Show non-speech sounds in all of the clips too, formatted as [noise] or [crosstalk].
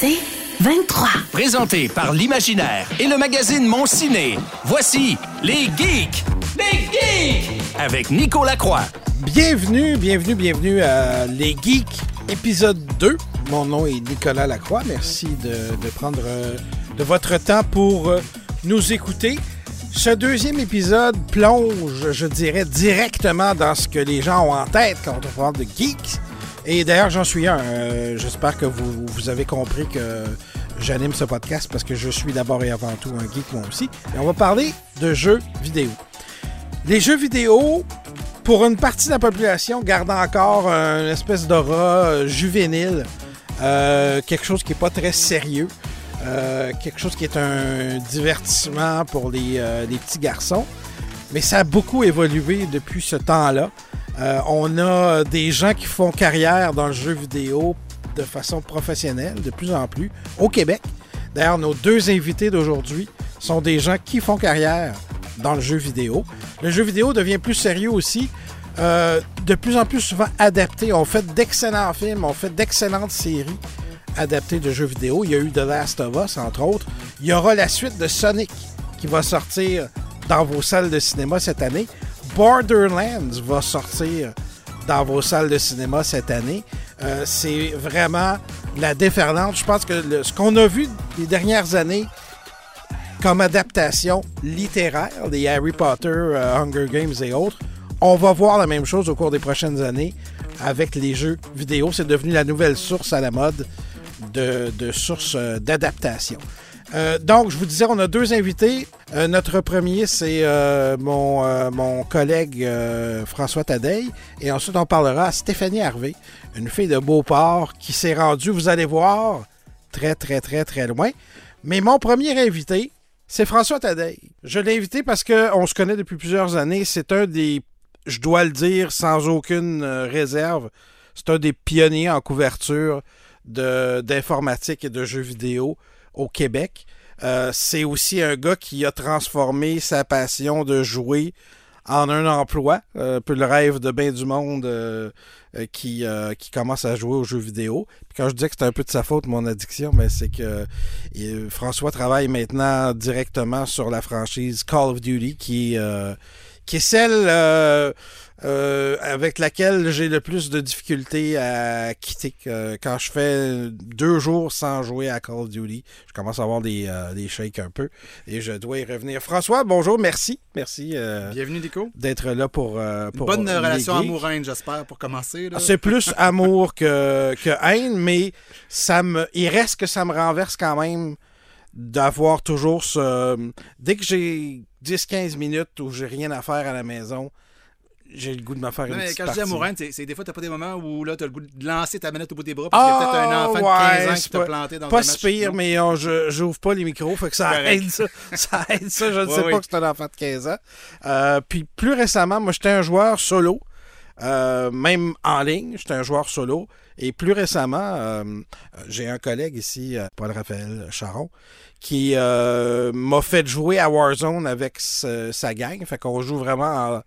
C'est 23. Présenté par l'Imaginaire et le magazine Mon Ciné. Voici les geeks. Les geeks avec Nico Lacroix. Bienvenue, bienvenue, bienvenue à Les Geeks, épisode 2. Mon nom est Nicolas Lacroix. Merci de, de prendre euh, de votre temps pour euh, nous écouter. Ce deuxième épisode plonge, je dirais, directement dans ce que les gens ont en tête quand on parle de geeks. Et d'ailleurs, j'en suis un. Euh, J'espère que vous, avez compris que j'anime ce podcast parce que je suis d'abord et avant tout un geek moi aussi. Et on va parler de jeux vidéo. Les jeux vidéo, pour une partie de la population, gardent encore une espèce d'aura euh, juvénile, euh, quelque chose qui n'est pas très sérieux, quelque chose qui est un divertissement pour les petits garçons. Mais ça a beaucoup évolué depuis ce temps-là. Euh, on a des gens qui font carrière dans le jeu vidéo de façon professionnelle, de plus en plus, au Québec. D'ailleurs, nos deux invités d'aujourd'hui sont des gens qui font carrière dans le jeu vidéo. Le jeu vidéo devient plus sérieux aussi, euh, de plus en plus souvent adapté. On fait d'excellents films, on fait d'excellentes séries adaptées de jeux vidéo. Il y a eu The Last of Us, entre autres. Il y aura la suite de Sonic qui va sortir dans vos salles de cinéma cette année. Borderlands va sortir dans vos salles de cinéma cette année. Euh, c'est vraiment la déferlante. Je pense que ce qu'on a vu les dernières années comme adaptation littéraire des Harry Potter, euh, Hunger Games et autres, on va voir la même chose au cours des prochaines années avec les jeux vidéo. C'est devenu la nouvelle source à la mode de, de source euh, d'adaptation. Euh, donc, je vous disais, on a deux invités. Euh, notre premier, c'est euh, mon, mon collègue François Tadeille. Et ensuite, on parlera à Stéphanie Harvey, une fille de Beauport qui s'est rendue, vous allez voir, très, très, très, très loin. Mais mon premier invité, c'est François Tadeille. Je l'ai invité parce qu'on se connaît depuis plusieurs années. C'est un des, je dois le dire sans aucune réserve, c'est un des pionniers en couverture d'informatique et de jeux vidéo au Québec. Euh, c'est aussi un gars qui a transformé sa passion de jouer en un emploi, euh, un peu le rêve de bien du monde euh, euh, qui, euh, qui commence à jouer aux jeux vidéo. Quand je dis que c'est un peu de sa faute, mon addiction, mais c'est que euh, François travaille maintenant directement sur la franchise Call of Duty, qui, euh, qui est celle euh, euh, avec laquelle j'ai le plus de difficultés à quitter. Euh, quand je fais deux jours sans jouer à Call of Duty, je commence à avoir des, euh, des shakes un peu et je dois y revenir. François, bonjour, merci. Merci euh, Bienvenue, Nico. d'être là pour, pour Bonne les relation amoureuse, j'espère, pour commencer. C'est plus [laughs] amour que, que haine, mais ça me, il reste que ça me renverse quand même d'avoir toujours ce. Dès que j'ai 10-15 minutes où j'ai rien à faire à la maison, j'ai le goût de me faire Non, une mais quand je dis amoureuse, c'est des fois, t'as pas des moments où là, t'as le goût de lancer ta manette au bout des bras parce qu'il y a Ah, peut-être un enfant ouais, de 15 ans qui t'a planté dans Pas si pire, mais euh, je j'ouvre pas les micros, fait que ça aide ça. [laughs] Ça aide ça. Je ne Ouais, sais oui. pas que c'est un enfant de 15 ans. Euh, puis plus récemment, moi j'étais un joueur solo. euh, même en ligne, j'étais un joueur solo. Et plus récemment, euh, j'ai un collègue ici, Paul-Raphaël Charon, qui euh, m'a fait jouer à Warzone avec ce- sa gang. Fait qu'on joue vraiment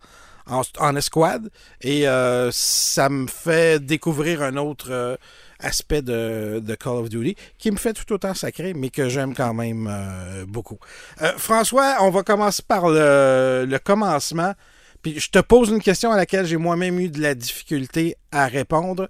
en, escouade. Et euh, ça me fait découvrir un autre euh, aspect de, Call of Duty qui me fait tout autant sacré, mais que j'aime quand même euh, beaucoup. François, on va commencer par le, le commencement. Puis je te pose une question à laquelle j'ai moi-même eu de la difficulté à répondre.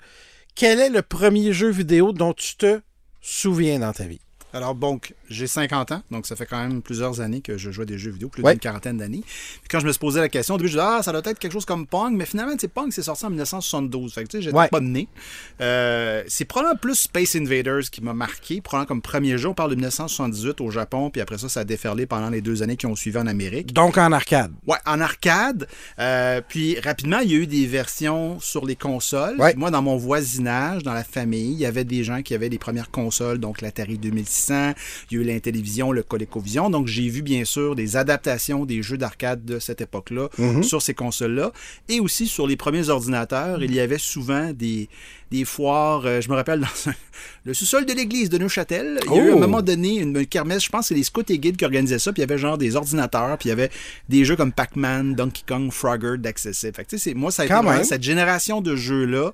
Quel est le premier jeu vidéo dont tu te souviens dans ta vie? Alors, donc, j'ai 50 ans, donc ça fait quand même plusieurs années que je joue à des jeux vidéo, plus Ouais. d'une quarantaine d'années. Puis quand je me suis posé la question, au début, je disais, ah, ça doit être quelque chose comme Pong, mais finalement, tu Pong, c'est sorti en 1972. Fait que, tu sais, j'étais Ouais. pas né. Euh, c'est probablement plus Space Invaders qui m'a marqué, probablement comme premier jeu. On parle de 1978 au Japon, puis après ça, ça a déferlé pendant les deux années qui ont suivi en Amérique. Donc en arcade. Ouais, en arcade. Euh, puis rapidement, il y a eu des versions sur les consoles. Ouais. Moi, dans mon voisinage, dans la famille, il y avait des gens qui avaient les premières consoles, donc l'Atari 2600, il y a eu l'Intellivision, le ColecoVision. Donc, j'ai vu bien sûr des adaptations des jeux d'arcade de cette époque-là Mhm. sur ces consoles-là. Et aussi sur les premiers ordinateurs, il y avait souvent des, des foires. euh, je me rappelle dans un- le sous-sol de l'église de Neuchâtel. Il y a eu à Oh! un moment donné une, une kermesse, je pense que c'est les Scouts et Guides qui organisaient ça, puis il y avait genre des ordinateurs, puis il y avait des jeux comme Pac-Man, Donkey Kong, Frogger d'accessible. Fait que, tu sais, c'est- moi, ça a été Quand même. cette génération de jeux-là.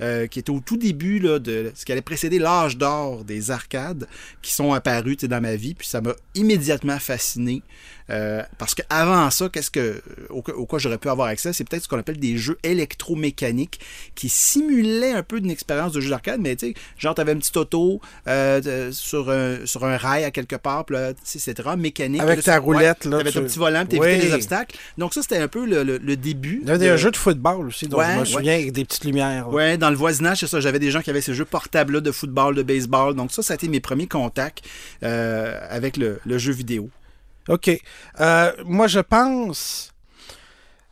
Euh, qui était au tout début de ce qui allait précéder l'âge d'or des arcades qui sont apparus dans ma vie. Puis ça m'a immédiatement fasciné euh, parce qu'avant ça qu'est-ce que au, au quoi j'aurais pu avoir accès c'est peut-être ce qu'on appelle des jeux électromécaniques qui simulaient un peu d'une expérience de jeu d'arcade mais tu sais genre t'avais une petite auto euh, sur un sur un rail à quelque part puis là, vraiment mécanique Avec Là, ta roulette, là, t'avais ton tu- petit volant puis Oui. t'évitais les obstacles donc ça c'était un peu le, le- le début Il y avait des de- jeux de football aussi, donc Ouais, je me ouais. souviens avec des petites lumières. là. Ouais, dans le voisinage, c'est ça. J'avais des gens qui avaient ces jeux portables-là de football, de baseball. Donc ça, ça a été mes premiers contacts euh, avec le, le jeu vidéo. OK. Euh, moi, je pense.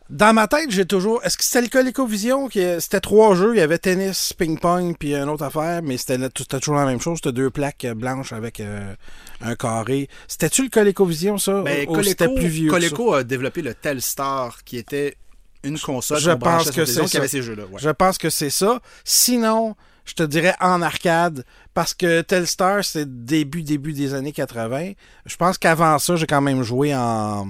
Dans ma tête, j'ai toujours. Est-ce que c'était le ColecoVision C'était trois jeux. Il y avait tennis, ping-pong, puis une autre affaire, mais c'était toujours la même chose. C'était deux plaques blanches avec euh, un carré. C'était-tu le ColecoVision, ça? Ben, Ou c'était Coleco, plus vieux? Coleco a développé le Telstar, qui était une console Je pense que c'est qui avait ces jeux-là. ouais. Je pense que c'est ça. Sinon, je te dirais en arcade, parce que Telstar, c'est début, début des années 80. Je pense qu'avant ça, j'ai quand même joué en,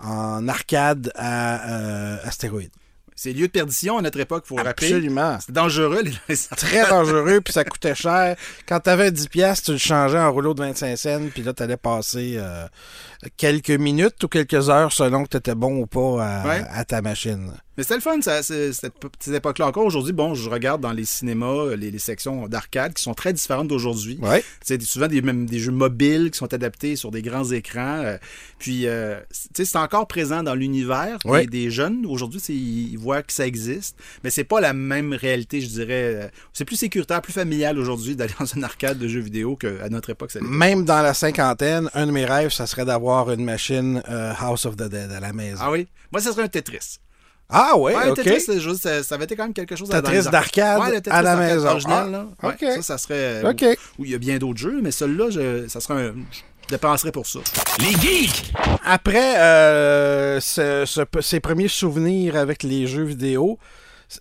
en arcade à euh, Astéroïde. C'est lieu de perdition à notre époque, faut le rappeler. Absolument. C'est dangereux, les les- Très dangereux, puis ça coûtait cher. Quand t'avais 10 pièces, tu le changeais en rouleau de 25 cents, puis là, t'allais passer euh, quelques minutes ou quelques heures selon que t'étais bon ou pas à, Ouais. à ta machine. Mais c'était le fun, ça, cette, époque-là. Encore aujourd'hui, bon, je regarde dans les cinémas les, les sections d'arcade qui sont très différentes d'aujourd'hui. Ouais. C'est souvent des, même des jeux mobiles qui sont adaptés sur des grands écrans. euh, puis, euh, tu c'est encore présent dans l'univers des- Ouais. des, jeunes. Aujourd'hui, tu ils, voient que ça existe. Mais c'est pas la même réalité, je dirais. euh, C'est plus sécuritaire, plus familial aujourd'hui d'aller [laughs] dans une arcade de jeux vidéo qu'à notre époque. Ça. Même dans la cinquantaine, un de mes rêves, ça serait d'avoir une machine euh, House of the Dead à la maison. Ah oui? Moi, ça serait un Tetris. Ah ouais, Ouais, ok. Tetris, ça, ça avait été quand même quelque chose Tetris d'arcade Ouais, à la maison. original, Ah, là. Ouais, ok. Ça, ça serait. OK. Où il y a bien d'autres jeux, mais celui-là, je- ça serait un. Je dépenserais pour ça. Les geeks! Après euh, ce- ce- ces premiers souvenirs avec les jeux vidéo,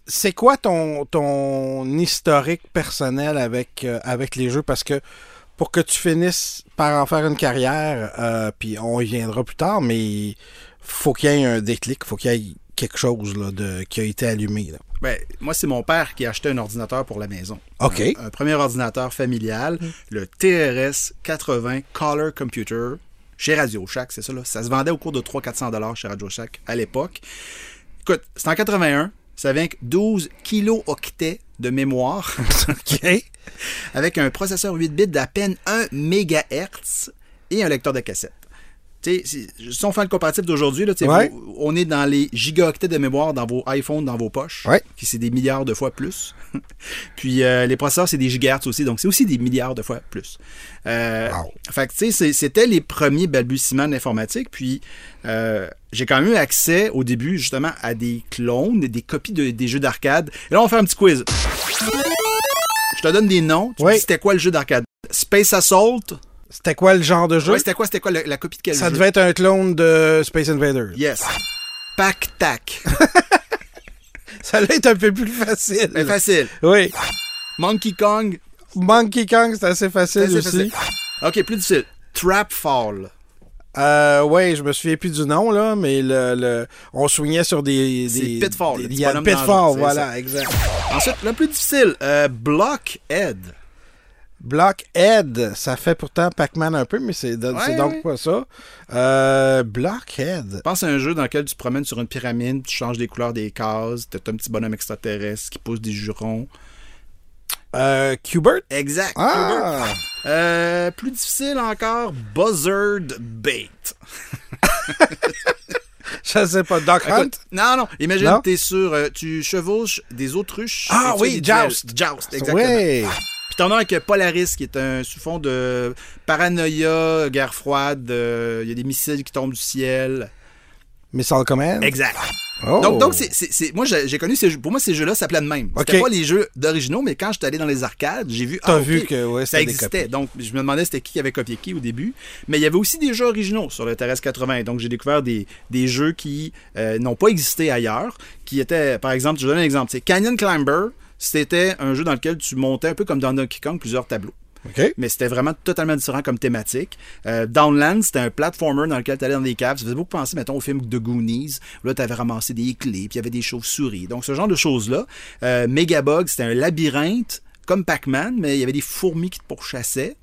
c'est quoi ton, ton historique personnel avec, euh, avec les jeux? Parce que pour que tu finisses par en faire une carrière, euh, puis on y viendra plus tard, mais faut qu'il y ait un déclic, faut qu'il y ait quelque chose là, de, qui a été allumé. là. Ben, moi, c'est mon père qui a acheté un ordinateur pour la maison. OK. Un, un premier ordinateur familial, le TRS 80 Color Computer chez Radio Shack, c'est ça là. Ça se vendait au cours de 300-400 dollars chez Radio Shack à l'époque. Écoute, c'est en 81. Ça avec 12 kilo-octets de mémoire [laughs] avec un processeur 8 bits d'à peine 1 MHz et un lecteur de cassette. On fait le comparatif d'aujourd'hui, Ouais. on est dans les gigaoctets de mémoire dans vos iPhones, dans vos poches, Ouais. qui c'est des milliards de fois plus. [laughs] Puis euh, les processeurs, c'est des gigahertz aussi, donc c'est aussi des milliards de fois plus. Euh, Wow. Fait que, tu sais, c'était les premiers balbutiements de l'informatique. Puis euh, j'ai quand même eu accès au début, justement, à des clones, des copies de- des jeux d'arcade. Et là, on va faire un petit quiz. Je te donne des noms. Tu me Oui. dis c'était quoi le jeu d'arcade? Space Assault. C'était quoi le genre de jeu? Ouais, c'était quoi, c'était quoi la, la copie de quel Ça jeu? devait être un clone de Space Invaders. Yes. Pac Tac. [laughs] Ça allait être un peu plus facile. C'est facile. Oui. Monkey Kong. Monkey Kong, c'est assez facile assez aussi. facile. OK, plus difficile. Trap Fall. Euh, ouais, je me souviens plus du nom, là, mais le, le- on soignait sur des. Des Pitfall, des- le Il petit y a bonhomme Pitfall, voilà, ça. exact. Ensuite, le plus difficile. Euh, Blockhead. Blockhead, ça fait pourtant Pac-Man un peu, mais c'est Ouais, donc ouais. pas ça. Euh, Blockhead. Pense à un jeu dans lequel tu te promènes sur une pyramide, tu changes les couleurs des cases, t'as un petit bonhomme extraterrestre qui pousse des jurons. Euh, Qbert? Exact. Ah! Euh, plus difficile encore, Buzzard Bait. [laughs] Je sais pas. Doc Hunt? Écoute, non, non. Imagine, t'es sur. euh, tu chevauches des autruches. Ah oui. Joust. Joust, exactement. Oui. As avec Polaris, qui est un sous-fond de paranoïa, guerre froide. euh, Il y a des missiles qui tombent du ciel. Missile Command? Exact. Oh. Donc, donc c'est, c'est- c'est- moi, j'ai connu ces jeux. Pour moi, ces jeux-là s'appelaient de même. C'était Ok. pas les jeux d'originaux, mais quand j'étais allé dans les arcades, j'ai vu. T'as ah, vu que, ouais, ça existait. Donc, je me demandais c'était qui avait copié qui au début. Mais il y avait aussi des jeux originaux sur le TRS 80. Donc, j'ai découvert des, des jeux qui euh, n'ont pas existé ailleurs, qui étaient, par exemple, je vous donne un exemple. C'est Canyon Climber. C'était un jeu dans lequel tu montais un peu comme dans Donkey Kong plusieurs tableaux OK. mais c'était vraiment totalement différent comme thématique. Euh, Downland, c'était un platformer dans lequel tu allais dans des caves. Ça faisait beaucoup penser, mettons, au film de Goonies. où Là, tu avais ramassé des clés, puis il y avait des chauves-souris. Donc, ce genre de choses-là. Euh, Megabug, c'était un labyrinthe comme Pac-Man, mais il y avait des fourmis qui te pourchassaient.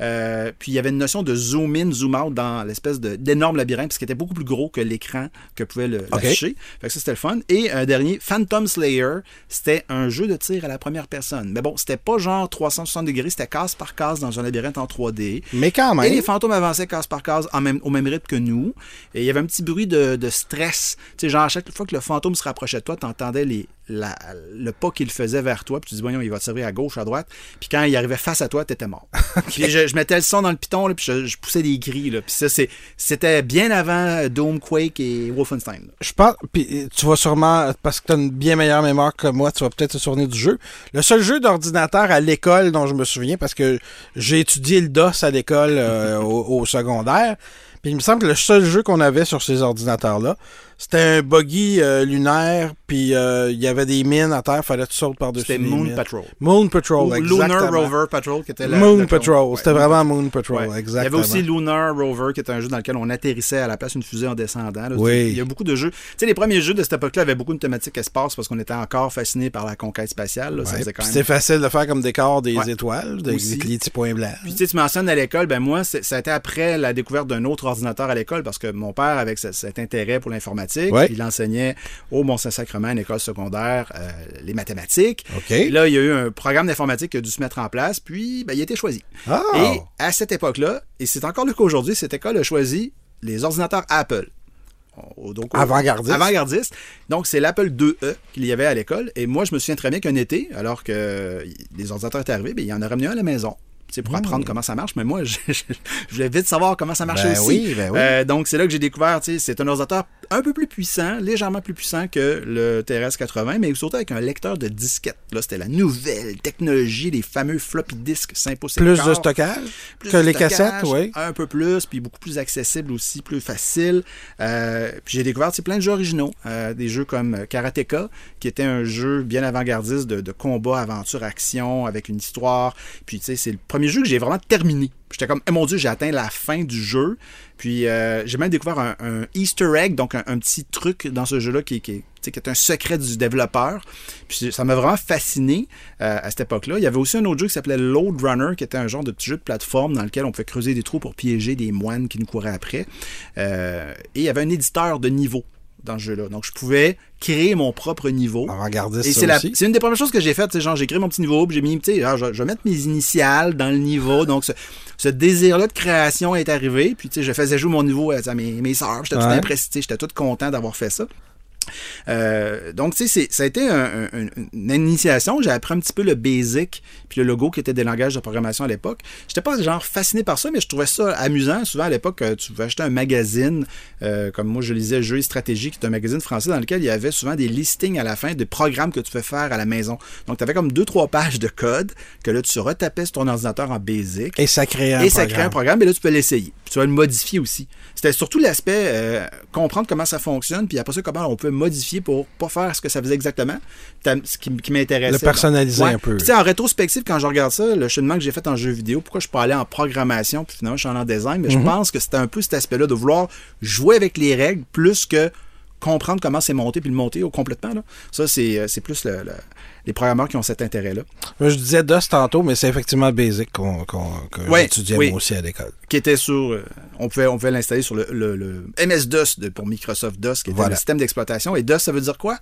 Euh, puis il y avait une notion de zoom in, zoom out dans l'espèce d'énorme labyrinthe, parce qu'il était beaucoup plus gros que l'écran que pouvait le- Ok. l'afficher. Fait que ça, c'était le fun. Et un dernier, Phantom Slayer, c'était un jeu de tir à la première personne. Mais bon, c'était pas genre 360 degrés, c'était case par case dans un labyrinthe en 3D. Mais quand Et même. les fantômes avançaient case par case en même, au même rythme que nous. Et il y avait un petit bruit de, de stress. Tu sais, genre, à chaque fois que le fantôme se rapprochait de toi, tu entendais les, la- le pas qu'il faisait vers toi. Puis tu dis, voyons, il va te servir à gauche, à droite. Puis quand il arrivait face à toi, tu étais mort. [laughs] Puis je, je mettais le son dans le piton, là, puis je, je poussais des cris. Là. Puis ça, c'était bien avant Doom, Quake et Wolfenstein. là. Je pense, puis tu vas sûrement, parce que tu as une bien meilleure mémoire que moi, tu vas peut-être te souvenir du jeu. Le seul jeu d'ordinateur à l'école dont je me souviens, parce que j'ai étudié le DOS à l'école euh, [laughs] au, au secondaire, puis il me semble que le seul jeu qu'on avait sur ces ordinateurs-là, c'était un buggy euh, lunaire, puis euh, il y avait des mines à terre, fallait que tu sautes par-dessus C'était Moon. Patrol. Moon Patrol, Ou exactement. Lunar Rover Patrol, qui était la- Moon la- Patrol, Ouais, c'était vraiment Moon Patrol, Ouais. exactement. Il y avait aussi Lunar Rover, qui est un jeu dans lequel on atterrissait à la place d'une fusée en descendant. là. Oui. Il y a beaucoup de jeux. Tu sais, les premiers jeux de cette époque-là avaient beaucoup de thématiques espace parce qu'on était encore fasciné par la conquête spatiale. Ouais, même. C'est facile de faire comme décor des étoiles, des, des petits points blancs. Puis tu sais, tu mentionnes à l'école, ben moi, ça a été après la découverte d'un autre ordinateur à l'école parce que mon père, avec ce- cet intérêt pour l'informatique, Ouais. il enseignait au Mont-Saint-Sacrement, une école secondaire, euh, les mathématiques. Et là, il y a eu un programme d'informatique qui a dû se mettre en place, puis ben, il a été choisi. Ah! Et à cette époque-là, et c'est encore le cas aujourd'hui, cette école a choisi les ordinateurs Apple. Donc, Avant-gardiste. Avant-gardiste. Donc, c'est l'Apple 2E qu'il y avait à l'école. Et moi, je me souviens très bien qu'un été, alors que les ordinateurs étaient arrivés, ben, il y en a ramené un à la maison. C'est pour apprendre comment ça marche, mais moi, [laughs] je, je- je voulais vite savoir comment ça marchait Ben aussi. oui, ben oui. Euh, donc, c'est là que j'ai découvert, tu sais, c'est un ordinateur un peu plus puissant, légèrement plus puissant que le TRS-80, mais surtout avec un lecteur de disquette. Là, c'était la nouvelle technologie, les fameux floppy disks 5 pouces et Plus de stockage Plus que de les stockage, cassettes, oui. Un peu plus, puis beaucoup plus accessible aussi, plus facile. Euh, puis j'ai découvert plein de jeux originaux. Euh, des jeux comme Karateka, qui était un jeu bien avant-gardiste de, de combat, aventure, action, avec une histoire. Puis tu sais, c'est le premier jeu que j'ai vraiment terminé. J'étais comme, eh mon Dieu, j'ai atteint la fin du jeu. Puis euh, j'ai même découvert un, Easter egg, donc un, petit truc dans ce jeu-là qui, qui, qui est un secret du développeur. Puis ça m'a vraiment fasciné euh, à cette époque-là. Il y avait aussi un autre jeu qui s'appelait Load Runner, qui était un genre de petit jeu de plateforme dans lequel on pouvait creuser des trous pour piéger des moines qui nous couraient après. Euh, et il y avait un éditeur de niveau dans ce jeu-là. Donc je pouvais créer mon propre niveau. Avant-gardiste, Et ça c'est, c'est une des premières choses que j'ai faites. c'est Genre, j'ai créé mon petit niveau, puis j'ai mis, tu sais, genre, je, je vais mettre mes initiales dans le niveau. Donc, ce, ce désir-là de création est arrivé. Puis, tu sais, je faisais jouer mon niveau à, à mes, mes sœurs. J'étais tout impressé, j'étais tout content d'avoir fait ça. Euh, donc, tu sais, ça a été un- un- une initiation. J'ai appris un petit peu le basic, puis le logo qui était des langages de programmation à l'époque. J'étais pas genre fasciné par ça, mais je trouvais ça amusant. Souvent, à l'époque, euh, tu pouvais acheter un magazine, euh, comme moi, je lisais Jeux et Stratégie, qui est un magazine français dans lequel il y avait souvent des listings à la fin de programmes que tu peux faire à la maison. Donc, tu avais comme deux, trois pages de code que là, tu retapais sur ton ordinateur en basic. Et ça crée un Et ça programme. crée un programme, mais là, tu peux l'essayer. Tu vas le modifier aussi. C'était surtout l'aspect euh, comprendre comment ça fonctionne, puis après ça, comment on peut modifier pour pas faire ce que ça faisait exactement. Ce qui, qui m'intéressait. Le personnaliser Ouais. un peu. Puis, en rétrospective, quand je regarde ça, le cheminement que j'ai fait en jeu vidéo, pourquoi je aller en programmation, puis finalement, je suis en design, mais je pense que c'était un peu cet aspect-là de vouloir jouer avec les règles plus que comprendre comment c'est monté puis le monter au complètement. Là. Ça, c'est euh, c'est plus le- le- les programmeurs qui ont cet intérêt-là. Moi, je disais DOS tantôt, mais c'est effectivement Basic qu'on qu'on que Ouais, j'étudiais oui. moi aussi à l'école. qui était sur. euh, on pouvait, on pouvait l'installer sur le, le- le MS-DOS pour Microsoft DOS, qui était Voilà. le système d'exploitation. Et DOS, ça veut dire quoi?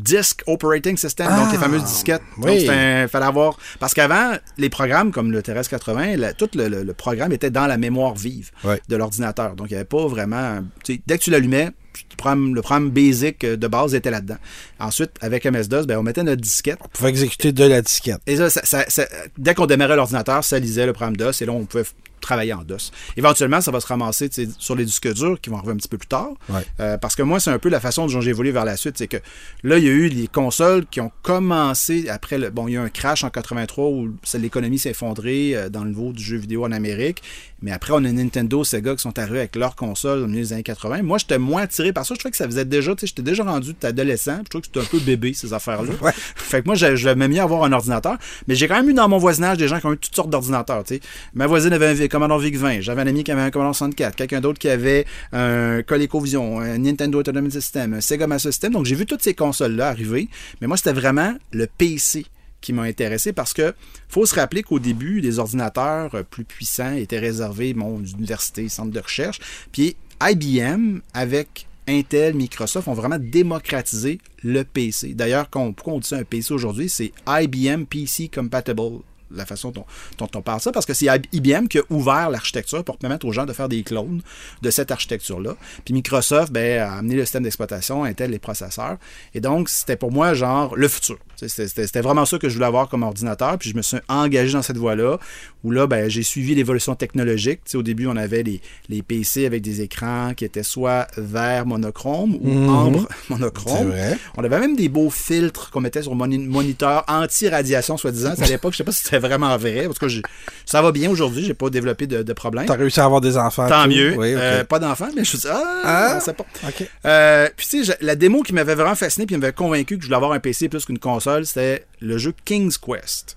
Disk Operating System, donc les Ah, fameuses disquettes. oui. Donc, un- fallait avoir. Parce qu'avant, les programmes comme le TRS 80, la- tout le, le- le programme était dans la mémoire vive de l'ordinateur. Donc, il n'y avait pas vraiment. dès que tu l'allumais, le programme, le programme basic de base était là-dedans. Ensuite, avec MS-DOS, ben, on mettait notre disquette. On pouvait exécuter de la disquette. Et ça, ça- ça- dès qu'on démarrait l'ordinateur, ça lisait le programme DOS et là, on pouvait travailler en DOS. Éventuellement, ça va se ramasser sur les disques durs qui vont arriver un petit peu plus tard. Ouais. Euh, parce que moi, c'est un peu la façon dont j'ai évolué vers la suite. C'est que là, il y a eu les consoles qui ont commencé après le. Bon, il y a eu un crash en 83 où l'économie s'est effondrée euh, dans le niveau du jeu vidéo en Amérique. Mais après, on a Nintendo, Sega qui sont arrivés avec leurs consoles au milieu des années 80. Moi, j'étais moins attiré par ça. Je trouvais que ça faisait déjà, tu sais, j'étais déjà rendu adolescent. Je trouvais que c'était un peu bébé, ces affaires-là. Ouais. [laughs] Fait que moi, je, je m'ai mis à avoir un ordinateur. Mais j'ai quand même eu dans mon voisinage des gens qui ont eu toutes sortes d'ordinateurs. Ma voisine avait un V- Commodore VIC-20. J'avais un ami qui avait un Commodore 64. Quelqu'un d'autre qui avait un ColecoVision, un Nintendo Entertainment System, un Sega Master System. Donc, j'ai vu toutes ces consoles-là arriver. Mais moi, c'était vraiment le PC qui m'a intéressé parce que faut se rappeler qu'au début, les ordinateurs euh, plus puissants étaient réservés bon, aux universités, centres de recherche. Puis IBM, avec Intel, Microsoft, ont vraiment démocratisé le PC. D'ailleurs, pourquoi on dit ça un PC aujourd'hui, c'est IBM PC Compatible la façon dont, dont on parle ça, parce que c'est IBM qui a ouvert l'architecture pour permettre aux gens de faire des clones de cette architecture-là. Puis Microsoft ben, a amené le système d'exploitation, Intel les processeurs. Et donc, c'était pour moi genre le futur. C'était vraiment ça que je voulais avoir comme ordinateur. Puis je me suis engagé dans cette voie-là, où là, ben, j'ai suivi l'évolution technologique. Tu sais, au début, on avait les, les PC avec des écrans qui étaient soit vert monochrome ou Mhm. ambre [laughs] monochrome. vrai. On avait même des beaux filtres qu'on mettait sur moni- moniteur anti-radiation, soi-disant. À l'époque, je sais pas si c'était vraiment vrai. Parce que j'ai- ça va bien aujourd'hui, j'ai pas développé de, de problème. T'as réussi à avoir des enfants. Tant tout? mieux. Oui. Euh, pas d'enfants, mais je me suis dit, ah, Ah. on sait pas. OK. Euh, puis tu sais, je- la démo qui m'avait vraiment fasciné puis qui m'avait convaincu que je voulais avoir un PC plus qu'une console, c'était le jeu King's Quest,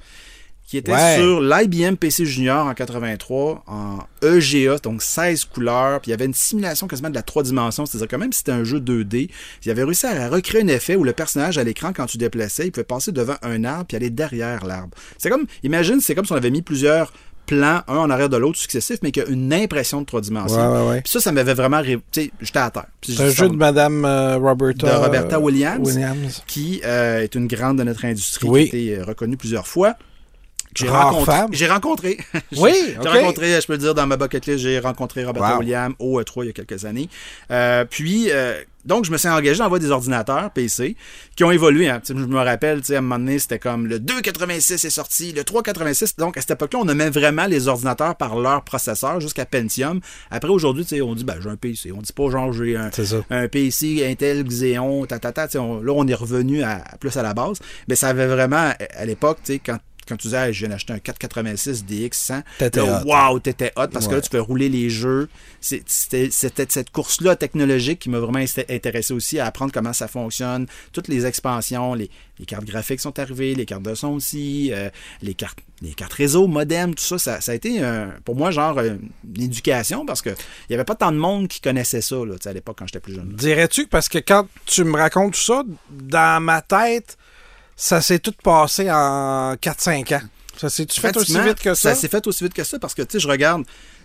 qui était Ouais. sur l'IBM PC Junior en 83 en EGA, donc 16 couleurs, puis il y avait une simulation quasiment de la 3 dimensions, c'est-à-dire que même si c'était un jeu 2D, il avait réussi à recréer un effet où le personnage à l'écran, quand tu déplaçais, il pouvait passer devant un arbre puis aller derrière l'arbre. C'est comme, imagine, c'est comme si on avait mis plusieurs plans, un en arrière de l'autre, successifs, mais qui a une impression de trois dimensions. Ouais, ouais, ouais. Puis ça, ça m'avait vraiment... ré- Tu sais, j'étais à terre. C'est un jeu de Madame euh, Roberta, De Roberta euh, Williams. Williams. qui euh, est une grande de notre industrie, Oui. qui a été reconnue plusieurs fois. J'ai rencontré. [laughs] J'ai rencontré. Oui, j'ai rencontré, je peux le dire, dans ma bucket list, j'ai rencontré Roberta Wow. Williams au E3 il y a quelques années. Euh, puis, euh, donc, je me suis engagé dans des ordinateurs PC qui ont évolué. hein. Je me rappelle, tu sais, à un moment donné, c'était comme le 286 est sorti, le 386. Donc, à cette époque-là, on nommait vraiment les ordinateurs par leur processeur jusqu'à Pentium. Après, aujourd'hui, tu sais, on dit, ben, j'ai un PC. On dit pas, genre, j'ai un, un PC Intel Xeon, ta, ta, ta, là, on est revenu à, plus à la base. Mais ça avait vraiment, à l'époque, tu sais, quand, quand tu disais, Hey, je viens d'acheter un 486 DX100, T'étais hot. wow, t'étais hot parce que là, tu peux rouler les jeux. C'était cette course-là technologique qui m'a vraiment int- intéressé aussi à apprendre comment ça fonctionne. Toutes les expansions, les, les cartes graphiques sont arrivées, les cartes de son aussi, euh, les cartes les cartes réseau, modem, tout ça, ça, ça a été pour moi genre euh, une éducation parce que il y avait pas tant de monde qui connaissait ça là, à l'époque quand j'étais plus jeune. Dirais-tu que parce que quand tu me racontes tout ça, dans ma tête, ça s'est tout passé en 4-5 ans. Ça s'est-tu fait aussi vite que ça? s'est fait aussi vite que ça parce que, tu sais, je regarde.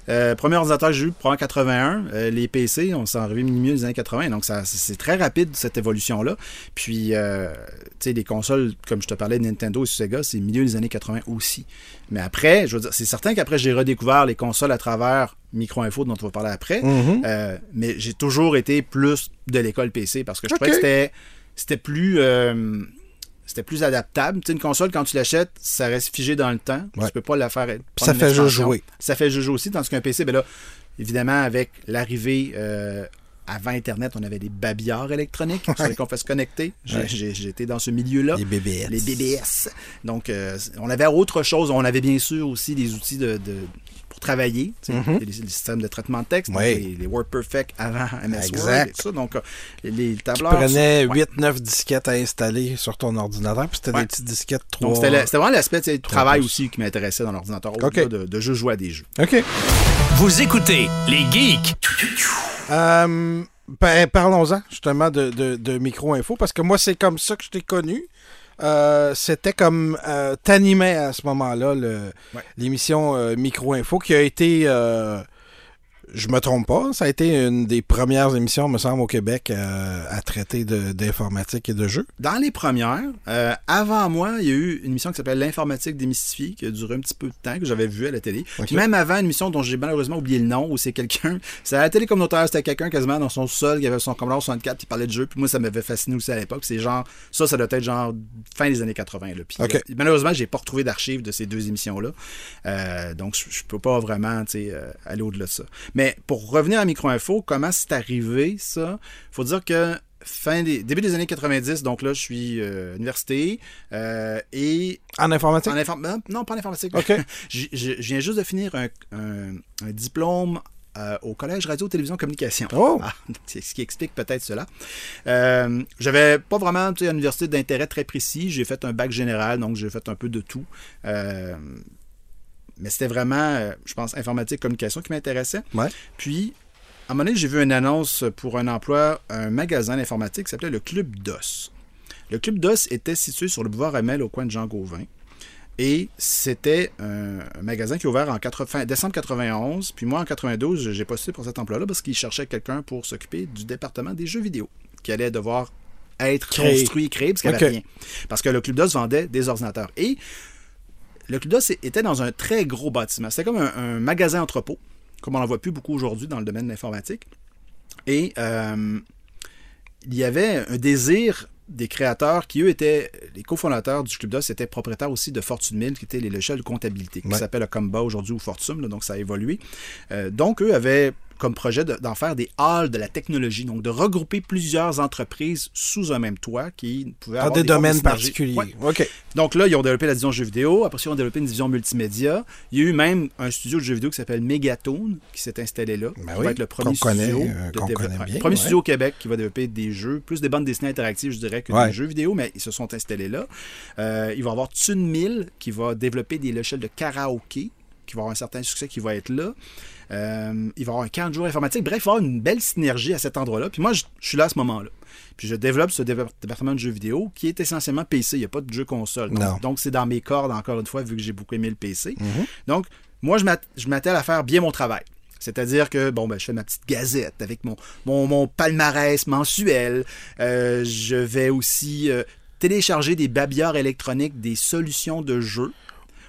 euh, premier ordinateur que j'ai eu, probablement 81. euh, les PC, on s'est arrivé milieu des années 80. Donc, ça, c'est- très rapide, cette évolution-là. Puis, euh, tu sais, les consoles, comme je te parlais de Nintendo et Sega, c'est milieu des années 80 aussi. Mais après, je veux dire, c'est certain qu'après, j'ai redécouvert les consoles à travers Micro-Info, dont on va parler après. Mhm. Euh, mais j'ai toujours été plus de l'école PC parce que je Ok. trouvais que c'était, c'était plus. C'était plus adaptable. Tu sais, une console, quand tu l'achètes, ça reste figé dans le temps. Ouais. Tu peux pas la faire. Puis ça fait jouer. Ça fait jouer aussi. Tandis qu'un PC, ben là, évidemment, avec l'arrivée. euh, avant Internet, on avait des babillards électroniques. Il fallait qu'on fasse connecter. Ouais. J'étais dans ce milieu-là. Les BBS. Les BBS. Donc, euh, on avait autre chose. On avait bien sûr aussi des outils de, travailler. tu sais, Mhm. les, les systèmes de traitement de texte, Oui. les, les WordPerfect avant [laughs] MS Exact. Word et tout ça. Donc, euh, les, les Tu tableurs. prenais ouais. 8-9 disquettes à installer sur ton ordinateur, puis c'était Ouais. des petites disquettes 3. Donc, c'était vraiment l'aspect Trois travail aussi qui m'intéressait dans l'ordinateur. Ok. Au-delà de, de juste jouer à des jeux. OK. Vous écoutez les geeks. Euh, ben, parlons-en justement de, de, de micro-info, parce que moi, c'est comme ça que je t'ai connu. Euh, C'était comme euh, t'animais à ce moment-là le- Ouais. l'émission euh, Micro-info qui a été, euh, je me trompe pas, ça a été une des premières émissions, me semble, au Québec euh, à traiter d'informatique et de jeux. Dans les premières, euh, avant moi, il y a eu une émission qui s'appelle L'informatique démystifiée, qui a duré un petit peu de temps, que j'avais vu à la télé. Puis Même avant, une émission dont j'ai malheureusement oublié le nom, où c'est quelqu'un, [laughs] c'est à la télé communautaire, c'était quelqu'un quasiment dans son sol, qui avait son Commodore 64, qui parlait de jeux, puis moi, ça m'avait fasciné aussi à l'époque. C'est genre, ça, ça doit être genre fin des années 80. Là. Puis, Ok. euh, malheureusement, j'ai pas retrouvé d'archives de ces deux émissions-là. Euh, donc, je, peux pas vraiment aller au-delà de ça. Mais pour revenir à Micro-Info, comment c'est arrivé, ça? faut dire que fin des, début des années 90, donc là, je suis euh, à l'université euh, et En informatique? en. Non, pas en informatique. OK. [laughs] je, je- je viens juste de finir un, un- un diplôme euh, au Collège Radio, Télévision, Communication. Oh! Ah, c'est ce qui explique peut-être cela. Euh, J'avais pas vraiment tu sais, une université d'intérêt très précis. J'ai fait un bac général, donc j'ai fait un peu de tout. Euh, mais c'était vraiment, euh, je pense, informatique, communication qui m'intéressait. Ouais. Puis, à un moment donné, j'ai vu une annonce pour un emploi, un magasin d'informatique qui s'appelait le Club DOS. Le Club DOS était situé sur le boulevard Amel au coin de Jean Gauvin. Et c'était un, un magasin qui a ouvert en 80 décembre 91. Puis moi, en 92, j'ai postulé pour cet emploi-là parce qu'il cherchait quelqu'un pour s'occuper du département des jeux vidéo, qui allait devoir être construit, créé, parce qu'il n'y avait rien. Parce que le Club DOS vendait des ordinateurs. Et le Club DOS était dans un très gros bâtiment. C'était comme un, un magasin entrepôt, comme on n'en voit plus beaucoup aujourd'hui dans le domaine de l'informatique. Et euh, il y avait un désir des créateurs qui, eux, étaient les cofondateurs du Club DOS, étaient propriétaires aussi de Fortune 1000, qui était les logiciels de comptabilité, qui Ouais. s'appelle Comba aujourd'hui ou Fortune, là, donc ça a évolué. Euh, donc, eux avaient comme projet de- d'en faire des halls de la technologie, donc de regrouper plusieurs entreprises sous un même toit qui pouvaient Dans avoir des formes de domaines particuliers. Ouais. OK. Donc là, ils ont développé la division jeux vidéo. Après ça, ils ont développé une division multimédia. Il y a eu même un studio de jeux vidéo qui s'appelle Megatone qui s'est installé là. Ben qui oui, va être le premier connaît, studio. euh, de connaît bien, premier ouais. studio au Québec qui va développer des jeux, plus des bandes dessinées interactives, je dirais, que Ouais. des jeux vidéo, mais ils se sont installés là. Euh, il va y avoir Tune 1000 qui va développer des logiciels de karaoké qui va avoir un certain succès qui va être là. Euh, il va y avoir un camp de jour informatique. Bref, il va y avoir une belle synergie à cet endroit-là. Puis moi, je, je suis là à ce moment-là. Puis je développe ce département de jeux vidéo qui est essentiellement PC. Il n'y a pas de jeu console. Donc- Non. Donc, c'est dans mes cordes, encore une fois, vu que j'ai beaucoup aimé le PC. Mhm. Donc, moi, je m'att- je m'attelle à faire bien mon travail. C'est-à-dire que, bon, ben, je fais ma petite gazette avec mon, mon, mon palmarès mensuel. Euh, je vais aussi euh, télécharger des babillards électroniques, des solutions de jeux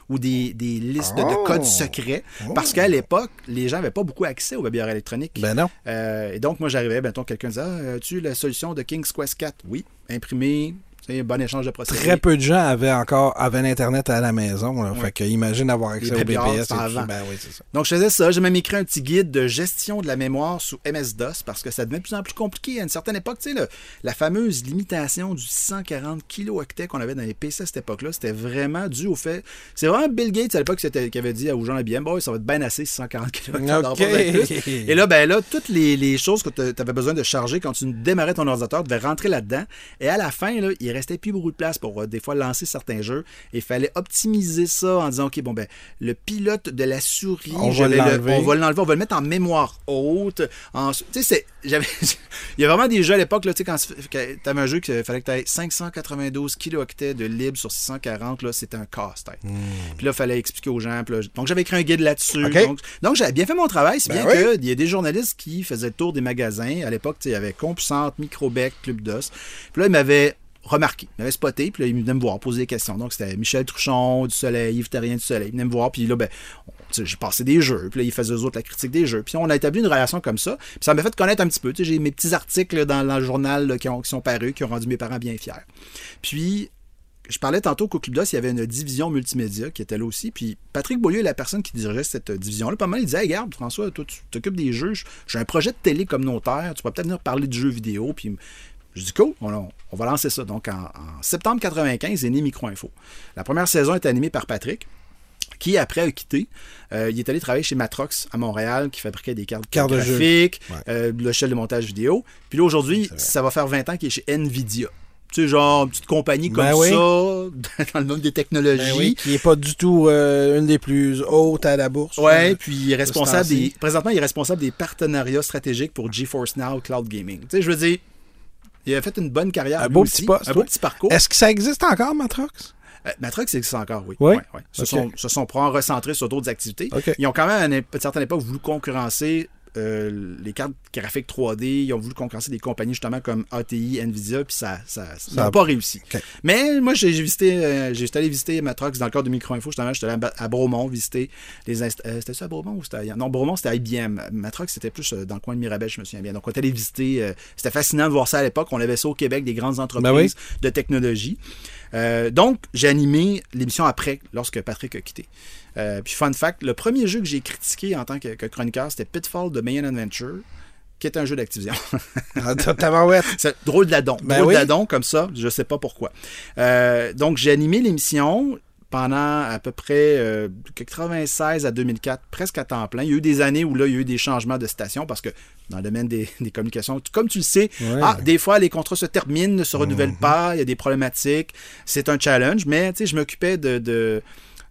ou des, des listes Oh! de codes secrets. Parce qu'à l'époque, les gens n'avaient pas beaucoup accès aux babillards électroniques. Ben non. Euh, et donc, moi, j'arrivais, mettons, quelqu'un disait Ah, As-tu la solution de King's Quest 4 Oui, imprimé, c'est un bon échange de procédés. Très peu de gens avaient encore avaient l'Internet à la maison. là. Ouais. Fait que imagine avoir accès au BPS. et avant. Ben oui, c'est ça. Donc, je faisais ça. J'ai même écrit un petit guide de gestion de la mémoire sous MS-DOS parce que ça devenait de plus en plus compliqué. À une certaine époque, tu sais, le- la fameuse limitation du 140 kilooctets qu'on avait dans les PC à cette époque-là, c'était vraiment dû au fait. C'est vraiment Bill Gates à l'époque qui avait dit aux gens IBM Bon, ça va être bien assez 140 kilooctets. Et là, ben là, toutes les, les choses que tu avais besoin de charger quand tu démarrais ton ordinateur devaient rentrer là-dedans. Et à la fin, là, il restait plus beaucoup de place pour euh, des fois lancer certains jeux. Et il fallait optimiser ça en disant OK, bon, ben, le pilote de la souris, On va vais le- l'enlever. on va l'enlever, on va le mettre en mémoire haute. En- tu sais, c'est- [laughs] j'avais, il y a vraiment des jeux à l'époque, là, tu sais, quand tu avais un jeu qu'il fallait que tu aies 592 kilooctets de libre sur 640, là, c'était un casse-tête. Puis là, il fallait expliquer aux gens. puis là, donc, j'avais écrit un guide là-dessus. Donc, donc, j'avais bien fait mon travail, si Ben bien oui. qu'il y a des journalistes qui faisaient le tour des magasins. À l'époque, il y avait Compuissante, Microbec, Club DOS. Puis là, ils m'avaient remarqué, ils m'avaient spoté, puis là, ils venaient me voir, poser des questions. Donc, c'était Michel Truchon du Soleil, Yves Terrien du Soleil. Ils venaient me voir, puis là, ben, j'ai passé des jeux, puis là, ils faisaient eux autres la critique des jeux. Puis on a établi une relation comme ça. Puis ça m'a fait connaître un petit peu. J'ai mes petits articles dans, le journal qui, ont- qui sont parus, qui ont rendu mes parents bien fiers. Puis, je parlais tantôt qu'au Club DOS, il y avait une division multimédia qui était là aussi. Puis Patrick Beaulieu est la personne qui dirigeait cette division-là. Pas mal, il disait Hey, regarde, François, toi, tu t'occupes des jeux. J'ai un projet de télé communautaire. Tu pourrais peut-être venir parler de jeux vidéo. Puis je dis cool, on, on va lancer ça. Donc en, en septembre 95 est né Micro-Info. La première saison est animée par Patrick qui après a quitté. Euh, il est allé travailler chez Matrox à Montréal, qui fabriquait des cartes, Cartes de graphiques, Ouais. euh, logiciel de montage vidéo. Puis là, aujourd'hui, ça va faire 20 ans qu'il est chez Nvidia. Tu sais, genre, une petite compagnie comme Ben oui. ça, [laughs] dans le monde des technologies. Ben oui, qui n'est pas du tout euh, une des plus hautes à la bourse. Ouais, Euh, puis il est responsable des. Présentement, il est responsable des partenariats stratégiques pour GeForce Now Cloud Gaming. Tu sais, je veux dire, il a fait une bonne carrière. Un beau aussi, petit poste, Un beau ouais. petit parcours. Est-ce que ça existe encore, Matrox? Euh, Matrox existe encore, oui. Oui? Ouais, ouais. Se, sont, se sont probablement recentrés sur d'autres activités. Ils ont quand même, à une certaine époque, voulu concurrencer euh, les cartes graphiques 3D, ils ont voulu concurrencer des compagnies justement comme ATI, Nvidia, puis ça ça, ça n'a a- pas réussi. Mais moi, j'ai visité, euh, j'ai allé visiter Matrox dans le cadre de Micro-Info, justement, j'étais allé à, à Bromont visiter les inst- euh, C'était ça à Bromont ou c'était ailleurs? Non, Bromont, c'était à IBM. Matrox, c'était plus dans le coin de Mirabel, je me souviens bien. Donc, on est allé visiter. c'était fascinant de voir ça à l'époque. On avait ça au Québec, des grandes entreprises Ben oui. de technologie. Donc, j'ai animé l'émission après, lorsque Patrick a quitté. Euh, puis, fun fact, le premier jeu que j'ai critiqué en tant que, que chroniqueur, c'était Pitfall de Mayan Adventure, qui est un jeu d'Activision. Ah. [laughs] C'est drôle d'adon. Ben drôle oui. d'adon comme ça, je sais pas pourquoi. Euh, donc, j'ai animé l'émission pendant à peu près euh, 96 à 2004, presque à temps plein. Il y a eu des années où là, il y a eu des changements de station parce que dans le domaine des, des communications, comme tu le sais, Ouais. ah, des fois, les contrats se terminent, ne se renouvellent Mhm. pas, il y a des problématiques. C'est un challenge, mais tu sais, je m'occupais de, de-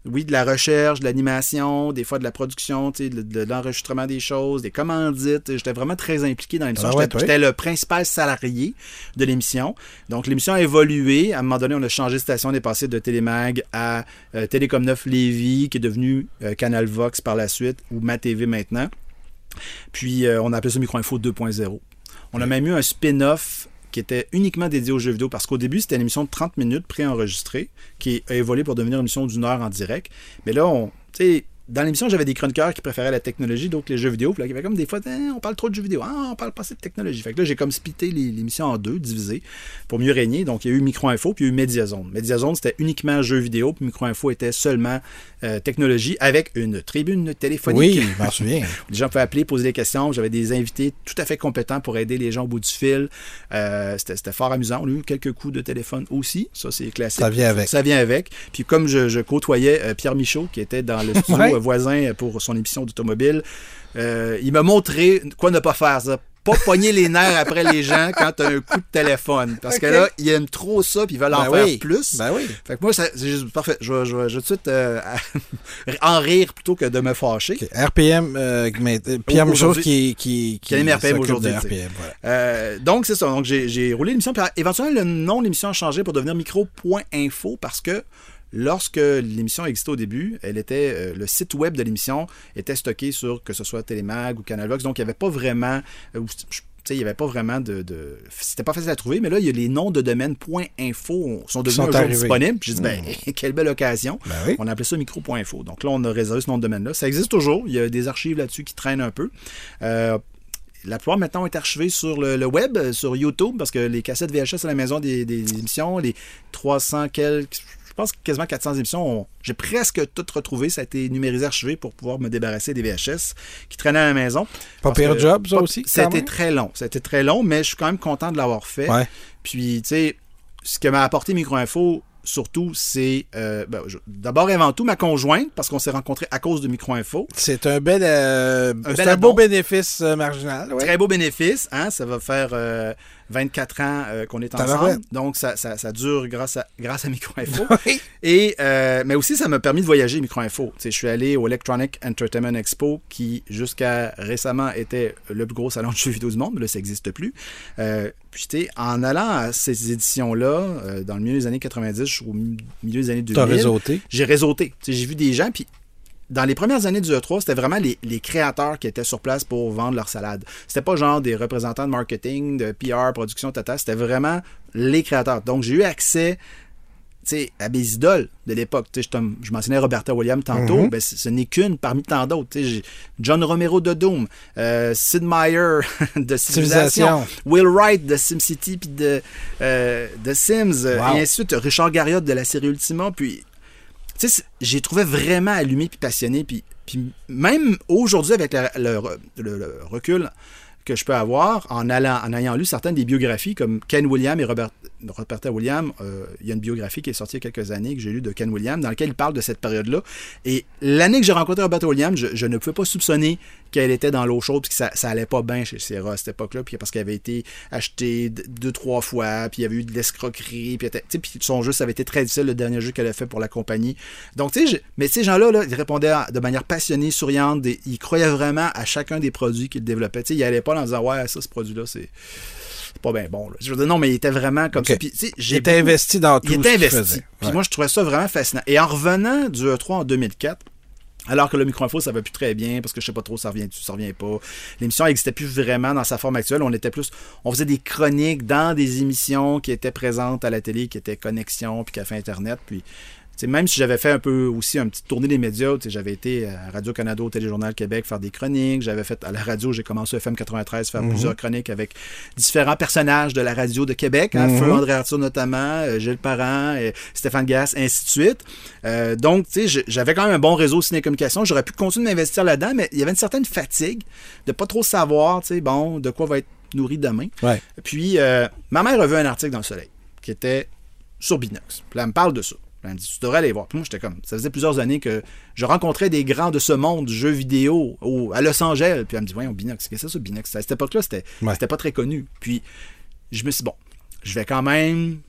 oui, de la recherche, de l'animation, des fois de la production, tu sais, de, de l'enregistrement des choses, des commandites. J'étais vraiment très impliqué dans l'émission. Ah ouais, J'étais le principal salarié de l'émission. Donc, l'émission a évolué. À un moment donné, on a changé de station. On est passé de Télémag à euh, Télécom 9 Lévis, qui est devenu euh, Canal Vox par la suite, ou Ma TV maintenant. Puis, euh, on a appelé ça Micro-Info 2.0. On a même eu un spin-off qui était uniquement dédié aux jeux vidéo parce qu'au début, c'était une émission de 30 minutes préenregistrée qui a évolué pour devenir une émission d'une heure en direct. Mais là, on, dans l'émission, j'avais des chroniqueurs qui préféraient la technologie, d'autres les jeux vidéo. Puis là, il y avait comme des fois, on parle trop de jeux vidéo, ah, on parle pas assez de technologie. Fait que là, j'ai comme splitté l'émission en deux, divisé, pour mieux régner. Donc, il y a eu Micro-Info, puis il y a eu Mediazone. Mediazone, c'était uniquement jeux vidéo, puis Micro-Info était seulement euh, technologie avec une tribune téléphonique. Oui, je m'en souviens. [laughs] Les gens pouvaient appeler, poser des questions. J'avais des invités tout à fait compétents pour aider les gens au bout du fil. Euh, C'était c'était fort amusant. On a eu quelques coups de téléphone aussi. Ça, c'est classique. Ça vient avec. Ça vient avec. Puis comme je, je côtoyais euh, Pierre Michaud, qui était dans le [laughs] studio Ouais. voisin pour son émission d'automobile, euh, il m'a montré quoi ne pas faire. Ça. Pas pogner les nerfs après les gens quand tu as un coup de téléphone. Parce que là, ils aiment trop ça, puis ils veulent en Ben faire plus. Ben oui. Fait que moi, c'est juste parfait. Je vais, je vais- je vais tout de suite euh, [laughs] en rire plutôt que de me fâcher. RPM, euh, mais, Pierre Aujourd'hui- qui, qui, Qui anime RPM aujourd'hui, voilà. Donc, c'est ça. Donc, j'ai j'ai roulé l'émission. Puis, éventuellement, le nom de l'émission a changé pour devenir micro.info parce que lorsque l'émission existait au début, elle était, euh, le site web de l'émission était stocké sur que ce soit Télémag ou Canalvox. Donc, il n'y avait pas vraiment. euh, je- il n'y avait pas vraiment de. de- C'était pas facile à trouver, mais là, il y a les noms de domaine .info sont devenus Sont un jour arrivés. disponibles. J'ai dit, ben, [laughs] quelle belle occasion. Ben oui. On appelait ça micro.info. Donc là, on a réservé ce nom de domaine-là. Ça existe toujours. Il y a des archives là-dessus qui traînent un peu. Euh, la plupart maintenant est archivée sur le, le web, euh, sur YouTube, parce que les cassettes VHS à la maison des, des émissions, les 300 quelques, je pense quasiment 400 émissions, ont- j'ai presque tout retrouvé. Ça a été numérisé, archivé pour pouvoir me débarrasser des VHS qui traînaient à la maison. Pas pire que- job, ça pas- aussi, Ça a quand été même. très long. Été très long, mais je suis quand même content de l'avoir fait. Ouais. Puis, tu sais, ce que m'a apporté Micro-Info, surtout, c'est euh, ben, d'abord et avant tout ma conjointe, parce qu'on s'est rencontrés à cause de Micro-Info. C'est un bel, euh, bel un beau bénéfice euh, marginal. ouais. Très beau bénéfice, hein? ça va faire 24 ans euh, qu'on est ensemble. Donc, ça, ça, ça dure grâce à, grâce à Micro-Info. [laughs] Oui. Et, euh, mais aussi, ça m'a permis de voyager Micro-Info. Tu sais, Je suis allé au Electronic Entertainment Expo, qui jusqu'à récemment était le plus gros salon de jeux vidéo du monde, mais là, ça n'existe plus. Euh, puis, tu sais, en allant à ces éditions-là, euh, dans le milieu des années 90 jusqu'au mi- milieu des années 2000, T'as réseauté. j'ai réseauté. Tu sais, J'ai vu des gens, puis dans les premières années du E3, c'était vraiment les, les créateurs qui étaient sur place pour vendre leur salade. C'était pas genre des représentants de marketing, de PR, production, tata. C'était vraiment les créateurs. Donc, j'ai eu accès à mes idoles de l'époque. Je, mentionnais Roberta Williams tantôt. Ben, ce n'est qu'une parmi tant d'autres. John Romero de Doom, euh, Sid Meier [laughs] de Civilization. Will Wright de SimCity puis de, euh, de Sims, Wow. et ainsi de suite. Richard Garriott de la série Ultima. Puis j'ai trouvé vraiment allumé puis passionné. Même aujourd'hui, avec le recul que je peux avoir, en, allant, en ayant lu certaines des biographies, comme Ken Williams et Robert, Roberta Williams, euh, il y a une biographie qui est sortie il y a quelques années que j'ai lue de Ken Williams, dans laquelle il parle de cette période-là. Et l'année que j'ai rencontré Roberta Williams, je, je ne pouvais pas soupçonner qu'elle était dans l'eau chaude, puis que ça, allait pas bien chez Sierra à cette époque-là, puis parce qu'elle avait été achetée deux, trois fois, puis il y avait eu de l'escroquerie, puis, était- puis son jeu, ça avait été très difficile, le dernier jeu qu'elle a fait pour la compagnie. Donc, tu sais, mais ces gens-là, là, ils répondaient de manière passionnée, souriante, ils croyaient vraiment à chacun des produits qu'ils développaient. Tu sais, ils allaient pas en disant, ouais, ça, ce produit-là, c'est c'est pas bien bon. là. Je veux dire, non, mais il était vraiment comme ça. Puis, Il était beaucoup- investi dans tout il était investi. faisait. Puis Ouais. moi, je trouvais ça vraiment fascinant. Et en revenant du E3 en 2004, Alors que le micro-info, ça va plus très bien parce que je sais pas trop, ça revient, ça revient pas. L'émission n'existait plus vraiment dans sa forme actuelle. On était plus, on faisait des chroniques dans des émissions qui étaient présentes à la télé, qui étaient Connexion, puis Café Internet. Puis T'sais, même si j'avais fait un peu aussi un petit tournée des médias, j'avais été à Radio-Canada, au Téléjournal Québec faire des chroniques. J'avais fait à la radio, j'ai commencé à FM 93 faire plusieurs chroniques avec différents personnages de la radio de Québec. Hein, Feu André Arthur notamment, euh, Gilles Parent, Stéphane Gass, ainsi de suite. Euh, donc, tu sais, j'avais quand même un bon réseau ciné-communication. J'aurais pu continuer d'investir là-dedans, mais il y avait une certaine fatigue de pas trop savoir, bon, de quoi va être nourri demain. Ouais. Puis, euh, ma mère a vu un article dans le Soleil qui était sur Binox. Puis elle me parle de ça. Elle me dit, tu devrais aller voir. Puis moi, j'étais comme, ça faisait plusieurs années que je rencontrais des grands de ce monde du jeu vidéo au- à Los Angeles. Puis elle me dit, voyons, Binox, qu'est-ce que c'est ça, Binox? À cette époque-là, c'était Ouais. pas très connu. Puis je me suis dit, bon, je vais quand même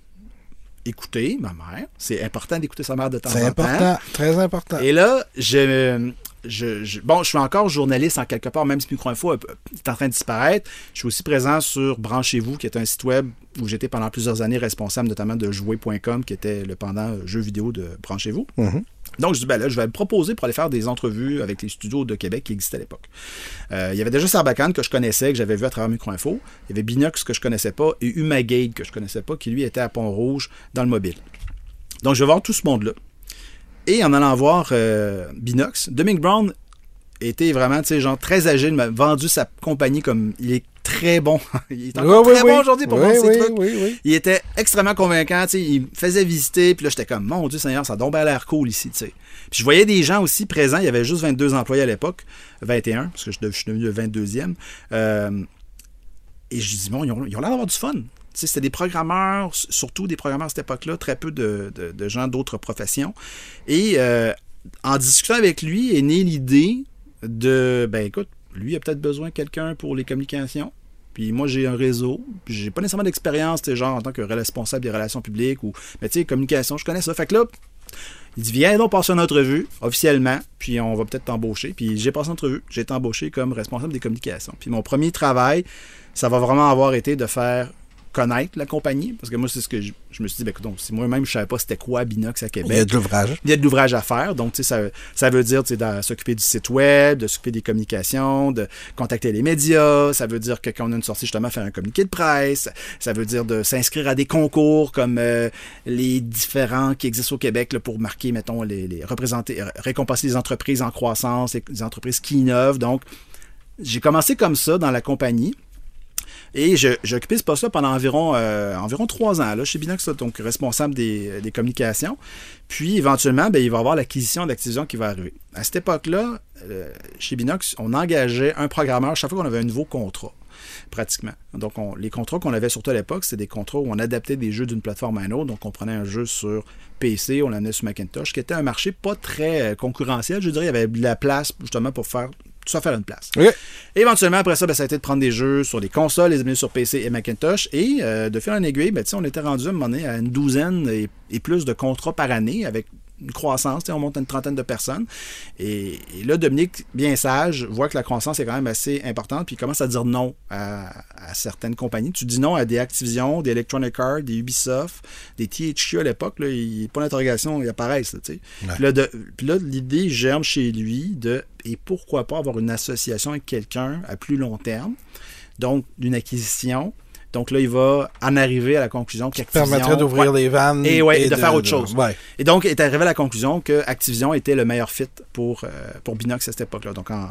écouter ma mère. C'est important d'écouter sa mère de temps C'est en temps. important, très important. Et là, je, je, je- bon, je suis encore journaliste en quelque part, même si Microinfo est en train de disparaître. Je suis aussi présent sur Branchez-vous, qui est un site web où j'étais pendant plusieurs années responsable notamment de jouer.com, qui était le pendant jeu vidéo de Branchez-vous. Mhm. Donc, je dis, ben là, je vais me proposer pour aller faire des entrevues avec les studios de Québec qui existaient à l'époque. Euh, il y avait déjà Sarbacane que je connaissais, que j'avais vu à travers Microinfo. Il y avait Binox que je connaissais pas et Humagate que je connaissais pas, qui lui était à Pont-Rouge dans le mobile. Donc, je vais voir tout ce monde-là. Et en allant voir euh, Binox, Dominic Brown était vraiment, tu sais, genre très agile, m'a vendu sa compagnie comme il est très bon. [laughs] il est encore Oui, très oui. bon aujourd'hui pour vendre ses trucs. Il était extrêmement convaincant, tu sais, il me faisait visiter, puis là, j'étais comme, mon Dieu Seigneur, ça a donc bien l'air cool ici, tu sais. Puis je voyais des gens aussi présents, il y avait juste 22 employés à l'époque, 21, parce que je, je suis devenu le 22e. Euh, et je dis, bon, ils ont ils ont l'air d'avoir du fun. C'était des programmeurs, surtout des programmeurs à cette époque-là, très peu de, gens d'autres professions. Et euh, en discutant avec lui est née l'idée de, ben écoute, lui a peut-être besoin de quelqu'un pour les communications. Puis moi, j'ai un réseau. Puis j'ai pas nécessairement d'expérience, genre en tant que responsable des relations publiques ou, mais tu sais, communication, je connais ça. Fait que là, il dit, viens donc passer une entrevue officiellement, puis on va peut-être t'embaucher. Puis j'ai passé une entrevue, j'ai été embauché comme responsable des communications. Puis mon premier travail, ça va vraiment avoir été de faire connaître la compagnie, parce que moi, c'est ce que je, je me suis dit, ben, écoute, donc, si moi-même, je savais pas c'était quoi Binox à Il y a Québec. de l'ouvrage. Il y a de l'ouvrage à faire. Donc, tu sais, ça, ça veut dire, tu sais, de s'occuper du site web, de s'occuper des communications, de contacter les médias. Ça veut dire que quand on a une sortie, justement, faire un communiqué de presse. Ça veut dire de s'inscrire à des concours comme euh, les différents qui existent au Québec là, pour marquer, mettons, les, les représenter, récompenser les entreprises en croissance, les, les entreprises qui innovent. Donc, j'ai commencé comme ça dans la compagnie. Et occupé ce poste-là pendant environ, euh, environ trois ans, là, chez Binox, donc responsable des, des communications. Puis, éventuellement, ben, il va y avoir l'acquisition d'Activision qui va arriver. À cette époque-là, euh, chez Binox, on engageait un programmeur chaque fois qu'on avait un nouveau contrat, pratiquement. Donc, on- les contrats qu'on avait surtout à l'époque, c'était des contrats où on adaptait des jeux d'une plateforme à une autre. Donc, on prenait un jeu sur PC, on l'amenait sur Macintosh, qui était un marché pas très euh, concurrentiel. Je dirais, il y avait de la place, justement, pour faire ça faire une place. Éventuellement, après ça, ben, ça a été de prendre des jeux sur des consoles, les amener sur PC et Macintosh. Et euh, de fil en aiguille, ben, on était rendu à un moment donné à une douzaine et, et plus de contrats par année avec une croissance. On monte à une trentaine de personnes. Et, et là, Dominique, bien sage, voit que la croissance est quand même assez importante. Puis il commence à dire non à, à certaines compagnies. Tu dis non à des Activision, des Electronic Arts, des Ubisoft, des THQ à l'époque. Il, pas d'interrogation, ils apparaissent. Là. Ouais. Puis là, de- puis là, l'idée germe chez lui de et pourquoi pas avoir une association avec quelqu'un à plus long terme, donc d'une acquisition. Donc là, il va en arriver à la conclusion qu'Activision... permettrait d'ouvrir Ouais. les vannes. Et ouais, et de faire autre chose. Ouais. Et donc, est arrivé à la conclusion que Activision était le meilleur fit pour, euh, pour Binox à cette époque-là. Donc, en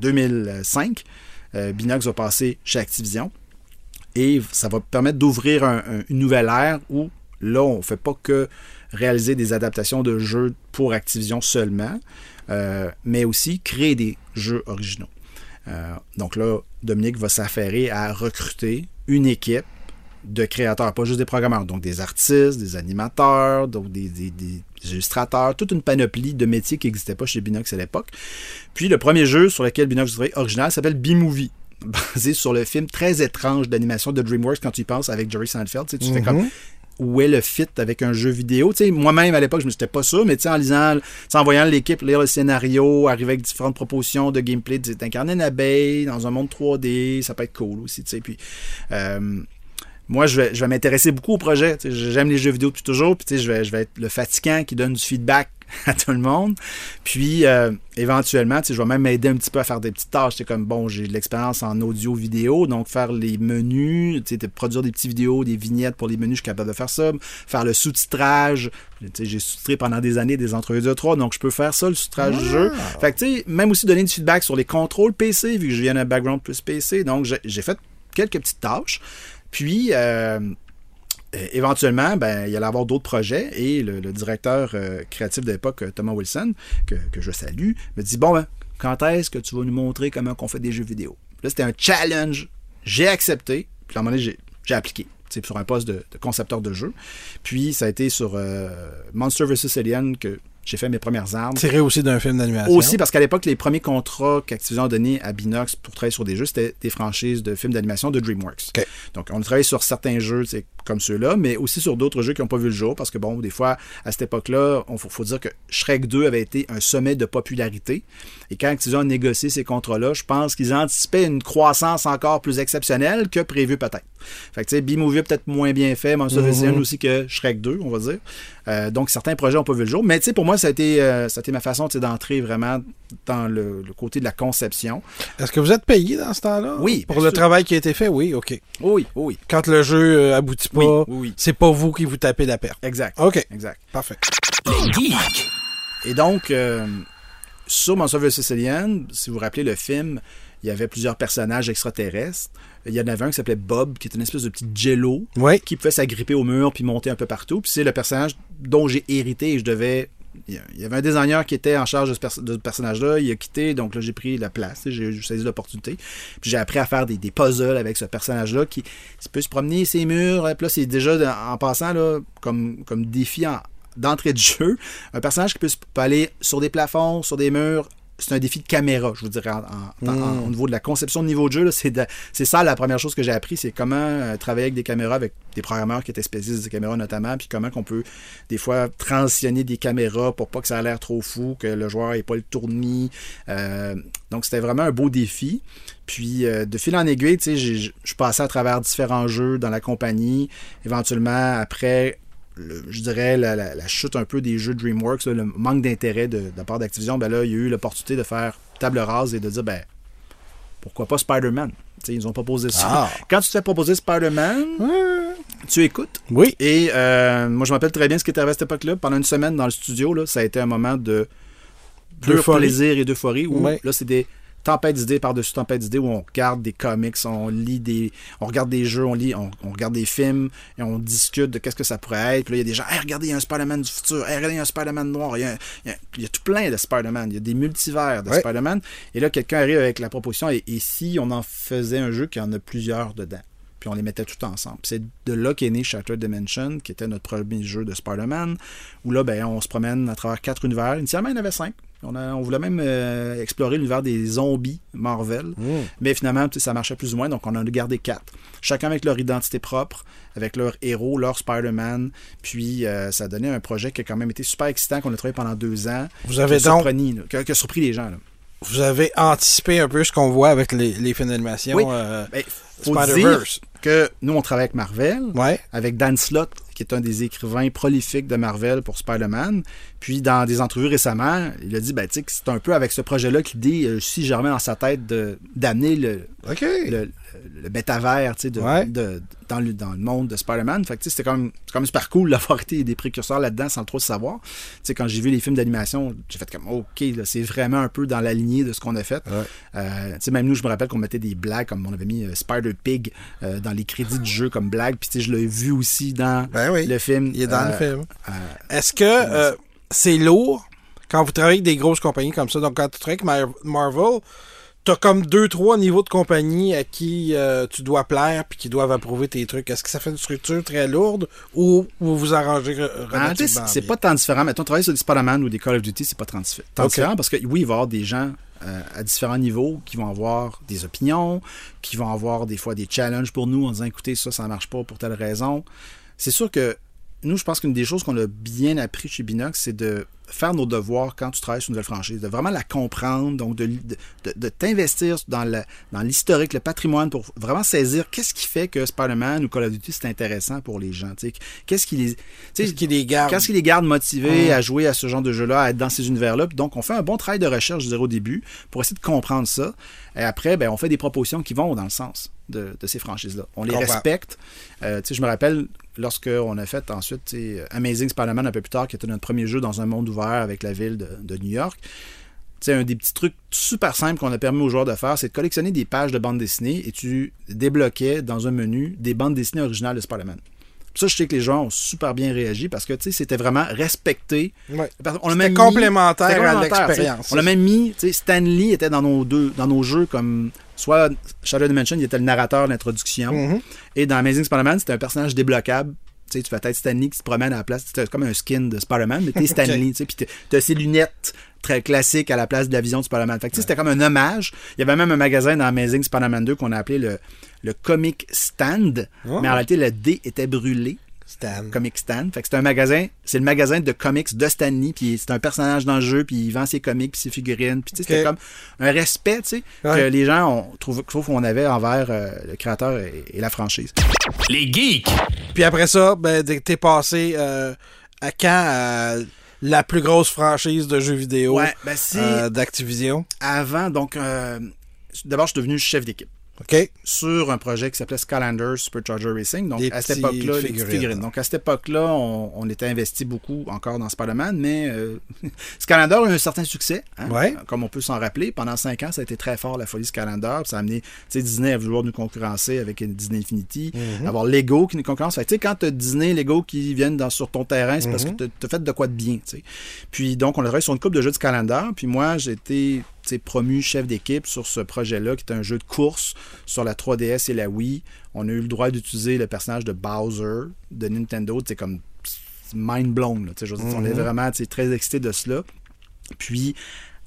2005, euh, Binox va passer chez Activision. Et ça va permettre d'ouvrir un- un- une nouvelle ère où, là, on ne fait pas que réaliser des adaptations de jeux pour Activision seulement, euh, mais aussi créer des jeux originaux. Euh, donc là, Dominique va s'affairer à recruter une équipe de créateurs, pas juste des programmeurs, donc des artistes, des animateurs, donc des, des- des illustrateurs, toute une panoplie de métiers qui n'existaient pas chez Binox à l'époque. Puis le premier jeu sur lequel Binox travaille original s'appelle B-Movie, [laughs] basé sur le film très étrange d'animation de DreamWorks quand tu y penses avec Jerry Seinfeld. Tu, sais, tu fais comme où est le fit avec un jeu vidéo. Moi-même, à l'époque, je me disais pas ça, mais en lisant, en voyant l'équipe lire le scénario, arriver avec différentes propositions de gameplay, d'incarner une abeille dans un monde 3D, ça peut être cool aussi. Puis, euh, moi, je vais, je vais m'intéresser beaucoup au projet. J'aime les jeux vidéo depuis toujours. Puis, je, vais, je vais être le fatigant qui donne du feedback [laughs] à tout le monde. Puis, euh, éventuellement, je vais même m'aider un petit peu à faire des petites tâches. C'est comme, bon, j'ai de l'expérience en audio-vidéo, donc faire les menus, de produire des petites vidéos, des vignettes pour les menus, je suis capable de faire ça. Faire le sous-titrage. J'ai sous-titré pendant des années des entrevues de 3, donc je peux faire ça, le sous-titrage du jeu. Fait que, même aussi donner du feedback sur les contrôles PC, vu que je viens d'un background plus PC. Donc, j'ai fait quelques petites tâches. Puis, euh, euh, éventuellement, ben, il allait avoir d'autres projets et le, directeur euh, créatif de l'époque, Thomas Wilson, que, je salue, me dit Bon, ben, quand est-ce que tu vas nous montrer comment on fait des jeux vidéo? Là, c'était un challenge. J'ai accepté. Puis à un moment donné, j'ai- appliqué. Sur un poste de, concepteur de jeu. Puis ça a été sur Monster vs. Alien que j'ai fait mes premières armes. Tiré aussi d'un film d'animation. Aussi parce qu'à l'époque, les premiers contrats qu'Activision a donnés à Binox pour travailler sur des jeux, c'était des franchises de films d'animation de DreamWorks. Donc, on a travaillé sur certains jeux comme ceux-là, mais aussi sur d'autres jeux qui n'ont pas vu le jour, parce que, bon, des fois, à cette époque-là, il faut, faut dire que Shrek 2 avait été un sommet de popularité. Et quand Activision a négocié ces contrats-là, je pense qu'ils anticipaient une croissance encore plus exceptionnelle que prévu peut-être. Fait que, tu sais, B-Movie peut-être moins bien fait, Monster vs. Alien aussi que Shrek 2, on va dire. Euh, donc, certains projets n'ont pas vu le jour. Mais, tu sais, pour moi, ça a été, euh, ça a été ma façon d'entrer vraiment dans le, le côté de la conception. Est-ce que vous êtes payé dans ce temps-là? Oui, Pour le sûr. travail qui a été fait, oui, OK. Oui, oui, Quand le jeu euh, aboutit pas, Oui, oui, oui. c'est pas vous qui vous tapez la perte. exact. OK, Exact. parfait. Les geeks. Et donc, euh, sur Monster vs. Alien, si vous vous rappelez le film, il y avait plusieurs personnages extraterrestres. Il y en avait un qui s'appelait Bob, qui était une espèce de petit jello qui pouvait s'agripper au mur puis monter un peu partout. Puis c'est le personnage dont j'ai hérité et je devais. Il y avait un designer qui était en charge de ce, personnage-là. Il a quitté, donc là, j'ai pris la place. J'ai saisi l'opportunité. Puis j'ai appris à faire des, des puzzles avec ce personnage-là qui, qui peut se promener ses murs. Puis là, c'est déjà, en passant, là, comme, comme défi en- d'entrée de jeu, un personnage qui peut, aller sur des plafonds, sur des murs. C'est un défi de caméra, je vous dirais, en- en- en- au niveau de la conception de niveau de jeu. C'est ça la première chose que j'ai appris, c'est comment euh, travailler avec des caméras, avec des programmeurs qui étaient spécialistes des caméras notamment, puis comment qu'on peut des fois transitionner des caméras pour pas que ça a l'air trop fou, que le joueur n'ait pas le tournis. Euh, donc c'était vraiment un beau défi. Puis euh, de fil en aiguille, tu sais, j'ai- je passais à travers différents jeux dans la compagnie. Éventuellement, après, le- je dirais la, la- la chute un peu des jeux DreamWorks, là, le manque d'intérêt de, de la part d'Activision, ben là, il y a eu l'opportunité de faire table rase et de dire, ben, pourquoi pas Spider-Man? Tu sais, ils ont proposé ça. Ah. [laughs] Quand tu te fais proposer Spider-Man, tu écoutes. Oui. Et euh, moi, je me rappelle très bien ce qui était arrivé à cette époque-là. Pendant une semaine dans le studio, là, ça a été un moment de pur plaisir et d'euphorie où là, c'est des tempêtes d'idées par-dessus tempêtes d'idées où on regarde des comics, on lit des. On regarde des jeux, on lit, on, on regarde des films et on discute de qu'est-ce que ça pourrait être. Puis là, il y a des gens, hey, regardez, il y a un Spider-Man du futur, hey, regardez, il y a un Spider-Man noir, il y a, il y a- il y a tout plein de Spider-Man, il y a des multivers de Ouais. Spider-Man. Et là, quelqu'un arrive avec la proposition, et, et si on en faisait un jeu qui en a plusieurs dedans? Puis on les mettait tout ensemble. C'est de là qu'est né Shattered Dimension, qui était notre premier jeu de Spider-Man, où là, ben, on se promène à travers quatre univers. Initialement, il y en avait cinq. On, a- on voulait même euh, explorer l'univers des zombies Marvel, mais finalement, ça marchait plus ou moins, donc on en a gardé quatre. Chacun avec leur identité propre, avec leur héros, leur Spider-Man, puis euh, ça a donné un projet qui a quand même été super excitant, qu'on a travaillé pendant deux ans. Vous avez qui donc- là, qui a- qui a surpris les gens. là. Vous avez anticipé un peu ce qu'on voit avec les, les films d'animation. Oui. euh, Ben, Spider-Verse. Que nous, on travaille avec Marvel, Ouais. avec Dan Slott, qui est un des écrivains prolifiques de Marvel pour Spider-Man. Puis, dans des entrevues récemment, il a dit ben, que c'est un peu avec ce projet-là que l'idée, euh, si germait dans sa tête, d'amener le, le métavers tu sais, de, Ouais. de- dans, le, dans le monde de Spider-Man. Fait que, tu sais, c'était comme, c'est comme super cool d'avoir été des précurseurs là-dedans sans trop le savoir. Tu sais, quand j'ai vu les films d'animation, j'ai fait comme, OK, là, c'est vraiment un peu dans la lignée de ce qu'on a fait. Ouais. Euh, tu sais, même nous, je me rappelle qu'on mettait des blagues, comme on avait mis euh, Spider-Pig euh, dans les crédits du jeu comme blague. Puis, tu sais, je l'ai vu aussi dans Ben oui. le film. Il est dans le film. euh, Est-ce que euh, c'est lourd quand vous travaillez avec des grosses compagnies comme ça? Donc, quand tu travailles avec Mar- Marvel, t'as comme deux, trois niveaux de compagnie à qui euh, tu dois plaire puis qui doivent approuver tes trucs. Est-ce que ça fait une structure très lourde ou vous vous arrangez Ah, sais, relativement c'est pas tant différent. Mettons, travailler sur des Spider-Man ou des Call of Duty, c'est pas tant, différent parce que oui, il va y avoir des gens euh, à différents niveaux qui vont avoir des opinions, qui vont avoir des fois des challenges pour nous en disant écoutez, ça, ça marche pas pour telle raison. C'est sûr que nous, je pense qu'une des choses qu'on a bien appris chez Binox, c'est de faire nos devoirs quand tu travailles sur une nouvelle franchise, de vraiment la comprendre, donc de, de, de- de t'investir dans le- dans l'historique, le patrimoine, pour vraiment saisir qu'est-ce qui fait que Spider-Man ou Call of Duty, c'est intéressant pour les gens. Qu'est-ce qui les... Qu'est-ce qui les garde? Qu'est-ce qui les garde motivés à jouer à ce genre de jeu-là, à être dans ces univers-là? Donc, on fait un bon travail de recherche, je dirais, au début, pour essayer de comprendre ça. Et après, ben, on fait des propositions qui vont dans le sens de, de ces franchises-là. On les Comprends. respecte. Euh, je me rappelle, lorsqu'on a fait ensuite Amazing Spider-Man un peu plus tard, qui était notre premier jeu dans un monde ouvert avec la ville de, de New York. Un des petits trucs super simples qu'on a permis aux joueurs de faire, c'est de collectionner des pages de bandes dessinées et tu débloquais dans un menu des bandes dessinées originales de Spider-Man. Ça, je sais que les gens ont super bien réagi parce que tu sais, c'était vraiment respecté. Ouais. Mis- complémentaire à l'expérience. On a même mis, tu sais, Stanley était dans nos deux, dans nos jeux comme soit Shadow Dimension, il était le narrateur, l'introduction, Mhm. et dans Amazing Spider-Man, c'était un personnage débloquable. Tu sais, tu fais peut-être Stanley qui se promène à la place. C'était comme un skin de Spider-Man, mais t'es [laughs] Stanley, tu sais, puis t'as ses lunettes très classiques à la place de la vision de Spider-Man. Fait que, tu sais, c'était comme un hommage. Il y avait même un magasin dans Amazing Spider-Man 2 qu'on a appelé le, le Comic Stand, Oh. mais en réalité, le D était brûlé. Stan. Comic Stand. Fait que c'est un magasin, c'est le magasin de comics de Stanley, puis c'est un personnage dans le jeu, puis il vend ses comics, puis ses figurines, puis c'était comme un respect, tu sais, Ouais. que les gens ont, trouvent, trouvent qu'on avait envers euh, le créateur et, et la franchise. Les geeks. Puis après ça, ben, t'es passé euh, à quand la plus grosse franchise de jeux vidéo Ouais, ben c'est euh, d'Activision? avant, donc, euh, d'abord, je suis devenu chef d'équipe. OK? sur un projet qui s'appelait Skylander Supercharger Racing. Donc, à cette époque-là, figurines. Donc, à cette époque-là, on, on était investi beaucoup encore dans Spider-Man, mais euh, [laughs] Skylander a eu un certain succès, hein, Ouais. comme on peut s'en rappeler. Pendant cinq ans, ça a été très fort, la folie Skylander. Puis Ça a amené Disney à vouloir nous concurrencer avec Disney Infinity, Mhm. avoir Lego qui nous concurrence. Fait quand tu as Disney, Lego qui viennent dans, sur ton terrain, c'est Mhm. parce que tu as fait de quoi de bien. tu sais. Puis, donc, on a travaillé sur une coupe de jeux de Skylander. Puis, moi, sais, promu chef d'équipe sur ce projet-là, qui est un jeu de course sur la 3DS et la Wii. On a eu le droit d'utiliser le personnage de Bowser de Nintendo. C'est comme mind blown. là, tu sais, je veux dire, On est vraiment tu sais, très excités de cela. Puis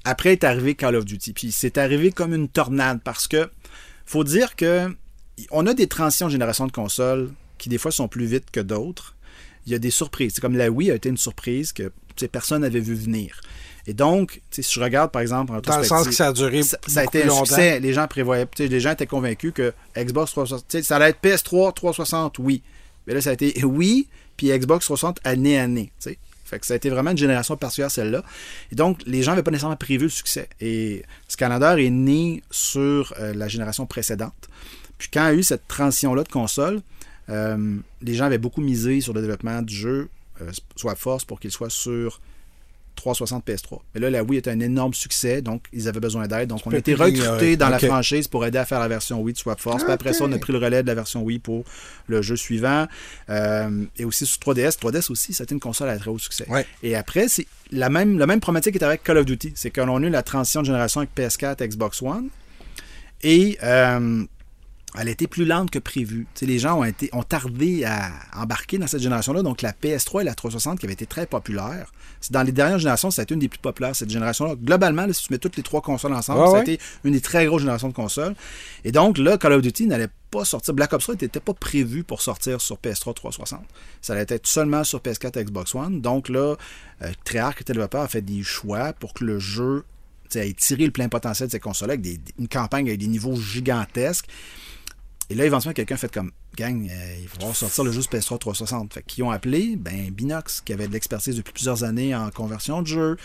après est arrivé Call of Duty. Puis c'est arrivé comme une tornade parce que faut dire que on a des transitions de génération de consoles qui des fois sont plus vite que d'autres. Il y a des surprises. C'est comme la Wii a été une surprise que personne n'avait vu venir. Et donc, si je regarde par exemple en Dans le sens que ça a duré ça, ça a été un longtemps. succès. Les gens prévoyaient, les gens étaient convaincus que Xbox 360, tu sais, ça allait être PS3 360, oui. Mais là, ça a été oui, puis Xbox 360 année à année. Fait que ça a été vraiment une génération particulière, celle-là. Et donc, les gens n'avaient pas nécessairement prévu le succès. Et Scanner est né sur euh, la génération précédente. Puis quand il y a eu cette transition-là de console, euh, les gens avaient beaucoup misé sur le développement du jeu, euh, soit Force, pour qu'il soit sur 360 PS3. Mais là, la Wii est un énorme succès, donc ils avaient besoin d'aide. Donc, on a été recrutés dans Ok. la franchise pour aider à faire la version Wii de Swap Force. Puis après ça, on a pris le relais de la version Wii pour le jeu suivant. Euh, et aussi sur 3DS. 3DS aussi, c'était une console à très haut succès. Ouais. Et après, c'est la même, la même problématique est avec Call of Duty. C'est qu'on a eu la transition de génération avec PS4 et Xbox One. Et euh, elle a été plus lente que prévu. Les gens ont, été, ont tardé à embarquer dans cette génération-là. Donc, la PS3 et la 360, qui avaient été très populaires, c'est dans les dernières générations, ça a été une des plus populaires, cette génération-là. Globalement, là, si tu mets toutes les trois consoles ensemble, ça a été une des très grosses générations de consoles. Et donc, là, Call of Duty n'allait pas sortir. Black Ops 3 n'était pas prévu pour sortir sur PS3 360. Ça allait être seulement sur PS4 et Xbox One. Donc, là, euh, Treyarch, le développeur, a fait des choix pour que le jeu ait tiré le plein potentiel de ces consoles avec des- une campagne avec des niveaux gigantesques. Et là, éventuellement, quelqu'un a fait comme gang, euh, il va falloir sortir le jeu sur PS3 360. Fait qu'ils ont appelé ben, Binox, qui avait de l'expertise depuis plusieurs années en conversion de jeu.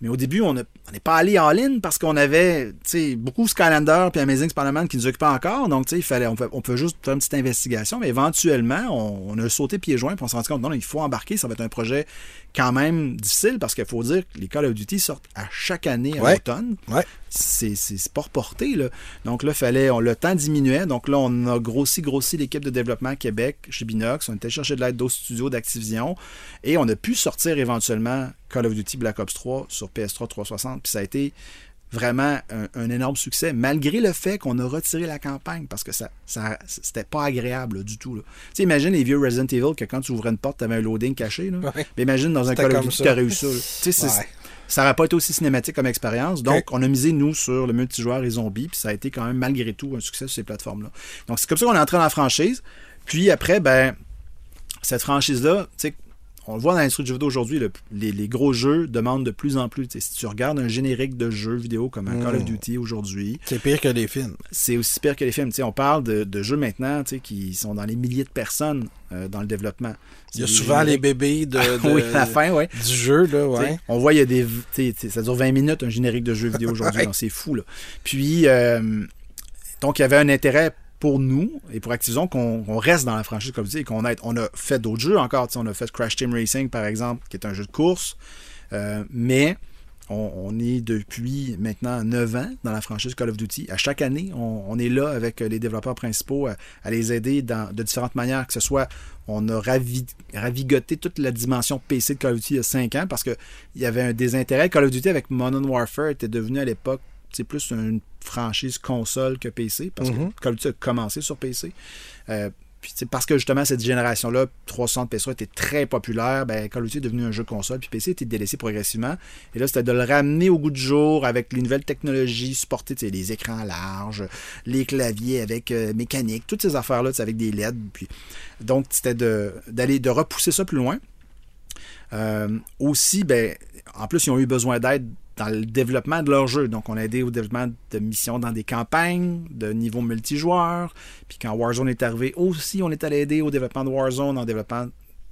Mais au début, on n'est pas allé en ligne parce qu'on avait tu sais, beaucoup Skylander puis Amazing Spider-Man qui nous occupaient encore. Donc, tu sais, il fallait, on peut, on peut juste faire une petite investigation. Mais éventuellement, on, on a sauté pieds joints puis on s'est rendu compte non, non, il faut embarquer. Ça va être un projet quand même difficile parce qu'il faut dire que les Call of Duty sortent à chaque année à Ouais. l'automne Ouais. C'est pas reporté. Là. Donc là, fallait, on, le temps diminuait. Donc là, on a grossi, grossi l'équipe de développement à Québec chez Binox. On était chercher de l'aide d'autres studios d'Activision. Et on a pu sortir éventuellement Call of Duty Black Ops 3 sur PS3 360. Puis ça a été vraiment un, un énorme succès, malgré le fait qu'on a retiré la campagne, parce que ça, ça c'était pas agréable là, du tout. là. Imagine les vieux Resident Evil que quand tu ouvrais une porte, tu avais un loading caché. Là. Ouais. Mais imagine dans un Call of Duty, ça. tu aurais eu ça. n'aurait pas été aussi cinématique comme expérience. Donc, on a misé, nous, sur le multijoueur et zombies, puis ça a été quand même, malgré tout, un succès sur ces plateformes-là. Donc, c'est comme ça qu'on est entré dans la franchise. Puis après, ben, cette franchise-là, tu sais, on le voit dans l'industrie du jeu vidéo aujourd'hui, le- les, les gros jeux demandent de plus en plus. Si tu regardes un générique de jeu vidéo comme un Call of Duty aujourd'hui, C'est pire que les films. c'est aussi pire que les films. On parle de, de jeux maintenant qui sont dans les milliers de personnes euh, dans le développement. Il y a souvent les bébés de, [laughs] de- oui, à la fin, ouais. du jeu, là, ouais. On voit, il y a des. ça dure 20 minutes, un générique de jeu vidéo aujourd'hui. [laughs] Ouais. C'est fou, là. Puis, euh, donc, il y avait un intérêt pour nous et pour Activision qu'on reste dans la franchise comme ça et qu'on ait- on a fait d'autres jeux encore. On a fait Crash Team Racing, par exemple, qui est un jeu de course. Euh, mais on, est depuis maintenant 9 ans dans la franchise Call of Duty. À chaque année, on, est là avec les développeurs principaux à, les aider dans, de différentes manières, que ce soit on a ravi- ravigoté toute la dimension PC de Call of Duty il y a 5 ans parce qu'il y avait un désintérêt. Call of Duty avec Modern Warfare était devenu à l'époque c'est plus une franchise console que PC parce que Call of Duty a commencé sur PC. Euh, puis c'est parce que justement cette génération-là, 360 PS3 était très populaire, ben, Call of Duty est devenu un jeu console, puis PC était délaissé progressivement. Et là, c'était de le ramener au goût du jour avec les nouvelles technologies, supporter tu sais, les écrans larges, les claviers avec euh, mécanique, toutes ces affaires-là, tu avec des LED. Puis, donc, c'était de- d'aller de repousser ça plus loin. Euh, aussi, ben, en plus, ils ont eu besoin d'aide dans le développement de leur jeu. Donc, on a aidé au développement de missions dans des campagnes, de niveaux multijoueurs. Puis quand Warzone est arrivé aussi, on est allé aider au développement de Warzone, en développant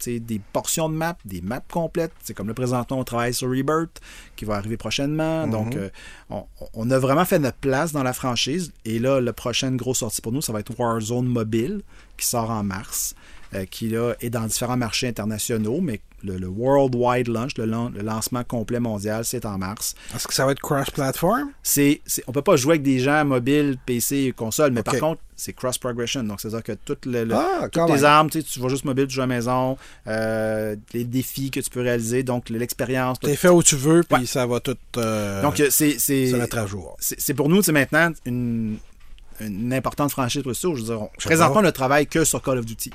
des portions de maps, des maps complètes. C'est comme le présentement, on travaille sur Rebirth, qui va arriver prochainement. Donc, euh, on, on a vraiment fait notre place dans la franchise. Et là, la prochaine grosse sortie pour nous, ça va être Warzone Mobile, qui sort en mars, euh, qui là est dans différents marchés internationaux, mais le, le Worldwide Launch, le, lan- le lancement complet mondial, c'est en mars. Est-ce que ça va être cross-platform? C'est, c'est- on peut pas jouer avec des gens mobiles, PC et console, mais par contre, c'est cross-progression. Donc, c'est-à-dire que toutes, le- le- Ah, toutes les armes, tu sais, tu vas juste mobile, tu joues à la maison, euh, les défis que tu peux réaliser, donc l'expérience. T'es fait où tu veux, puis Ouais. ça va tout euh, Donc, euh, c'est, c'est, se mettre à jour. c'est, c'est pour nous, c'est maintenant une, une importante franchise pour ça. Je veux dire, on- présentement, ne travaille que sur Call of Duty.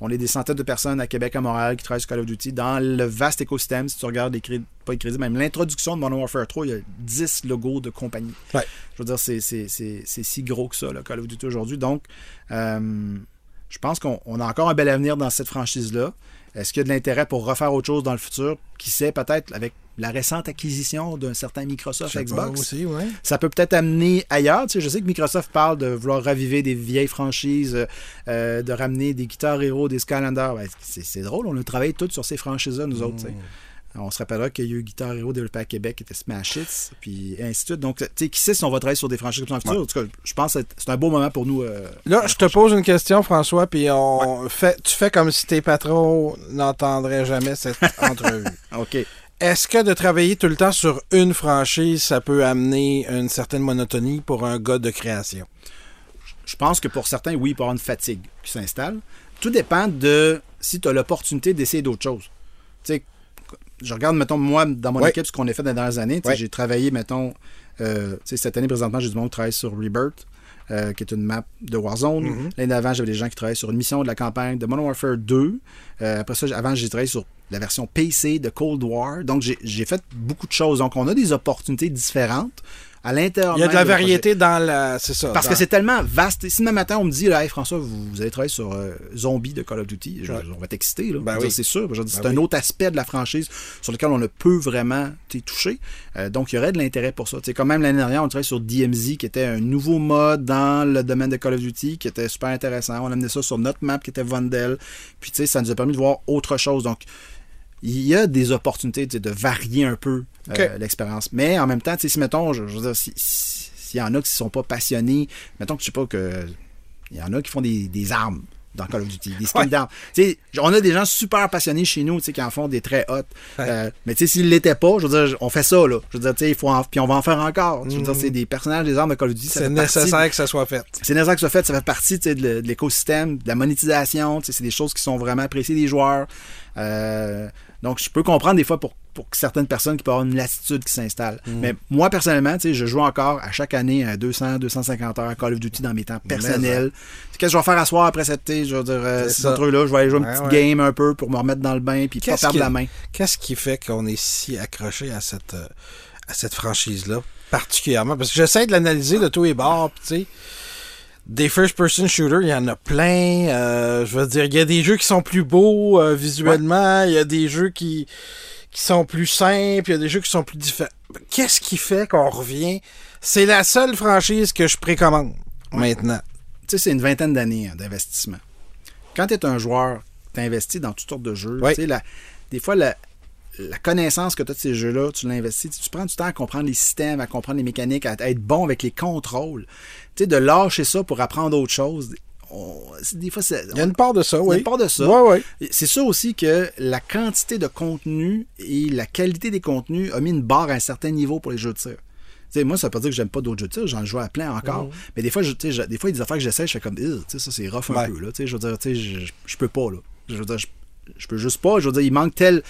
On est des centaines de personnes à Québec, à Montréal, qui travaillent sur Call of Duty. Dans le vaste écosystème, si tu regardes les crédits, pas les crédits, même l'introduction de Modern Warfare 3, il y a 10 logos de compagnie. Ouais. Je veux dire, c'est, c'est, c'est, c'est si gros que ça, Call of Duty aujourd'hui. Donc, euh, je pense qu'on on a encore un bel avenir dans cette franchise-là. Est-ce qu'il y a de l'intérêt pour refaire autre chose dans le futur? Qui sait, peut-être, avec la récente acquisition d'un certain Microsoft Je Xbox aussi, ouais. ça peut peut-être amener ailleurs. Tu sais, je sais que Microsoft parle de vouloir raviver des vieilles franchises, euh, euh, de ramener des Guitar Hero, des Skylanders. C'est, drôle, on a travaillé tous sur ces franchises-là, nous autres. tu sais. On se rappellera qu'il y a eu Guitar Hero développé à Québec qui était Smash Hits, puis ainsi de suite. Donc, tu sais, qui sait si on va travailler sur des franchises comme ça le futur. En tout cas, je pense que c'est- c'est un beau moment pour nous. euh, Là, je te pose une question, François, puis on fait, tu fais comme si tes patrons n'entendraient jamais cette [laughs] entrevue. OK. Est-ce que de travailler tout le temps sur une franchise, ça peut amener une certaine monotonie pour un gars de création? Je pense que pour certains, oui, il peut y avoir une fatigue qui s'installe. Tout dépend de si tu as l'opportunité d'essayer d'autres choses. Tu sais, je regarde, mettons, moi, dans mon Ouais. équipe, ce qu'on a fait dans les dernières années. Ouais. J'ai travaillé, mettons, euh, cette année, présentement, j'ai du monde qui travaille sur Rebirth, euh, qui est une map de Warzone. Mm-hmm. L'année d'avant, j'avais des gens qui travaillaient sur une mission de la campagne de Modern Warfare 2. Euh, après ça, avant, j'ai travaillé sur la version PC de Cold War. Donc, j'ai fait beaucoup de choses. Donc, on a des opportunités différentes à l'intérieur. Il y a de la variété dans la. C'est ça. Parce dans- que c'est tellement vaste. Si demain matin, on me dit, là, Hey, François, vous, vous allez travailler sur euh, Zombie de Call of Duty, je- Ouais. on va t'exciter. là. Ben oui. C'est sûr. C'est Ben un autre aspect de la franchise sur lequel on ne peut vraiment toucher. Euh, donc, il y aurait de l'intérêt pour ça. Tu sais, quand même, l'année dernière, on travaillait sur DMZ, qui était un nouveau mode dans le domaine de Call of Duty, qui était super intéressant. On a amené ça sur notre map, qui était Vondel. Puis, tu sais, ça nous a permis de voir autre chose. Donc, il y a des opportunités de varier un peu euh, l'expérience. Mais en même temps, si mettons, je, je veux dire, si- si- s'il y en a qui ne sont pas passionnés, mettons que je sais pas que. Il y en a qui font des, des armes dans Call of Duty, des skins Ouais. d'armes. On a des gens super passionnés chez nous, qui en font des très hautes. Ouais. Euh, mais s'ils l'étaient pas, je veux dire, on fait ça, là. Je veux dire, tu sais, il faut en- puis on va en faire encore. C'est des personnages des armes de Call of Duty. Mm. c'est partie- nécessaire que ça soit fait. c'est nécessaire que ça soit fait, ça fait partie de l'é- de l'écosystème, de la monétisation, c'est des choses qui sont vraiment appréciées des joueurs. Euh, donc, je peux comprendre des fois pour, pour certaines personnes qui peuvent avoir une lassitude qui s'installe. Mm. Mais moi, personnellement, je joue encore à chaque année à 200, 250 heures à Call of Duty dans mes temps personnels. Qu'est-ce que je vais faire à soir après cette, sais, je veux dire, euh, trucs-là, je vais aller jouer une Ouais, petite ouais. game un peu pour me remettre dans le bain puis pas Qu'est-ce perdre qui- la main. Qu'est-ce qui fait qu'on est si accroché à cette, euh, à cette franchise-là, particulièrement? Parce que j'essaie de l'analyser de tous les bords, tu sais, des first-person shooters, il y en a plein. Euh, je veux dire, il y a des jeux qui sont plus beaux euh, visuellement, il y a des jeux qui, qui sont plus simples, il y a des jeux qui sont plus différents. Qu'est-ce qui fait qu'on revient? C'est la seule franchise que je précommande maintenant. Tu sais, c'est une vingtaine d'années hein, d'investissement. Quand tu es un joueur, tu investis dans toutes sortes de jeux. Tu sais, la- des fois, la, la connaissance que tu as de ces jeux-là, tu l'investis. Tu prends du temps à comprendre les systèmes, à comprendre les mécaniques, à être bon avec les contrôles. Tu sais, de lâcher ça pour apprendre autre chose. on- des fois, c'est- Il y a une part de ça, il y a oui. une part de ça. Oui, oui. C'est sûr aussi que la quantité de contenu et la qualité des contenus a mis une barre à un certain niveau pour les jeux de tir. Tu sais, moi, ça veut pas dire que j'aime pas d'autres jeux de tir, j'en joue à plein encore. Mais des fois, je, je- des fois, il y a des affaires que j'essaie, je fais comme, Ugh, tu sais, ça c'est rough un Ouais. peu. Là. Tu sais, Je veux dire, tu sais, je, je- peux pas. Là. Je veux dire, je, je peux juste pas. Je veux dire, il manque tel,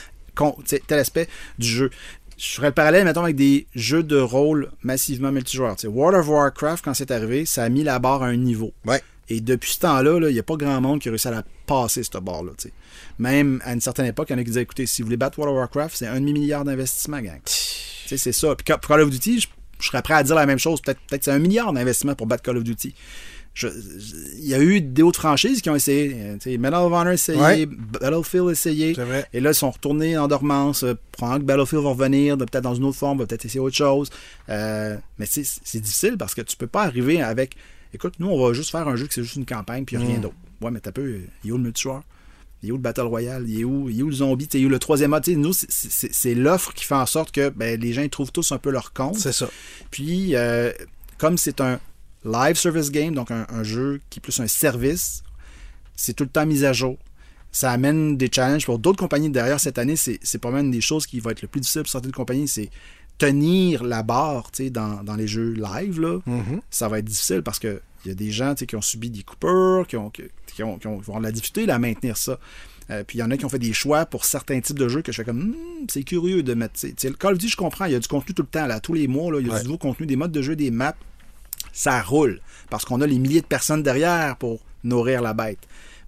tel aspect du jeu. Je ferais le parallèle, mettons, avec des jeux de rôle massivement multijoueurs. Tu sais, World of Warcraft, quand c'est arrivé, ça a mis la barre à un niveau. Ouais. Et depuis ce temps-là, là, il n'y a pas grand monde qui a réussi à la passer, cette barre-là. Même à une certaine époque, il y en a qui disaient écoutez, si vous voulez battre World of Warcraft, c'est un demi-milliard d'investissement, gang. C'est ça. Puis pour Call of Duty, je, je serais prêt à dire la même chose. Peut-être peut-être que c'est un milliard d'investissement pour battre Call of Duty. Il y a eu d'autres franchises qui ont essayé. Euh, tu sais, Medal of Honor a essayé, Ouais. Battlefield a essayé. Et là, ils sont retournés en dormance. Euh, Probablement que Battlefield va revenir, peut-être dans une autre forme, va peut-être essayer autre chose. Euh, mais c'est difficile parce que tu peux pas arriver avec. Écoute, nous, on va juste faire un jeu qui c'est juste une campagne, puis rien d'autre. Ouais, mais t'as peu. Il est où le multijoueur? Il est où le Battle Royale? Il est où, il est où le zombie? Il est où le troisième mode? Nous, c'est- l'offre qui fait en sorte que ben, les gens ils trouvent tous un peu leur compte. C'est ça. Puis, euh, comme c'est un live service game, donc un, un jeu qui est plus un service, c'est tout le temps mis à jour. Ça amène des challenges pour d'autres compagnies derrière cette année. C'est c'est pas mal une des choses qui va être le plus difficile pour certaines compagnies. C'est tenir la barre dans, dans les jeux live. Là, Ça va être difficile parce que il y a des gens qui ont subi des coupures, qui, ont, qui, qui ont, qui ont- qui vont avoir de la difficulté là, à maintenir ça. Euh, puis il y en a qui ont fait des choix pour certains types de jeux que je fais comme Hmm, c'est curieux de mettre. tu sais, tu sais, le Call of Duty, je comprends, il y a du contenu tout le temps, là, tous les mois, là, il y a Ouais. du nouveau contenu, des modes de jeu, des maps. Ça roule. Parce qu'on a les milliers de personnes derrière pour nourrir la bête.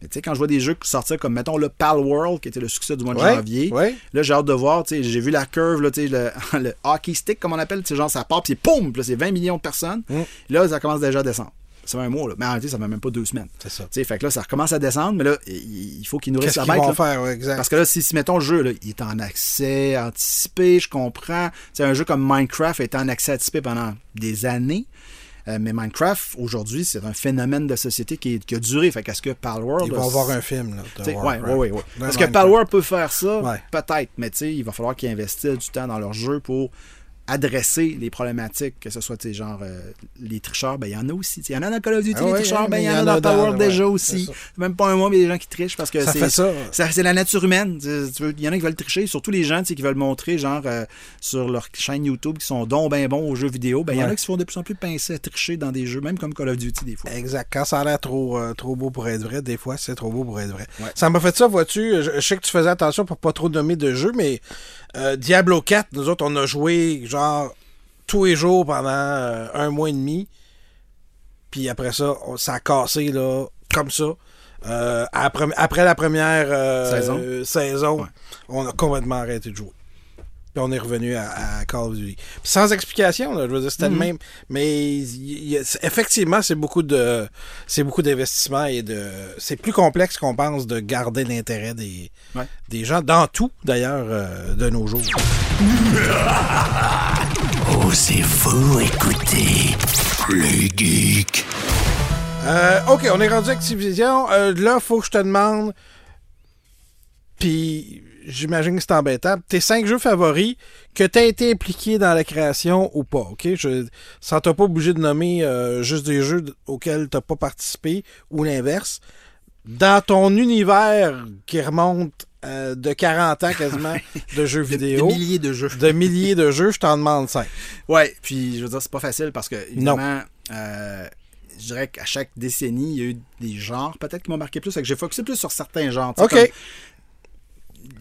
Mais tu sais, quand je vois des jeux sortir comme, mettons, le Pal World, qui était le succès du mois de Ouais, janvier, ouais. là, j'ai hâte de voir, tu sais, j'ai vu la curve, là, tu sais, le, [laughs] le hockey stick, comme on appelle, tu sais, genre, ça part, puis c'est poum, là, c'est 20 millions de personnes. Mm. Là, ça commence déjà à descendre. Ça fait un mois, là. Mais en réalité, ça fait même pas deux semaines. C'est ça. Tu sais, fait que là, ça recommence à descendre, mais là, il faut qu'ils nourrissent Qu'est-ce la qu'ils bête. vont là. faire, ouais, exact. Parce que là, si, si mettons le jeu, là, il est en accès anticipé, je comprends. C'est un jeu comme Minecraft est en accès anticipé pendant des années. Euh, mais Minecraft, aujourd'hui, c'est un phénomène de société qui, qui a duré. Fait qu'est-ce que Palworld. Ils vont avoir un film, là. de Warcraft. ouais, ouais, ouais. Dans Est-ce que. Palworld peut faire ça? Peut-être. Mais tu sais, il va falloir qu'ils investissent du temps dans leur jeu pour adresser les problématiques, que ce soit, genre, euh, les tricheurs, ben, il y en a aussi. Il y en a dans Call of Duty, Ah les tricheurs, ouais, ben, il y en a dans ouais, déjà aussi. Même pas un mois, mais il y a des gens qui trichent parce que c'est fait ça. ça- c'est la nature humaine. Il y en a qui veulent tricher, surtout les gens qui veulent montrer, genre, euh, sur leur chaîne YouTube, qui sont donc ben bons aux jeux vidéo. Ben, il y en a qui se font de plus en plus pincer à tricher dans des jeux, même comme Call of Duty, des fois. Exact. Quand ça a l'air trop, euh, trop beau pour être vrai, des fois, c'est trop beau pour être vrai. Ouais. Ça m'a fait ça, vois-tu? Je, je sais que tu faisais attention pour pas trop nommer de jeux, mais euh, Diablo 4, nous autres, on a joué genre tous les jours pendant euh, un mois et demi. Puis après ça, on- ça a cassé là, comme ça. Euh, après, après la première Saison. saison, Ouais. on a complètement arrêté de jouer. Puis on est revenu à, à Call of Duty. Puis sans explication, là, je veux dire, c'était le Mhm. même. Mais y c'est- effectivement, c'est beaucoup de c'est beaucoup d'investissement et de. C'est plus complexe qu'on pense de garder l'intérêt des, Ouais. des gens, dans tout d'ailleurs, euh, de nos jours. [laughs] Osez-vous écouter les geeks? Euh, ok, on est rendu à Activision. Euh, là, faut que je te demande. Puis, j'imagine que c'est embêtant. Tes cinq jeux favoris que tu as été impliqué dans la création ou pas, ok? Je sans t'as pas obligé de nommer euh, juste des jeux auxquels t'as pas participé ou l'inverse. Dans ton univers qui remonte euh, de 40 ans quasiment [laughs] de jeux vidéo, Des milliers de jeux. de milliers de jeux, je t'en demande cinq. Ouais, puis je veux dire, c'est pas facile parce que, évidemment, euh, je dirais qu'à chaque décennie, il y a eu des genres peut-être qui m'ont marqué plus. Fait que j'ai focusé plus sur certains genres. Ok. comme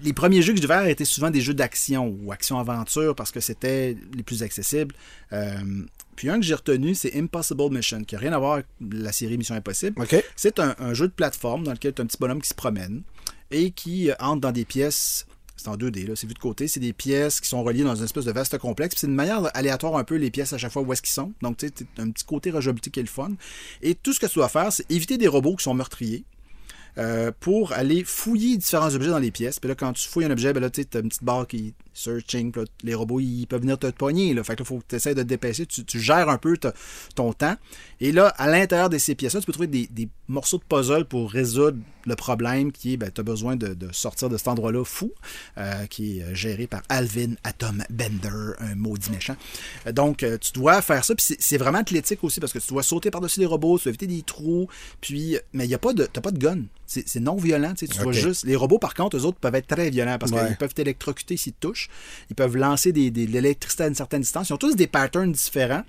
les premiers jeux que j'ai fait étaient souvent des jeux d'action ou action-aventure parce que c'était les plus accessibles. Euh, puis un que j'ai retenu, c'est Impossible Mission, qui n'a rien à voir avec la série Mission Impossible. C'est un, un jeu de plateforme dans lequel tu as un petit bonhomme qui se promène et qui euh, entre dans des pièces C'est en 2D, là. C'est vu de côté. C'est des pièces qui sont reliées dans une espèce de vaste complexe. Puis c'est une manière aléatoire un peu les pièces à chaque fois où est-ce qu'ils sont. Donc, tu sais, un petit côté rejouabilité qui est le fun. Et tout ce que tu dois faire, c'est éviter des robots qui sont meurtriers. Euh, pour aller fouiller différents objets dans les pièces. Puis là, quand tu fouilles un objet, ben là, tu as une petite barre qui searching. Là, les robots, ils peuvent venir te pogner. Là. Fait que là, faut que tu essaies de te dépêcher. Tu, tu gères un peu ton temps. Et là, à l'intérieur de ces pièces-là, tu peux trouver des, des morceaux de puzzle pour résoudre le problème qui est, ben, tu as besoin de, de sortir de cet endroit-là fou, euh, qui est euh, géré par Alvin Atom Bender, un maudit méchant. Euh, Donc, tu dois faire ça. Puis c'est- vraiment athlétique aussi parce que tu dois sauter par-dessus les robots, tu dois éviter des trous. Puis, mais il a pas de, t'as pas de gun. C'est non violent. Tu sais, tu juste. Les robots, par contre, eux autres peuvent être très violents parce Ouais. qu'ils peuvent t'électrocuter s'ils te touchent. Ils peuvent lancer des, des- de l'électricité à une certaine distance. Ils ont tous des patterns différents.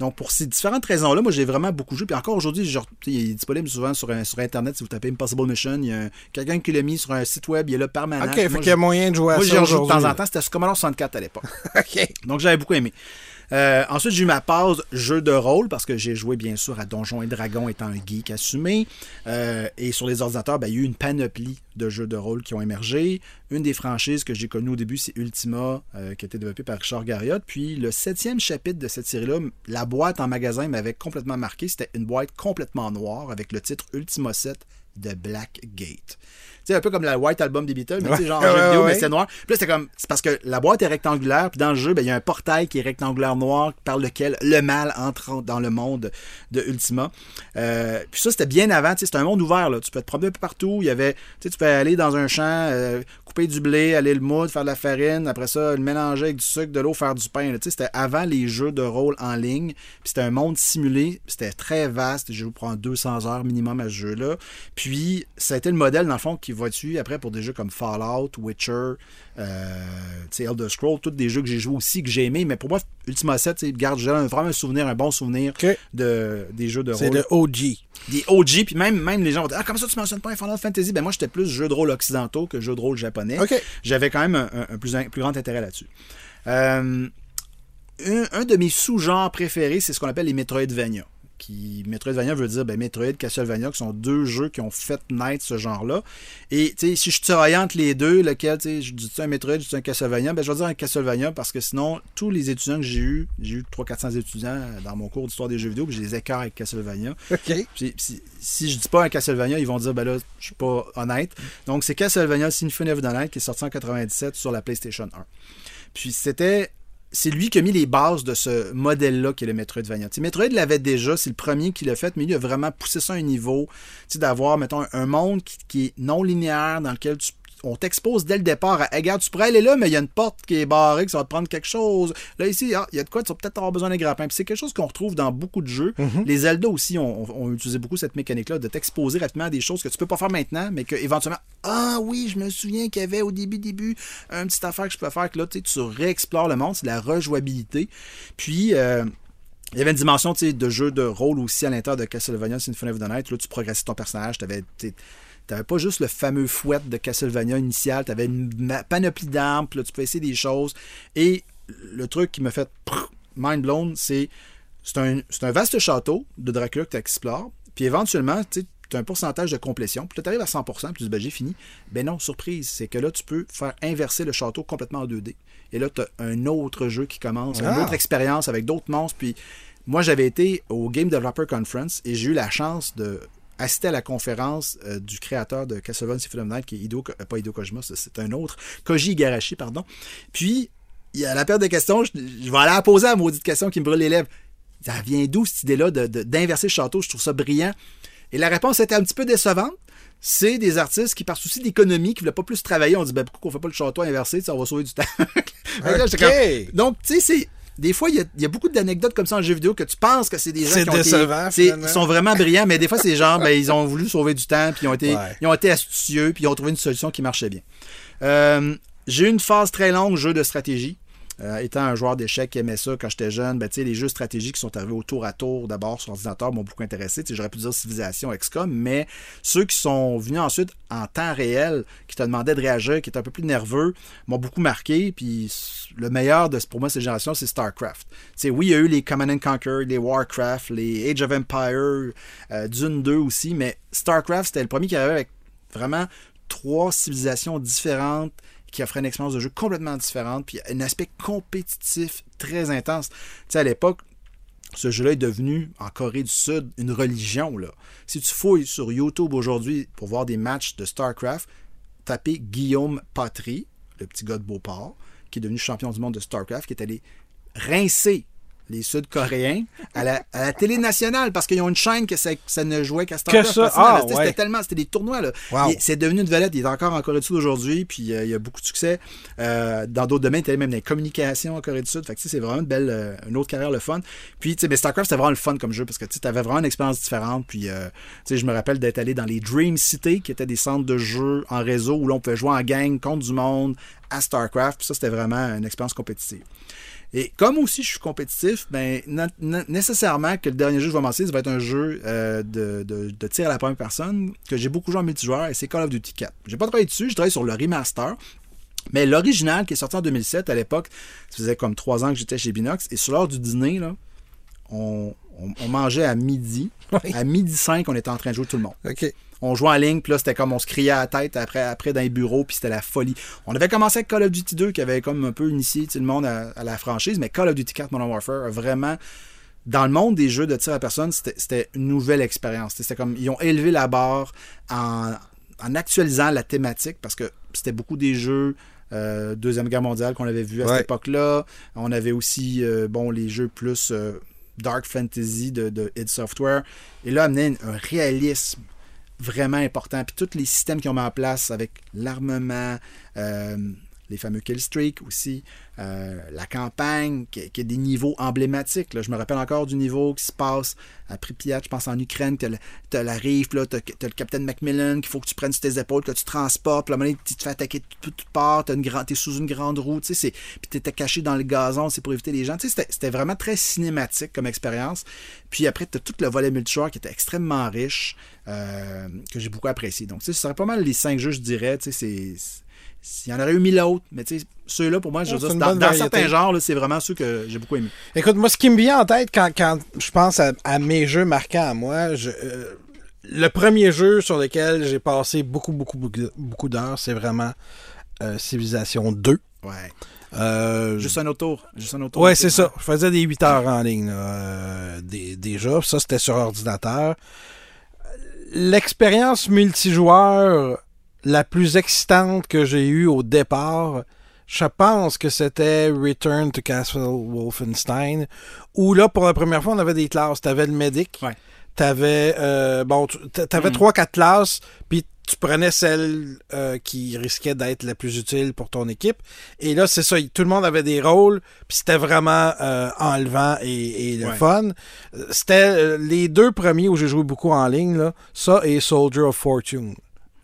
Donc, pour ces différentes raisons-là, moi, j'ai vraiment beaucoup joué. Puis encore aujourd'hui, il est disponible souvent sur, Internet. Si vous tapez Impossible Mission, il y a un- quelqu'un qui l'a mis sur un site web. Il est là permanent. OK, fait Moi, qu'il y a moyen de jouer à moi, ça j'y rejoue de temps en temps. C'était sur Commodore 64 à l'époque. [laughs] OK. Donc j'avais beaucoup aimé. Euh, ensuite, j'ai eu ma pause jeu de rôle parce que j'ai joué bien sûr à Donjons et Dragons étant un geek assumé. Euh, et sur les ordinateurs, ben, il y a eu une panoplie de jeux de rôle qui ont émergé. Une des franchises que j'ai connues au début, c'est Ultima, euh, qui a été développée par Richard Garriott. Puis le septième chapitre de cette série-là, la boîte en magasin m'avait complètement marqué. C'était une boîte complètement noire avec le titre Ultima 7 de Blackgate. Tu sais, un peu comme la White Album des Beatles, mais tu sais, genre en Ouais, jeu ouais, vidéo, ouais. mais c'est noir. Puis là, c'est comme, c'est parce que la boîte est rectangulaire, puis dans le jeu, ben, il y a un portail qui est rectangulaire noir par lequel le mal entre dans le monde de Ultima. Euh, puis ça, c'était bien avant, tu sais, c'était un monde ouvert, là. Tu peux te promener un peu partout. Il y avait, tu sais, tu peux aller dans un champ, euh, couper du blé, aller le moudre, faire de la farine, après ça, le mélanger avec du sucre, de l'eau, faire du pain. c'était avant les jeux de rôle en ligne. Puis c'était un monde simulé, c'était très vaste. Je vous prends 200 heures minimum à ce jeu-là. Puis ça a été le modèle, dans le fond, qui va suivi après pour des jeux comme Fallout, Witcher, euh, Elder Scrolls, tous des jeux que j'ai joués aussi, que j'ai aimés. Mais pour moi, Ultima 7, tu sais, garde j'ai vraiment un souvenir, un bon souvenir de, des jeux de C'est rôle le OG. des OG, puis même, même les gens vont dire Ah, comment ça tu mentionnes pas un Final Fantasy? Ben moi, j'étais plus jeu de rôle occidentaux que jeu de rôle japonais. J'avais quand même un, un- un plus, un plus grand intérêt là-dessus. Euh, un, un de mes sous-genres préférés, c'est ce qu'on appelle les Metroidvania. Qui, Metroidvania veut dire ben, Metroid, Castlevania, qui sont deux jeux qui ont fait naître ce genre-là. Et si je tiraille entre les deux, lequel, je dis un Metroid, je dis un Castlevania, ben, je vais dire un Castlevania parce que sinon, tous les étudiants que j'ai eu, j'ai eu 300-400 étudiants dans mon cours d'histoire des jeux vidéo, puis je les écarte avec Castlevania. Puis, si, si je dis pas un Castlevania, ils vont dire ben là, je suis pas honnête. Donc c'est Castlevania Symphony of the Night qui est sorti en 97 sur la PlayStation 1. Puis c'était c'est lui qui a mis les bases de ce modèle-là qui est le Metroidvania. Tu sais, Metroid l'avait déjà, c'est le premier qui l'a fait, mais il a vraiment poussé ça à un niveau, tu sais, d'avoir, mettons, un, monde qui, qui est non linéaire, dans lequel tu- on t'expose dès le départ à, Hey, regarde, tu pourrais aller là, mais il y a une porte qui est barrée, que ça va te prendre quelque chose. Là, ici, ah, il y a de quoi, tu vas peut-être avoir besoin d'un grappin. Puis c'est quelque chose qu'on retrouve dans beaucoup de jeux. Les Zelda aussi ont, utilisé beaucoup cette mécanique-là de t'exposer rapidement à des choses que tu peux pas faire maintenant, mais que éventuellement, ah oui, je me souviens qu'il y avait au début, début, un petit affaire que je peux faire, que là, tu sais, tu réexplores le monde, c'est de la rejouabilité. Puis, euh, il y avait une dimension de jeu de rôle aussi à l'intérieur de Castlevania Symphony of the Night. Là, tu progressais ton personnage. Tu n'avais pas juste le fameux fouet de Castlevania initial. Tu avais une panoplie d'armes. Tu peux essayer des choses. Et le truc qui m'a fait mind blown, c'est c'est un, c'est un vaste château de Dracula que tu explores. Puis éventuellement, tu as un pourcentage de complétion. Puis là, tu arrives à 100%, puis tu dis, ben, j'ai fini. Ben non, surprise, c'est que là, tu peux faire inverser le château complètement en 2D. Et là, tu as un autre jeu qui commence, une Ah. autre expérience avec d'autres monstres. Puis moi, j'avais été au Game Developer Conference et j'ai eu la chance de assister à la conférence euh, du créateur de Castlevania Symphony of Night, qui est Ko- euh, pas Hideo Kojima, c'est- un autre, Koji Igarashi, pardon. Puis, il y a la période de questions, je, je vais aller la poser à la maudite question qui me brûle les lèvres. Ça vient d'où cette idée-là de- de- d'inverser le château? Je trouve ça brillant. Et la réponse était un petit peu décevante. C'est des artistes qui, par souci d'économie, qui ne voulaient pas plus travailler, on dit ben, pourquoi on fait pas le château inversé, on va sauver du temps. [laughs] Donc, tu sais, c'est. Des fois, il y a, il y a beaucoup d'anecdotes comme ça en jeu vidéo que tu penses que c'est des gens qui ont décevant, été. c'est- finalement. Ils sont vraiment brillants, mais des fois, c'est genre, ben, ils ont voulu sauver du temps, puis ils ont été, Ouais. ils ont été astucieux, puis ils ont trouvé une solution qui marchait bien. Euh, j'ai eu une phase très longue jeu de stratégie. Euh, étant un joueur d'échecs qui aimait ça quand j'étais jeune, ben, les jeux stratégiques qui sont arrivés au tour à tour d'abord sur ordinateur m'ont beaucoup intéressé. J'aurais pu dire Civilisation, XCOM, mais ceux qui sont venus ensuite en temps réel, qui te demandaient de réagir, qui étaient un peu plus nerveux, m'ont beaucoup marqué. Puis le meilleur de, pour moi, cette génération, c'est StarCraft. Oui, il y a eu les Command and Conquer, les Warcraft, les Age of Empire, euh, Dune 2 aussi, mais StarCraft, c'était le premier qui arrivait avec vraiment trois civilisations différentes qui offrait une expérience de jeu complètement différente, puis un aspect compétitif très intense. Tu sais, à l'époque, ce jeu-là est devenu, en Corée du Sud, une religion. Si tu fouilles sur YouTube aujourd'hui pour voir des matchs de StarCraft, tapez Guillaume Patry, le petit gars de Beauport, qui est devenu champion du monde de StarCraft, qui est allé rincer les Sud-Coréens à la, à la télé nationale parce qu'ils ont une chaîne que ça, ça ne jouait qu'à StarCraft. ça? Parce que, là, Ah, c'était ouais. tellement, c'était des tournois. Là. Wow. C'est devenu une vedette. Il est encore en Corée du Sud aujourd'hui, puis euh, il y a beaucoup de succès. Euh, dans d'autres domaines, il était même dans les communications en Corée du Sud. Fait que, tu sais, c'est vraiment une belle, euh, une autre carrière, le fun. Puis, tu sais, mais StarCraft, c'était vraiment le fun comme jeu parce que tu avais vraiment une expérience différente. Puis, tu sais, je me rappelle d'être allé dans les Dream City, qui étaient des centres de jeux en réseau où l'on pouvait jouer en gang contre du monde à StarCraft. Puis ça, c'était vraiment une expérience compétitive. Et comme aussi je suis compétitif, ben, nécessairement que le dernier jeu que je vais mentionner, ça va être un jeu euh, de, de- de tir à la première personne que j'ai beaucoup joué en multijoueur et c'est Call of Duty 4. J'ai pas travaillé dessus, je travaille sur le remaster. Mais l'original qui est sorti en 2007, à l'époque, ça faisait comme trois ans que j'étais chez Binox. Et sur l'heure du dîner, là, on, on- on mangeait à midi. [laughs] Oui. À midi 5, on était en train de jouer tout le monde. On jouait en ligne, puis là, c'était comme on se criait à la tête après, après dans les bureaux, puis c'était la folie. On avait commencé avec Call of Duty 2, qui avait comme un peu initié sais, le monde à, à la franchise, mais Call of Duty 4 Modern Warfare a vraiment. Dans le monde des jeux de tir à personne, c'était c'était une nouvelle expérience. C'était comme. Ils ont élevé la barre en, en actualisant la thématique, parce que c'était beaucoup des jeux. euh, Deuxième Guerre mondiale qu'on avait vu à Ouais. cette époque-là. On avait aussi euh, bon, les jeux plus euh, Dark Fantasy de, de id Software. Et là, amener un réalisme vraiment important. Puis tous les systèmes qu'ils ont mis en place avec l'armement, euh, les fameux kill streak aussi, euh, la campagne, qui, qui a des niveaux emblématiques. Je me rappelle encore du niveau qui se passe à Pripyat, je pense en Ukraine, tu as la rive, tu as, le capitaine Macmillan qu'il faut que tu prennes sur tes épaules, que tu transportes, puis à un moment donné, tu te fais attaquer de toutes parts, tu es sous une grande roue, puis tu étais caché dans le gazon, c'est pour éviter les gens. C'était- vraiment très cinématique comme expérience. Puis après, tu as tout le volet multijoueur qui était extrêmement riche, euh, que j'ai beaucoup apprécié. Donc, ce serait pas mal les cinq jeux, je dirais. C'est- Il y en aurait eu mille autres, mais tu sais, ceux-là, pour moi, je veux dire, dans, certains genres, c'est vraiment ceux que j'ai beaucoup aimé. Écoute, moi, ce qui me vient en tête quand, quand je pense à, à mes jeux marquants à moi, je, euh, le premier jeu sur lequel j'ai passé beaucoup, beaucoup, beaucoup, beaucoup d'heures, c'est vraiment euh, Civilization 2. Ouais. Euh, Juste un autre tour. Juste un autre tour. Ouais, c'est ça. Je faisais des 8 heures en ligne là, euh, des- déjà. Ça, c'était sur ordinateur. L'expérience multijoueur la plus excitante que j'ai eue au départ, je pense que c'était Return to Castle Wolfenstein, où là, pour la première fois, on avait des classes. T'avais le medic, Ouais. t'avais euh, bon, tu- Mm. trois, quatre classes, puis tu prenais celle euh, qui risquait d'être la plus utile pour ton équipe. Et là, c'est ça, tout le monde avait des rôles, puis c'était vraiment euh, enlevant et, et le Ouais. fun. C'était les deux premiers où j'ai joué beaucoup en ligne, là, ça et Soldier of Fortune.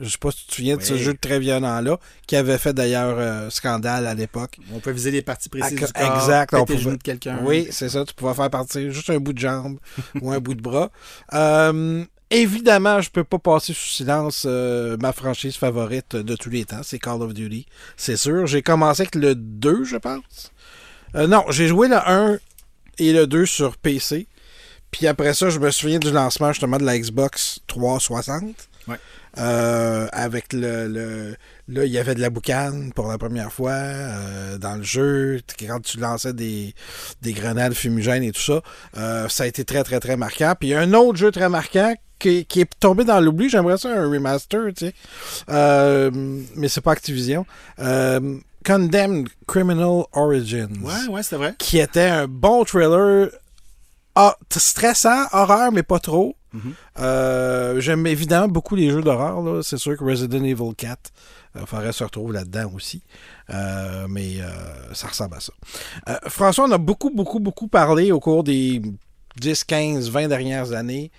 Je sais pas si tu te souviens de ce jeu très violent-là, qui avait fait d'ailleurs euh, scandale à l'époque. On peut viser les parties précises du corps, exact, on pouvait- de quelqu'un. Oui, c'est ça. Tu pouvais faire partir juste un bout de jambe [laughs] ou un bout de bras. Euh, évidemment, je peux pas passer sous silence euh, ma franchise favorite de tous les temps, c'est Call of Duty. C'est sûr. J'ai commencé avec le 2, je pense. Euh, non, j'ai joué le 1 et le 2 sur PC. Puis après ça, je me souviens du lancement justement de la Xbox 360. Ouais. Euh, avec le, le- Là, il y avait de la boucane pour la première fois euh, dans le jeu. Quand tu lançais des, des grenades fumigènes et tout ça, euh, ça a été très, très, très marquant. Puis il y a un autre jeu très marquant qui, qui est tombé dans l'oubli. J'aimerais ça un remaster, tu sais. Mais c'est pas Activision. Condemned Criminal Origins Ouais, ouais, c'est vrai. qui était un bon thriller ah, stressant, horreur, mais pas trop. Euh, J'aime évidemment beaucoup les jeux d'horreur. C'est sûr que Resident Evil 4 euh, faudrait se retrouver là-dedans aussi. Euh, mais euh, ça ressemble à ça. François, on a beaucoup, beaucoup, beaucoup parlé au cours des 10, 15, 20 dernières années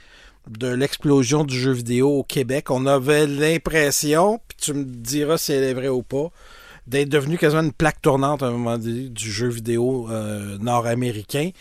de l'explosion du jeu vidéo au Québec. On avait l'impression, puis tu me diras si elle est vraie ou pas, d'être devenu quasiment une plaque tournante à un moment donné du jeu vidéo nord-américain.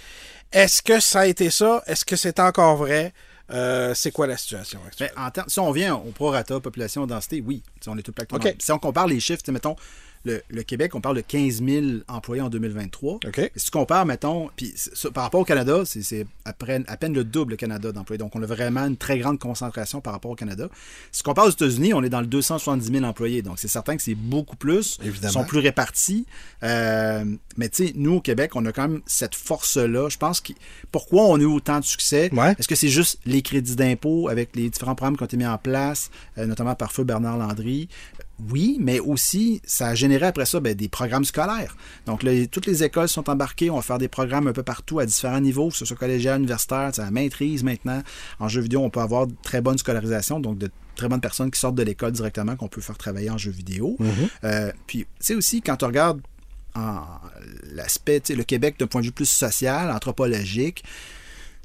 Est-ce que ça a été ça? Est-ce que c'est encore vrai? Euh, c'est quoi la situation actuelle? En si on vient au prorata population densité, oui, on est tout plaque OK. Si on compare les chiffres, mettons, le, le Québec, on parle de 15 000 employés en 2023. OK. Et Si tu compares, mettons, puis par rapport au Canada, c'est- à peine, à peine le double le Canada d'employés. Donc, on a vraiment une très grande concentration par rapport au Canada. Si tu compares aux États-Unis, on est dans le 270 000 employés. Donc, c'est certain que c'est beaucoup plus. Évidemment. Ils sont plus répartis. Euh, mais tu sais, nous, au Québec, on a quand même cette force-là. Je pense que pourquoi on a eu autant de succès? Ouais. Est-ce que c'est juste les crédits d'impôt avec les différents programmes qui ont été mis en place, euh, notamment par feu Bernard Landry? Oui, mais aussi, ça a généré après ça ben, des programmes scolaires. Donc, là, toutes les écoles sont embarquées. On va faire des programmes un peu partout à différents niveaux, que ce soit collégial, universitaire, la maîtrise maintenant. En jeux vidéo, on peut avoir de très bonne scolarisation, donc de très bonnes personnes qui sortent de l'école directement qu'on peut faire travailler en jeux vidéo. Euh, puis, tu sais aussi, quand on regarde l'aspect, le Québec d'un point de vue plus social, anthropologique,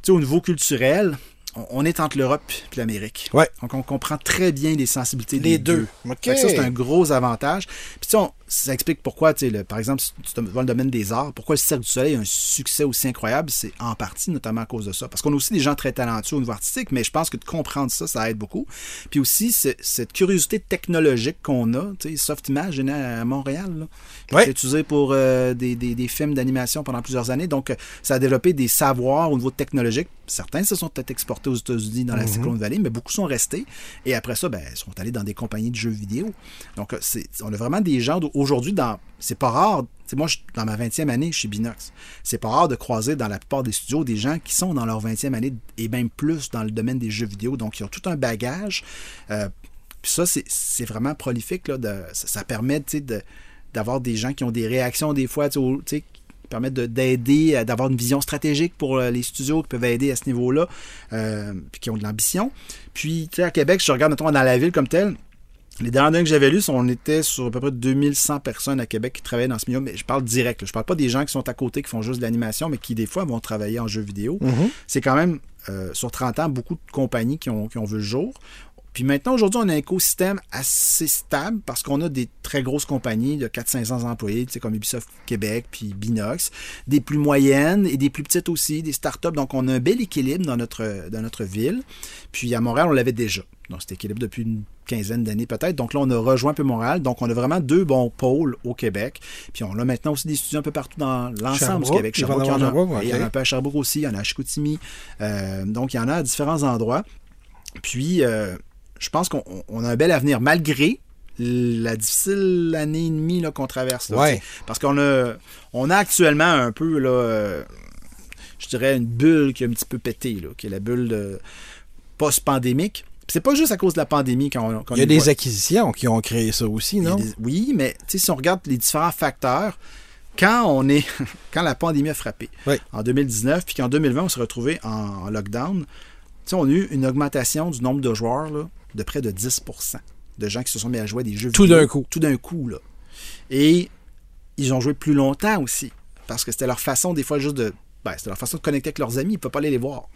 au niveau culturel, on, on est entre l'Europe et l'Amérique. Ouais. Donc, on comprend très bien les sensibilités Les des deux. deux. Ça, c'est un gros avantage. Puis, tu sais, on- ça explique pourquoi, tu sais, le- par exemple, si tu vas dans le domaine des arts, pourquoi le Cirque du Soleil a un succès aussi incroyable, c'est en partie notamment à cause de ça. Parce qu'on a aussi des gens très talentueux au niveau artistique, mais je pense que de comprendre ça, ça aide beaucoup. Puis aussi, cette curiosité technologique qu'on a, tu sais, Softimage est né à Montréal, là, qui a Ouais. été utilisé pour euh, des, des- des films d'animation pendant plusieurs années. Donc, euh, ça a développé des savoirs au niveau technologique. Certains se sont peut-être exportés aux États-Unis dans la Silicon Valley, mais beaucoup sont restés. Et après ça, ben, ils sont allés dans des compagnies de jeux vidéo. Donc, euh, on a vraiment des gens aujourd'hui. C'est pas rare. moi, je- dans ma 20e année chez Binox, c'est pas rare de croiser dans la plupart des studios des gens qui sont dans leur 20e année et même plus dans le domaine des jeux vidéo. Donc, ils ont tout un bagage. Euh, puis ça, c'est, vraiment prolifique. Ça, permet d'avoir des gens qui ont des réactions des fois, qui permettent de- d'aider, à- d'avoir une vision stratégique pour euh, les studios qui peuvent aider à ce niveau-là, euh, puis qui ont de l'ambition. Puis, à Québec, je regarde, mettons, dans la ville comme telle, les dernières données que j'avais lues, on était sur à peu près 2100 personnes à Québec qui travaillaient dans ce milieu, mais je parle direct. là. Je parle pas des gens qui sont à côté, qui font juste de l'animation, mais qui, des fois, vont travailler en jeux vidéo. C'est quand même, euh, sur 30 ans, beaucoup de compagnies qui ont, qui ont vu le jour. Puis maintenant, aujourd'hui, on a un écosystème assez stable parce qu'on a des très grosses compagnies de 400-500 employés, tu sais, comme Ubisoft Québec, puis Binox, des plus moyennes et des plus petites aussi, des startups. Donc, on a un bel équilibre dans notre, dans notre ville. Puis à Montréal, on l'avait déjà. Donc, cet équilibre depuis une quinzaine d'années peut-être. Donc là, on a rejoint un peu Montréal. Donc, on a vraiment deux bons pôles au Québec. Puis on a maintenant aussi des studios un peu partout dans l'ensemble du Québec. il y en a, il y en a un peu à Sherbrooke aussi, il y en a à Chicoutimi. Euh, donc, il y en a à différents endroits. Puis, euh, je pense qu'on on- on a un bel avenir, malgré la difficile année et demie qu'on traverse. là, Ouais. Parce qu'on a, on a actuellement un peu, là, euh, je dirais, une bulle qui a un petit peu pété, là, qui est la bulle post-pandémique. C'est pas juste à cause de la pandémie qu'on qu'on Il y a est des acquisitions qui ont créé ça aussi, non? des- Oui, mais si on regarde les différents facteurs, quand on est [laughs] quand la pandémie a frappé Oui. en 2019, puis qu'en 2020, on s'est retrouvé en, en lockdown, sais, on a eu une augmentation du nombre de joueurs là, de près de 10% de gens qui se sont mis à jouer à des jeux Tout vidéo. d'un coup. Tout d'un coup, là. Et ils ont joué plus longtemps aussi. Parce que c'était leur façon, des fois, juste de. Ben, c'était leur façon de connecter avec leurs amis. Ils ne peuvent pas aller les voir.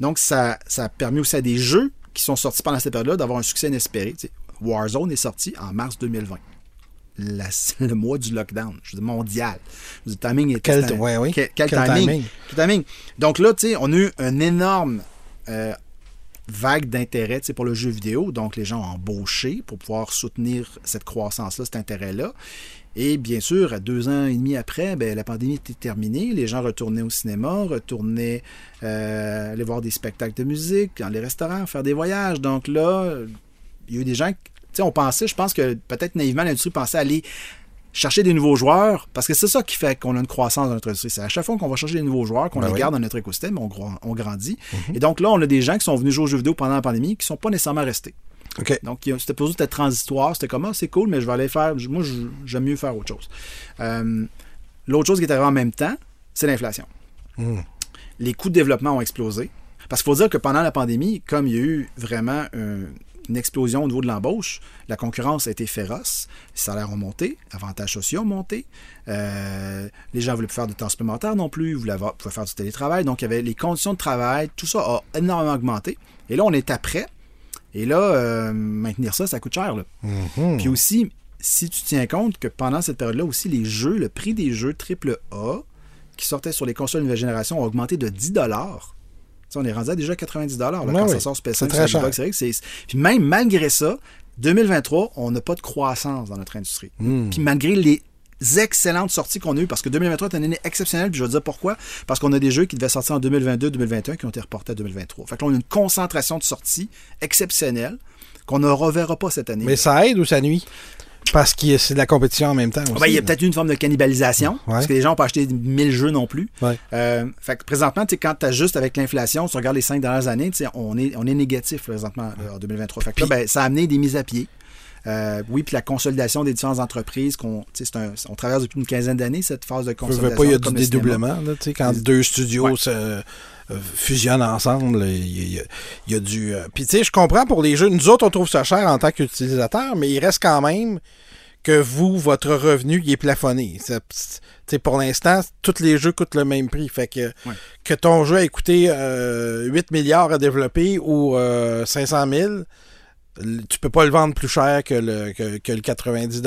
Donc, ça, ça a permis aussi à des jeux qui sont sortis pendant cette période-là d'avoir un succès inespéré. Warzone est sorti en mars 2020. La- [laughs] le mois du lockdown, je veux dire, mondial. Je veux dire, le timing est Quel- ouais, oui. quel, Quel timing. timing. Quel timing. Donc là, tu sais, on a eu un énorme euh, vague d'intérêt pour le jeu vidéo. Donc, les gens ont embauché pour pouvoir soutenir cette croissance-là, cet intérêt-là. Et bien sûr, à deux ans et demi après, ben, la pandémie était terminée. Les gens retournaient au cinéma, retournaient euh, aller voir des spectacles de musique, dans les restaurants, faire des voyages. Donc là, il y a eu des gens, on pensait, je pense que peut-être naïvement, l'industrie pensait aller chercher des nouveaux joueurs, parce que c'est ça qui fait qu'on a une croissance dans notre industrie. C'est à chaque fois qu'on va chercher des nouveaux joueurs, qu'on Ben les oui. garde dans notre écosystème, on, grandit. Et donc là, on a des gens qui sont venus jouer aux jeux vidéo pendant la pandémie, qui ne sont pas nécessairement restés. OK. Donc, c'était posé être transitoire. C'était comme, ah, c'est cool, mais je vais aller faire. Moi, j'aime mieux faire autre chose. Euh, L'autre chose qui est arrivée en même temps, c'est l'inflation. Les coûts de développement ont explosé. Parce qu'il faut dire que pendant la pandémie, comme il y a eu vraiment un- une explosion au niveau de l'embauche, la concurrence a été féroce, les salaires ont monté, les avantages sociaux ont monté, euh, les gens ne voulaient plus faire de temps supplémentaire non plus, ils voulaient avoir- pouvaient faire du télétravail, donc il y avait les conditions de travail, tout ça a énormément augmenté. Et là, on est après. Et là, euh, maintenir ça, ça coûte cher. là. Puis aussi, si tu tiens compte que pendant cette période-là aussi, les jeux, le prix des jeux AAA qui sortaient sur les consoles de nouvelle génération ont augmenté de 10 on est rendu à déjà 90 là, Ouais, quand oui. ça sort sur C'est PS5 très sur cher. Xbox Series. C'est- Puis même malgré ça, 2023, on n'a pas de croissance dans notre industrie. Hmm. Puis malgré les excellentes sorties qu'on a eues, parce que 2023 est une année exceptionnelle, puis je vais te dire pourquoi. Parce qu'on a des jeux qui devaient sortir en 2022, 2021 qui ont été reportés à 2023. Fait que là, on a une concentration de sorties exceptionnelle qu'on ne reverra pas cette année. Mais ça aide ou ça nuit? Parce que c'est de la compétition en même temps aussi. Ah ben, il y a peut-être eu une forme de cannibalisation, parce que les gens n'ont pas acheté 1000 jeux non plus. Ouais. Euh, fait que présentement, quand tu ajustes avec l'inflation, tu regardes les cinq dernières années, on est, on est négatif présentement en 2023. Fait que là, ben, ça a amené des mises à pied. Euh, oui, puis la consolidation des différentes entreprises, qu'on, un- on traverse depuis une quinzaine d'années cette phase de Je veux consolidation. pas, il y a du dédoublement. Là, quand deux studios Ouais. se, fusionnent ensemble, il y, a- il y du... euh, Puis tu sais, je comprends pour les jeux. Nous autres, on trouve ça cher en tant qu'utilisateur, mais il reste quand même que vous, votre revenu, il est plafonné. Sais, pour l'instant, tous les jeux coûtent le même prix. Fait que, Ouais. que ton jeu a coûté euh, 8 milliards à développer ou euh, 500 000, l- tu peux pas le vendre plus cher que le, que, que le 90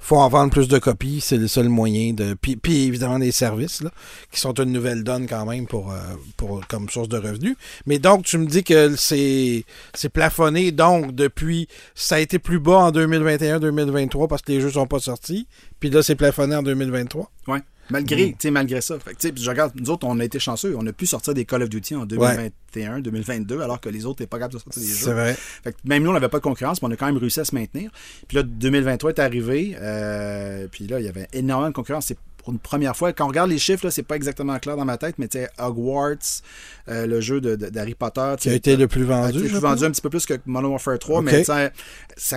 faut en vendre plus de copies, c'est le seul moyen de. Puis, puis évidemment des services là, qui sont une nouvelle donne quand même pour, euh, pour comme source de revenus. Mais donc tu me dis que c'est c'est plafonné donc depuis ça a été plus bas en 2021-2023 parce que les jeux sont pas sortis. Puis là c'est plafonné en 2023. Ouais. Malgré, tu sais, malgré ça. Fait que, tu sais, puis je regarde, nous autres, on a été chanceux. On a pu sortir des Call of Duty en 2021, 2022, alors que les autres n'étaient pas capables de sortir des jeux. C'est vrai. Fait que même nous, on n'avait pas de concurrence, mais on a quand même réussi à se maintenir. Puis là, 2023 est arrivé. euh, puis là, il y avait énormément de concurrence. C'est pour une première fois. Quand on regarde les chiffres, c'est pas exactement clair dans ma tête, mais tu sais, Hogwarts, euh, le jeu d'Harry Potter. Qui a été le plus vendu. je plus vendu un petit peu plus que Modern Warfare 3, Ok. mais ça, ce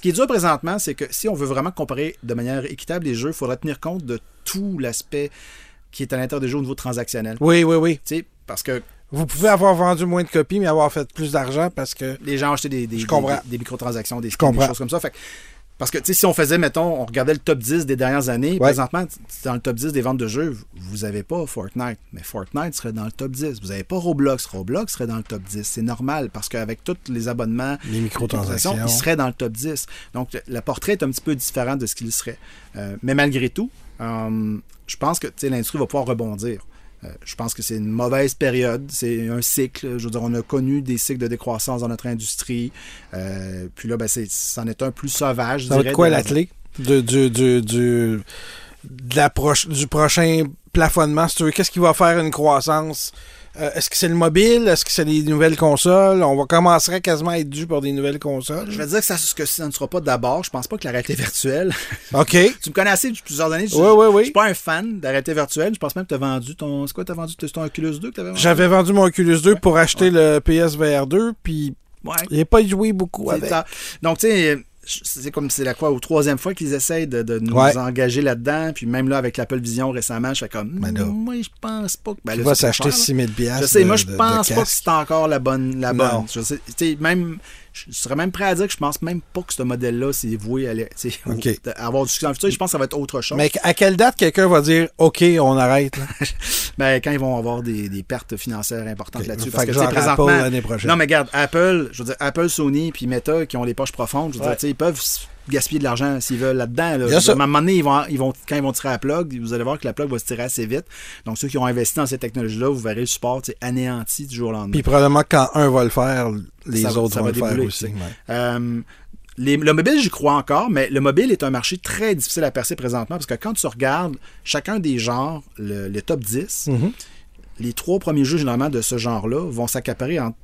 qui est dur présentement, c'est que si on veut vraiment comparer de manière équitable les jeux, il faudrait tenir compte de tout l'aspect qui est à l'intérieur des jeux au niveau transactionnel. Oui, oui, oui. Tu sais, parce que Vous pouvez avoir vendu moins de copies, mais avoir fait plus d'argent parce que. les gens ont acheté des, des, des- des- microtransactions, des, choses comme ça. Fait parce que tu sais, si on faisait, mettons, on regardait le top 10 des dernières années, Ouais. présentement, dans le top 10 des ventes de jeux, vous n'avez pas Fortnite, mais Fortnite serait dans le top 10. Vous n'avez pas Roblox, Roblox serait dans le top 10. C'est normal parce qu'avec tous les abonnements, Les microtransactions. il serait dans le top 10. Donc, le- portrait est un petit peu différent de ce qu'il serait. Euh, mais malgré tout, euh, je pense que l'industrie va pouvoir rebondir. Euh, je pense que c'est une mauvaise période, c'est un cycle. Je veux dire, on a connu des cycles de décroissance dans notre industrie. Euh, puis là, ben, c'est, c'en est un plus sauvage. Ça va dirais, être quoi la clé de, du, du, du, de la proche- du prochain plafonnement, si tu veux? Qu'est-ce qui va faire une croissance? Euh, Est-ce que c'est le mobile? Est-ce que c'est les nouvelles consoles? On va commencer à quasiment être dû pour des nouvelles consoles. Je vais dire que ça, ce que ça ne sera pas d'abord. Je pense pas que la réalité virtuelle. [laughs] OK. tu me connais assez depuis plusieurs années. Je, Oui, oui, oui. Je suis pas un fan de la réalité virtuelle. Je pense même que tu as vendu ton. C'est quoi, tu as vendu ton Oculus 2 que tu avais vendu? J'avais vendu mon Oculus 2 pour acheter le PSVR 2, puis Ouais. j'ai pas joué beaucoup avec. ça. Donc, tu sais, c'est comme c'est la quoi, ou troisième fois qu'ils essayent de, de nous Ouais. engager là-dedans. Puis même là, avec l'Apple Vision récemment, je fais comme, Ben là. moi, je pense pas que. Ben, Tu vas s'acheter cher, là. 6000 pièces. Je sais, moi, je pense pas que c'est encore la bonne. La bonne. Je sais, même, je serais même prêt à dire que je pense même pas que ce modèle-là, c'est voué à, aller- tu sais, au- Ok. [laughs] à avoir du succès dans le futur. Je pense que ça va être autre chose. Mais à quelle date quelqu'un va dire OK, on arrête? là? [laughs] Ben, quand ils vont avoir des, des pertes financières importantes là-dessus. Parce que genre présentement. Apple l'année prochaine. Non, mais regarde, Apple, je veux dire, Apple, Sony, puis Meta, qui ont les poches profondes, je veux Ouais. dire, ils peuvent gaspiller de l'argent s'ils veulent là-dedans. Là. À un moment donné, ils vont, ils vont, quand ils vont tirer à la plug, vous allez voir que la plug va se tirer assez vite. Donc, ceux qui ont investi dans ces technologies-là, vous verrez le support anéanti du jour au lendemain. Puis probablement quand un va le faire, les Ça autres ça vont va le faire aussi. ouais. Euh, les- le mobile, j'y crois encore, mais le mobile est un marché très difficile à percer présentement parce que quand tu regardes chacun des genres, le, le top 10, Mhm. les trois premiers jeux généralement de ce genre-là vont s'accaparer entre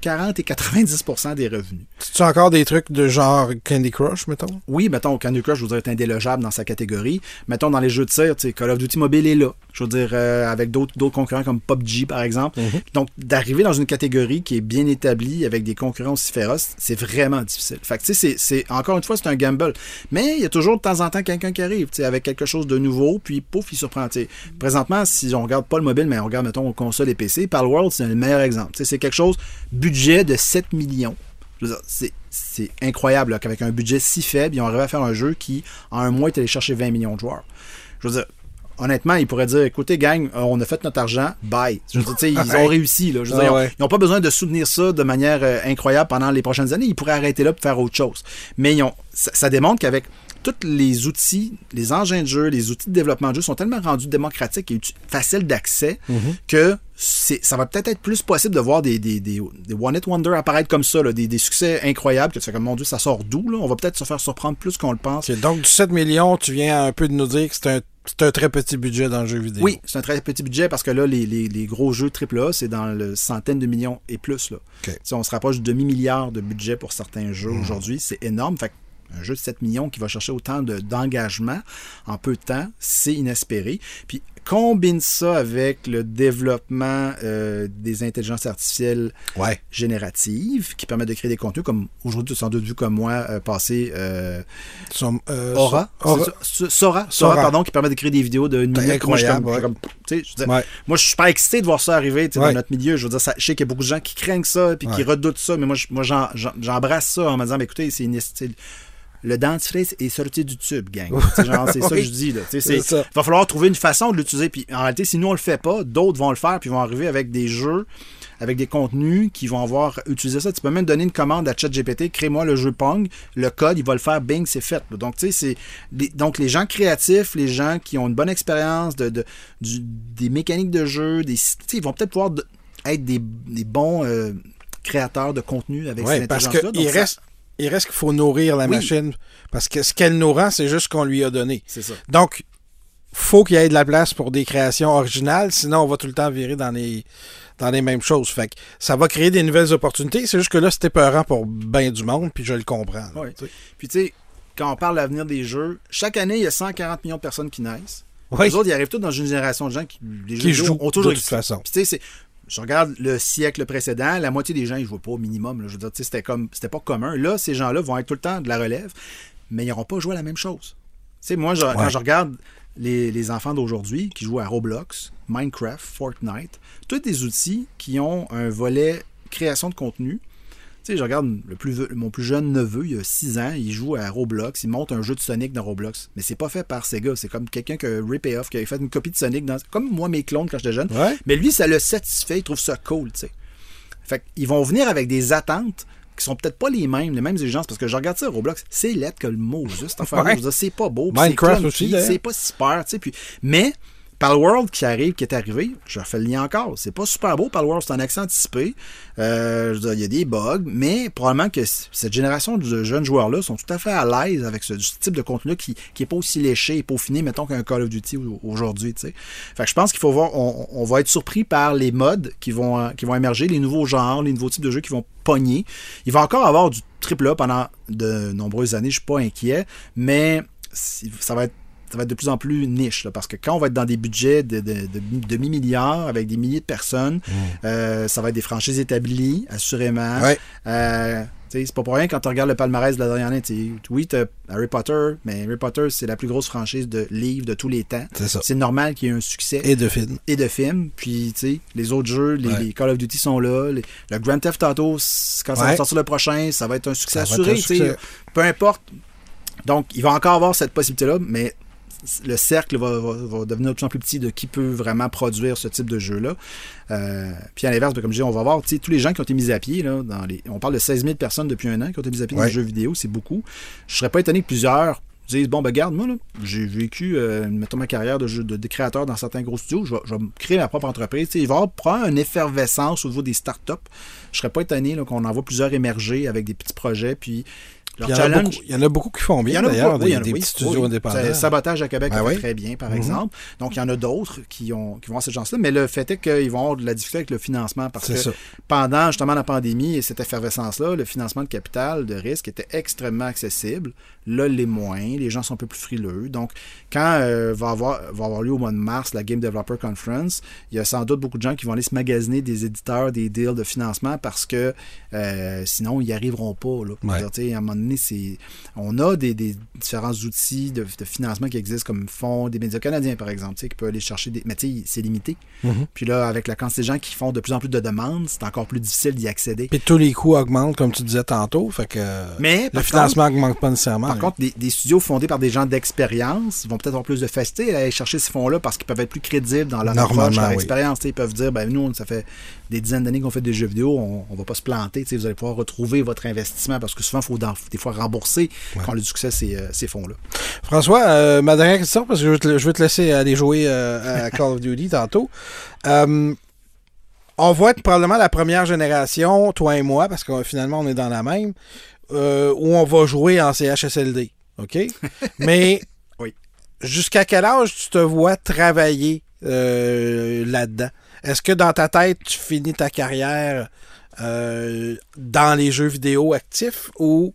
40 et 90% des revenus. Tu as encore des trucs de genre Candy Crush, mettons? Oui, mettons, Candy Crush, je voudrais être indélogeable dans sa catégorie. Mettons, dans les jeux de tir, Call of Duty Mobile est là. Je veux dire, euh, avec d'autres concurrents comme PUBG, par exemple. Donc, d'arriver dans une catégorie qui est bien établie avec des concurrents aussi féroces, c'est vraiment difficile. Fait que, tu sais, c'est- encore une fois, c'est un gamble. Mais il y a toujours de temps en temps quelqu'un qui arrive, tu sais, avec quelque chose de nouveau, puis pouf, il surprend. Présentement, si on regarde pas le mobile, mais on regarde, mettons, console et PC, Palworld, c'est le meilleur exemple. Tu sais, c'est quelque chose, budget de 7 millions. Je veux dire, c'est, c'est incroyable qu'avec un budget si faible, ils ont arrivé à faire un jeu qui, en un mois, est allé chercher 20 millions de joueurs. Je veux dire, honnêtement, ils pourraient dire écoutez, gang, euh, on a fait notre argent, bye. Je veux dire, ils ont réussi. Là. Je veux dire, ouais. Ils n'ont pas besoin de soutenir ça de manière euh, incroyable pendant les prochaines années. Ils pourraient arrêter là pour faire autre chose. Mais ils ont, ça, ça démontre qu'avec tous les outils, les engins de jeu, les outils de développement de jeu sont tellement rendus démocratiques et faciles d'accès Mhm. que ça va peut-être être plus possible de voir des, des, des, des One It Wonder apparaître comme ça, là, des, des succès incroyables, que tu fais comme, mon Dieu, ça sort d'où, là? On va peut-être se faire surprendre plus qu'on le pense. Donc, du 7 millions, tu viens un peu de nous dire que c'est un, c'est un très petit budget dans le jeu vidéo. Oui, c'est un très petit budget parce que là, les, les, les gros jeux AAA, c'est dans le centaine de millions et plus. Là. Si on se rapproche du demi-milliard de budget pour certains jeux Mhm. aujourd'hui, c'est énorme. Fait un jeu de 7 millions qui va chercher autant de- d'engagement en peu de temps, c'est inespéré. Puis combine ça avec le développement euh, des intelligences artificielles Ouais. génératives qui permettent de créer des contenus, comme aujourd'hui, tu as sans doute vu comme moi euh, passer euh, Som- euh, Aura, Aura. Sora, Sora, Sora. pardon, qui permet de créer des vidéos de une C'est minute. Moi, je suis ouais. Ouais. moi, je suis super excité de voir ça arriver dans notre milieu. Je veux dire, ça, je sais qu'il y a beaucoup de gens qui craignent ça puis qui redoutent ça, mais moi, j'embrasse ça en me disant, écoutez, c'est une- le dentifrice est sorti du tube, gang. C'est ça que je dis. Là. Il va falloir trouver une façon de l'utiliser. Puis en réalité, si nous, on le fait pas, d'autres vont le faire, puis vont arriver avec des jeux, avec des contenus qui vont avoir utilisé ça. Tu peux même donner une commande à ChatGPT, crée-moi le jeu Pong. Le code, il va le faire, bing, c'est fait. Donc, tu sais, c'est. les- Donc, les gens créatifs, les gens qui ont une bonne expérience de, de- du- des mécaniques de jeu, des, ils vont peut-être pouvoir être des, des bons euh, créateurs de contenu avec Ouais, cette parce ça- reste, il reste qu'il faut nourrir la Oui. machine. Parce que ce qu'elle nous rend, c'est juste ce qu'on lui a donné. C'est ça. Donc, faut qu'il y ait de la place pour des créations originales, sinon on va tout le temps virer dans les, dans les mêmes choses. Fait que ça va créer des nouvelles opportunités. C'est juste que là, c'était peurant pour bien du monde, puis je le comprends. là, sais. Puis tu sais, quand on parle de l'avenir des jeux, chaque année, il y a 140 millions de personnes qui naissent. Oui. Les autres, ils arrivent tous dans une génération de gens qui, les Qui jeux jouent ont toujours de toute façon. Puis tu sais, c'est- je regarde le siècle précédent, la moitié des gens, ils jouaient pas au minimum. là. Je veux dire, c'était comme, c'était pas commun. Là, ces gens-là vont être tout le temps de la relève, mais ils n'auront pas joué à la même chose. Tu sais, moi, je- quand je regarde les, les enfants d'aujourd'hui qui jouent à Roblox, Minecraft, Fortnite, tous des outils qui ont un volet création de contenu. Tu sais, je regarde le plus, ve- mon plus jeune neveu, il a 6 ans, il joue à Roblox, il monte un jeu de Sonic dans Roblox. Mais c'est pas fait par Sega, c'est comme quelqu'un qui a rip off, qui a fait une copie de Sonic, dans, comme moi mes clones quand j'étais jeune. Ouais. Mais lui, ça le satisfait, il trouve ça cool, tu sais. Fait qu'ils vont venir avec des attentes qui sont peut-être pas les mêmes, les mêmes exigences, parce que je regarde ça Roblox, c'est lettre que le mot, juste affaire Ouais. c'est pas beau. C'est pas super, tu sais. Puis, mais Palworld qui arrive, qui est arrivé, je refais le lien encore. C'est pas super beau, Palworld, c'est un accent anticipé. Euh, il y a des bugs, mais probablement que cette génération de jeunes joueurs-là sont tout à fait à l'aise avec ce, type de contenu qui, qui est pas aussi léché et peaufiné, mettons, qu'un Call of Duty au- aujourd'hui. Fait que je pense qu'il faut voir, on, va être surpris par les modes qui vont, euh, qui vont émerger, les nouveaux genres, les nouveaux types de jeux qui vont pogner. Il va encore avoir du triple A pendant de nombreuses années, je suis pas inquiet, mais ça va être ça va être de plus en plus niche, là, parce que quand on va être dans des budgets de, de, de demi-milliards avec des milliers de personnes, euh, ça va être des franchises établies, assurément. Ouais. Euh, c'est pas pour rien quand tu regardes le palmarès de la dernière année. Oui, tu Harry Potter, mais Harry Potter, c'est la plus grosse franchise de livres de tous les temps. C'est ça. C'est normal qu'il y ait un succès Et de films. et de films. Puis, tu sais, les autres jeux, les, Ouais. les Call of Duty sont là. les- le Grand Theft Auto, quand ça va sortir le prochain, ça va être un succès Ça assuré. un succès. Peu importe. Donc, il va encore avoir cette possibilité-là, mais le cercle va, va- va devenir de plus en plus petit de qui peut vraiment produire ce type de jeu-là. Euh, puis à l'inverse, ben, comme je dis, on va voir tous les gens qui ont été mis à pied. Là, dans les, on parle de 16 000 personnes depuis un an qui ont été mises à pied dans les jeux vidéo, c'est beaucoup. Je serais pas étonné que plusieurs disent bon ben garde moi là j'ai vécu euh, mettons ma carrière de, jeu, de, de créateur dans certains gros studios je vais, je vais me créer ma propre entreprise Tu sais, il va y avoir probablement une effervescence au niveau des startups je serais pas étonné qu'on en voit plusieurs émerger avec des petits projets puis leur Il y, en a challenge beaucoup, il y en a beaucoup qui font bien, d'ailleurs, des, oui, il y en a- des oui, petits studios oui. indépendants. Sabotage à Québec Ben fait oui. très bien, par Mhm. exemple. Donc, il y en a d'autres qui, ont, qui vont avoir cette chance-là. Mais le fait est qu'ils vont avoir de la difficulté avec le financement parce que ça. pendant justement la pandémie et cette effervescence-là, le financement de capital, de risque était extrêmement accessible. Là, les moins. Les gens sont un peu plus frileux. Donc, quand euh, va, avoir, va avoir lieu au mois de mars la Game Developer Conference, il y a sans doute beaucoup de gens qui vont aller se magasiner des éditeurs, des deals de financement parce que euh, sinon, ils n'y arriveront pas. Là. Ouais. dire, à un moment donné, c'est... on a des, des différents outils de, de financement qui existent comme Fonds des médias canadiens, par exemple, qui peuvent aller chercher des. Mais tu sais, c'est limité. Mhm. Puis là, avec la quantité de gens qui font de plus en plus de demandes, c'est encore plus difficile d'y accéder. Puis tous les coûts augmentent, comme tu disais tantôt. Fait que Mais, le financement n'augmente pas nécessairement. Par mais- contre, des, des studios fondés par des gens d'expérience ils vont peut-être avoir plus de facilité à aller chercher ces fonds-là parce qu'ils peuvent être plus crédibles dans leur Normalement, approche, leur oui. expérience. Ils peuvent dire, ben nous, ça fait des dizaines d'années qu'on fait des jeux vidéo, on, on va pas se planter. Vous allez pouvoir retrouver votre investissement parce que souvent, il faut dans- des fois rembourser quand on a du succès ces, euh, ces fonds-là. François, euh, ma dernière question, parce que je veux te, je veux te laisser aller jouer euh, à Call of Duty [laughs] tantôt. On va être probablement la première génération, toi et moi, parce que finalement, on est dans la même, euh, où on va jouer en CHSLD. OK? [laughs] Mais Oui. jusqu'à quel âge tu te vois travailler euh, là-dedans? Est-ce que dans ta tête, tu finis ta carrière euh, dans les jeux vidéo actifs ou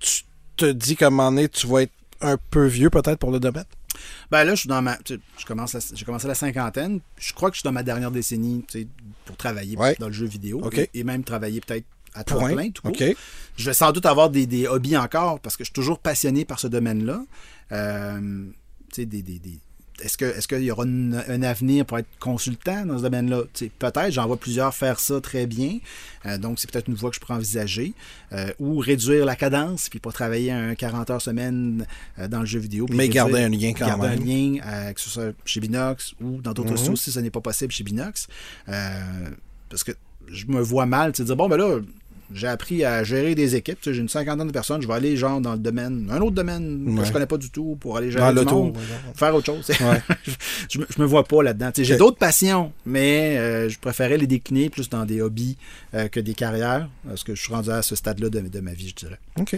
tu te dis qu'à un moment donné, tu vas être un peu vieux peut-être pour le domaine? Ben là, je suis dans ma. tu sais, Je commence j'ai commencé à la cinquantaine. Je crois que je suis dans ma dernière décennie tu sais, pour travailler Ouais. dans le jeu vidéo. Et même travailler peut-être à temps Point. plein, tout court. Je vais sans doute avoir des, des hobbies encore parce que je suis toujours passionné par ce domaine-là. Euh, des, des- des- Est-ce qu'il y aura une- un avenir pour être consultant dans ce domaine-là? Peut-être, j'en vois plusieurs faire ça très bien. Euh, donc, c'est peut-être une voie que je pourrais envisager. Euh, ou réduire la cadence, puis pas travailler un 40 heures semaine euh, dans le jeu vidéo. Mais réduire- garder un lien quand garder même. un lien, que ce soit chez Binox ou dans d'autres Mhm. studios si ce n'est pas possible chez Binox. Parce que je me vois mal, tu sais, dire, bon, ben là, j'ai appris à gérer des équipes, tu sais, j'ai une cinquantaine de personnes, je vais aller genre dans le domaine, un autre domaine que Ouais. je connais pas du tout pour aller gérer monde, faire autre chose. Ouais. [laughs] je, me, je me vois pas là-dedans. Tu sais, J'ai d'autres passions, mais euh, je préférais les décliner plus dans des hobbies euh, que des carrières, parce que je suis rendu à ce stade-là de, de ma vie, je dirais. OK.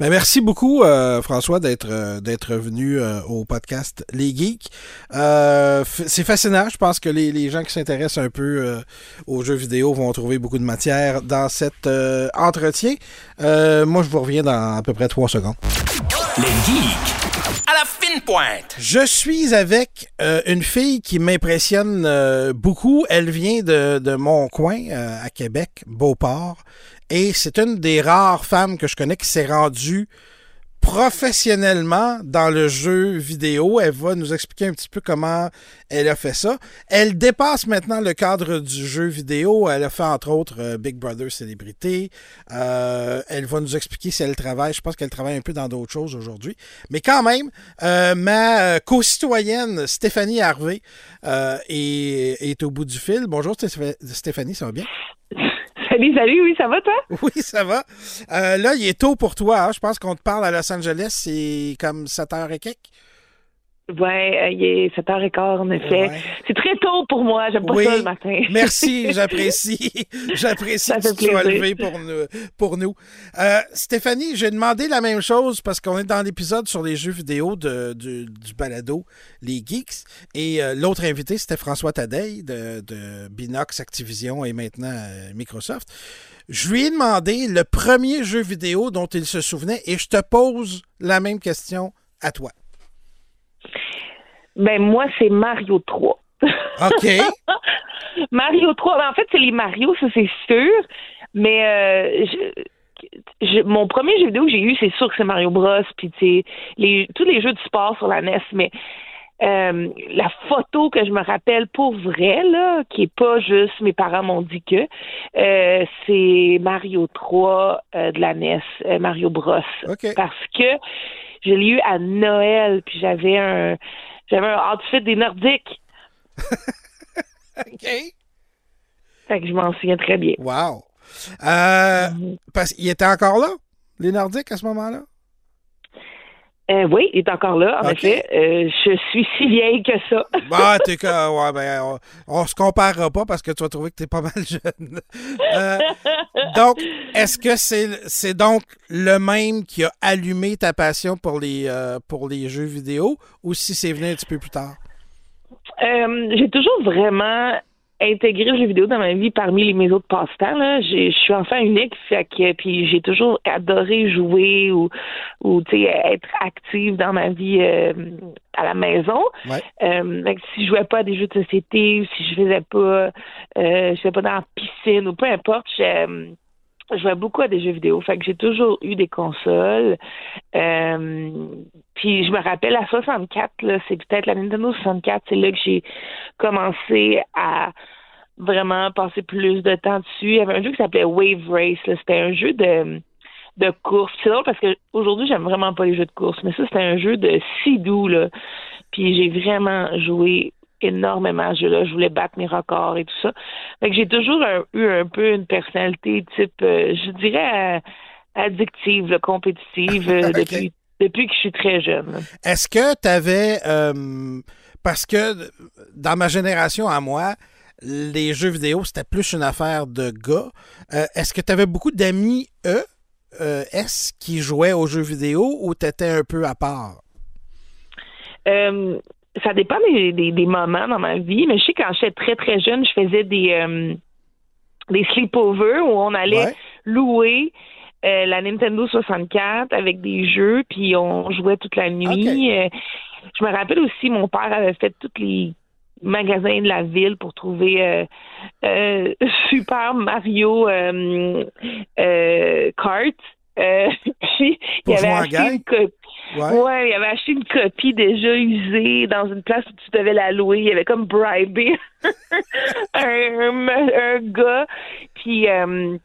Ben, merci beaucoup, euh, François, d'être d'être venu au podcast Les Geeks. C'est fascinant. Je pense que les, les gens qui s'intéressent un peu aux jeux vidéo vont trouver beaucoup de matière dans cet euh, entretien. Euh, moi, je vous reviens dans à peu près trois secondes. Les geeks. À la fine pointe. Je suis avec euh, une fille qui m'impressionne euh, beaucoup. Elle vient de, de mon coin, euh, à Québec, Beauport. Et c'est une des rares femmes que je connais qui s'est rendue professionnellement dans le jeu vidéo. Elle va nous expliquer un petit peu comment elle a fait ça. Elle dépasse maintenant le cadre du jeu vidéo. Elle a fait entre autres euh, Big Brother Célébrité. Euh, elle va nous expliquer si elle travaille. Je pense qu'elle travaille un peu dans d'autres choses aujourd'hui. Mais quand même, euh, ma co-citoyenne Stéphanie Harvey est, au bout du fil. Bonjour Stéph- Stéphanie, ça va bien? Salut, salut, oui, ça va toi? [laughs] Oui, ça va. Euh, là, il est tôt pour toi. hein. Je pense qu'on te parle à Los Angeles. C'est comme 7h et quelques. Ouais, euh, il est 7h15 en effet. Ouais. C'est très tôt pour moi, j'aime pas Oui. ça le matin. [laughs] Merci, j'apprécie. [laughs] J'apprécie que tu sois levé pour nous. Pour nous. Euh, Stéphanie, j'ai demandé la même chose parce qu'on est dans l'épisode sur les jeux vidéo de, du, du balado Les Geeks. Et euh, l'autre invité, c'était François Tadei de, de Binox Activision et maintenant euh, Microsoft. Je lui ai demandé le premier jeu vidéo dont il se souvenait et je te pose la même question à toi. Ben moi, c'est Mario 3. OK. [laughs] Mario 3, ben, en fait, c'est les Mario, ça c'est sûr. Mais euh, je- je- mon premier jeu vidéo que j'ai eu, c'est sûr que c'est Mario Bros. Puis tu sais, les, tous les jeux de sport sur la NES, mais euh, la photo que je me rappelle pour vrai, là, qui est pas juste mes parents m'ont dit que, euh, c'est Mario 3 euh, de la NES, euh, Mario Bros. OK. Parce que je l'ai eu à Noël, puis j'avais un j'avais un outfit des Nordiques. [laughs] OK. Fait que je m'en souviens très bien. Wow. Euh, parce qu'il était encore là, les Nordiques, à ce moment-là? Euh, oui, il est encore là, en Ok. effet. Euh, je suis si vieille que ça. [laughs] Bah, t'es que. Ouais, ben, on, on se comparera pas parce que tu vas trouver que t'es pas mal [laughs] jeune. Euh, donc, est-ce que c'est c'est donc le même qui a allumé ta passion pour les, euh, pour les jeux vidéo ou si c'est venu un petit peu plus tard? Euh, j'ai toujours vraiment intégré le jeu vidéo dans ma vie parmi les, mes autres passe-temps. Je suis enfant unique, fait que puis j'ai toujours adoré jouer ou, ou tu sais, être active dans ma vie euh, à la maison. Ouais. Euh, si je jouais pas à des jeux de société ou si je faisais pas, euh, je faisais pas dans la piscine ou peu importe, je, je jouais beaucoup à des jeux vidéo. Fait que j'ai toujours eu des consoles. Euh, puis je me rappelle à 64, là, c'est peut-être la Nintendo 64, c'est là que j'ai commencé à vraiment passer plus de temps dessus. Il y avait un jeu qui s'appelait Wave Race. C'était un jeu de de course. C'est drôle parce que aujourd'hui j'aime vraiment pas les jeux de course, mais ça c'était un jeu de si doux là. Puis j'ai vraiment joué énormément à ce jeu-là. Je voulais battre mes records et tout ça. Fait que j'ai toujours un- eu un peu une personnalité type, euh, je dirais, euh, addictive, là, compétitive euh, [laughs] depuis, depuis que je suis très jeune. Est-ce que tu avais. parce que dans ma génération à moi, les jeux vidéo, c'était plus une affaire de gars. Euh, Est-ce que tu avais beaucoup d'amis E, euh, S, qui jouaient aux jeux vidéo ou tu étais un peu à part? Euh, ça dépend des, des, des moments dans ma vie, mais je sais quand j'étais très très jeune, je faisais des euh, des sleepovers où on allait Ouais. louer euh, la Nintendo 64 avec des jeux, puis on jouait toute la nuit. Euh, je me rappelle aussi, mon père avait fait tous les magasins de la ville pour trouver [laughs] Super Mario Kart. [laughs] Puis il avait acheté une copie. Ouais. Ouais, il avait acheté une copie déjà usée dans une place où tu devais la louer. Il avait comme bribé un, [laughs] un, un gars. Puis euh,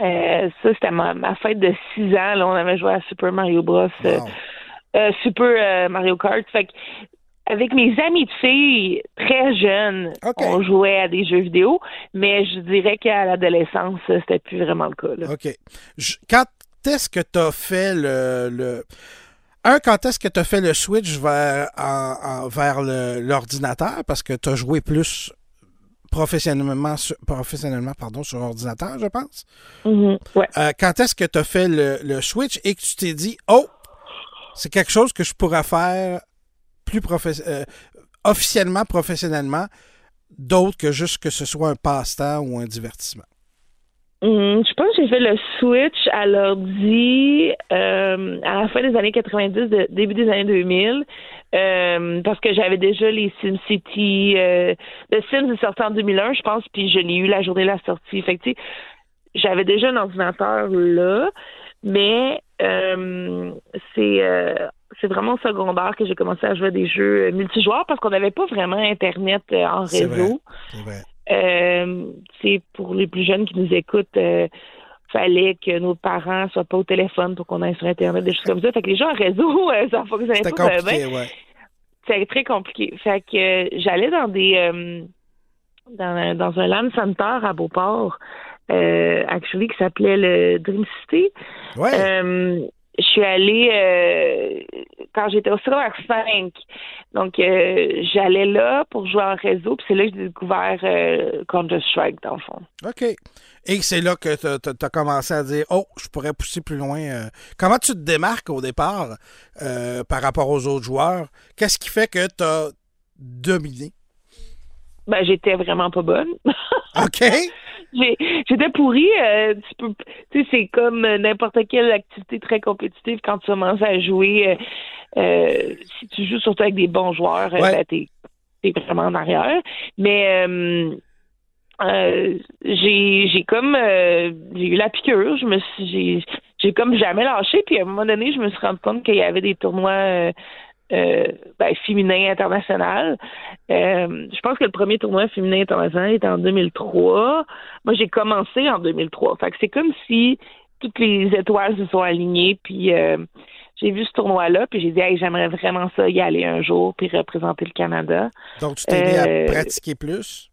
euh, ça, c'était ma, ma fête de 6 ans. Là, on avait joué à Super Mario Bros. euh, Wow. euh, Super Mario Kart. Fait que, avec mes amis de filles très jeunes, on jouait à des jeux vidéo, mais je dirais qu'à l'adolescence, c'était plus vraiment le cas. Là. OK. Je- quand est-ce que tu as fait le, le- Un, quand est-ce que tu as fait le switch vers, en- en- vers le- l'ordinateur? Parce que tu as joué plus professionnellement, sur, professionnellement pardon, sur ordinateur, je pense. Mhm. Ouais. Euh, quand est-ce que tu as fait le, le switch et que tu t'es dit, oh, c'est quelque chose que je pourrais faire plus professe- euh, officiellement, professionnellement, d'autre que juste que ce soit un passe-temps ou un divertissement? Hum, je pense que j'ai fait le switch à l'ordi euh, à la fin des années 90, de- début des années 2000, euh, parce que j'avais déjà les SimCity. Euh, le Sims est sorti en 2001, je pense, puis je l'ai eu la journée de la sortie. Fait que, tu sais, j'avais déjà un ordinateur là, mais euh, c'est euh, c'est vraiment au secondaire que j'ai commencé à jouer à des jeux euh, multijoueurs parce qu'on n'avait pas vraiment Internet en réseau. Vrai. Euh, c'est pour les plus jeunes qui nous écoutent, euh, fallait que nos parents soient pas au téléphone pour qu'on aille sur Internet, des choses comme ça. Fait que les gens en réseau, [laughs] euh, ça fonctionnait C'était pas bien, compliqué, ouais. C'était très compliqué. Fait que euh, j'allais dans des euh, dans, dans un land center à Beauport, euh, actually, qui s'appelait le Dream City. Ouais. Je suis allée euh, quand j'étais au secondaire 5. Donc, euh, j'allais là pour jouer en réseau. Puis c'est là que j'ai découvert euh, Counter-Strike, dans le fond. OK. Et c'est là que tu as commencé à dire Oh, je pourrais pousser plus loin. Comment tu te démarques au départ par rapport aux autres joueurs? Qu'est-ce qui fait que tu as dominé? Ben, j'étais vraiment pas bonne. OK? [laughs] J'étais pourrie. euh, tu peux, tu sais, c'est comme n'importe quelle activité très compétitive quand tu commences à jouer. euh, euh, si tu joues surtout avec des bons joueurs, Ouais. ben, t'es t'es vraiment en arrière. Mais euh, j'ai j'ai comme euh, j'ai eu la piqûre. Je me suis j'ai j'ai comme jamais lâché. Puis à un moment donné, je me suis rendu compte qu'il y avait des tournois. euh, euh, ben, féminin international. Euh, je pense que le premier tournoi féminin international était en 2003. Moi, j'ai commencé en 2003. Fait que c'est comme si toutes les étoiles se sont alignées. Puis euh, j'ai vu ce tournoi-là, puis j'ai dit, hey, j'aimerais vraiment ça y aller un jour, puis représenter le Canada. Donc, tu t'es mis à pratiquer plus?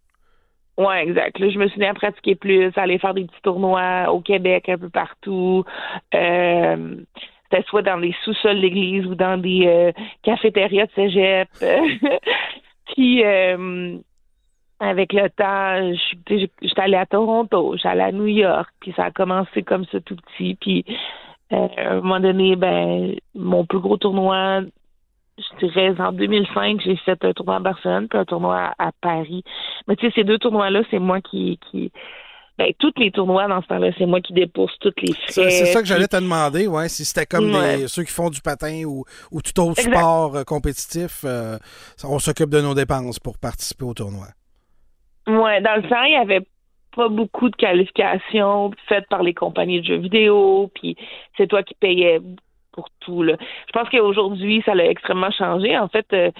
Ouais, exact. Là, je me suis mis à pratiquer plus, à aller faire des petits tournois au Québec, un peu partout. Euh, c'était soit dans les sous-sols d'église ou dans des euh, cafétérias de cégep. [laughs] Puis, euh, avec le temps, j'étais allée à Toronto, allée à New York, puis ça a commencé comme ça tout petit. Puis, euh, à un moment donné, ben, mon plus gros tournoi, je dirais, en 2005, j'ai fait un tournoi à Barcelone, puis un tournoi à, à Paris. Mais tu sais, ces deux tournois-là, c'est moi qui, qui ben, tous les tournois dans ce temps-là, c'est moi qui débourse toutes les frais. C'est ça que j'allais te demander, ouais, si c'était comme Ouais. ceux qui font du patin ou, ou tout autre Exact. sport euh, compétitif, euh, on s'occupe de nos dépenses pour participer au tournoi. Ouais, dans le temps, il y avait pas beaucoup de qualifications faites par les compagnies de jeux vidéo, puis c'est toi qui payais pour tout. Là. Je pense qu'aujourd'hui, ça a extrêmement changé. En fait, euh,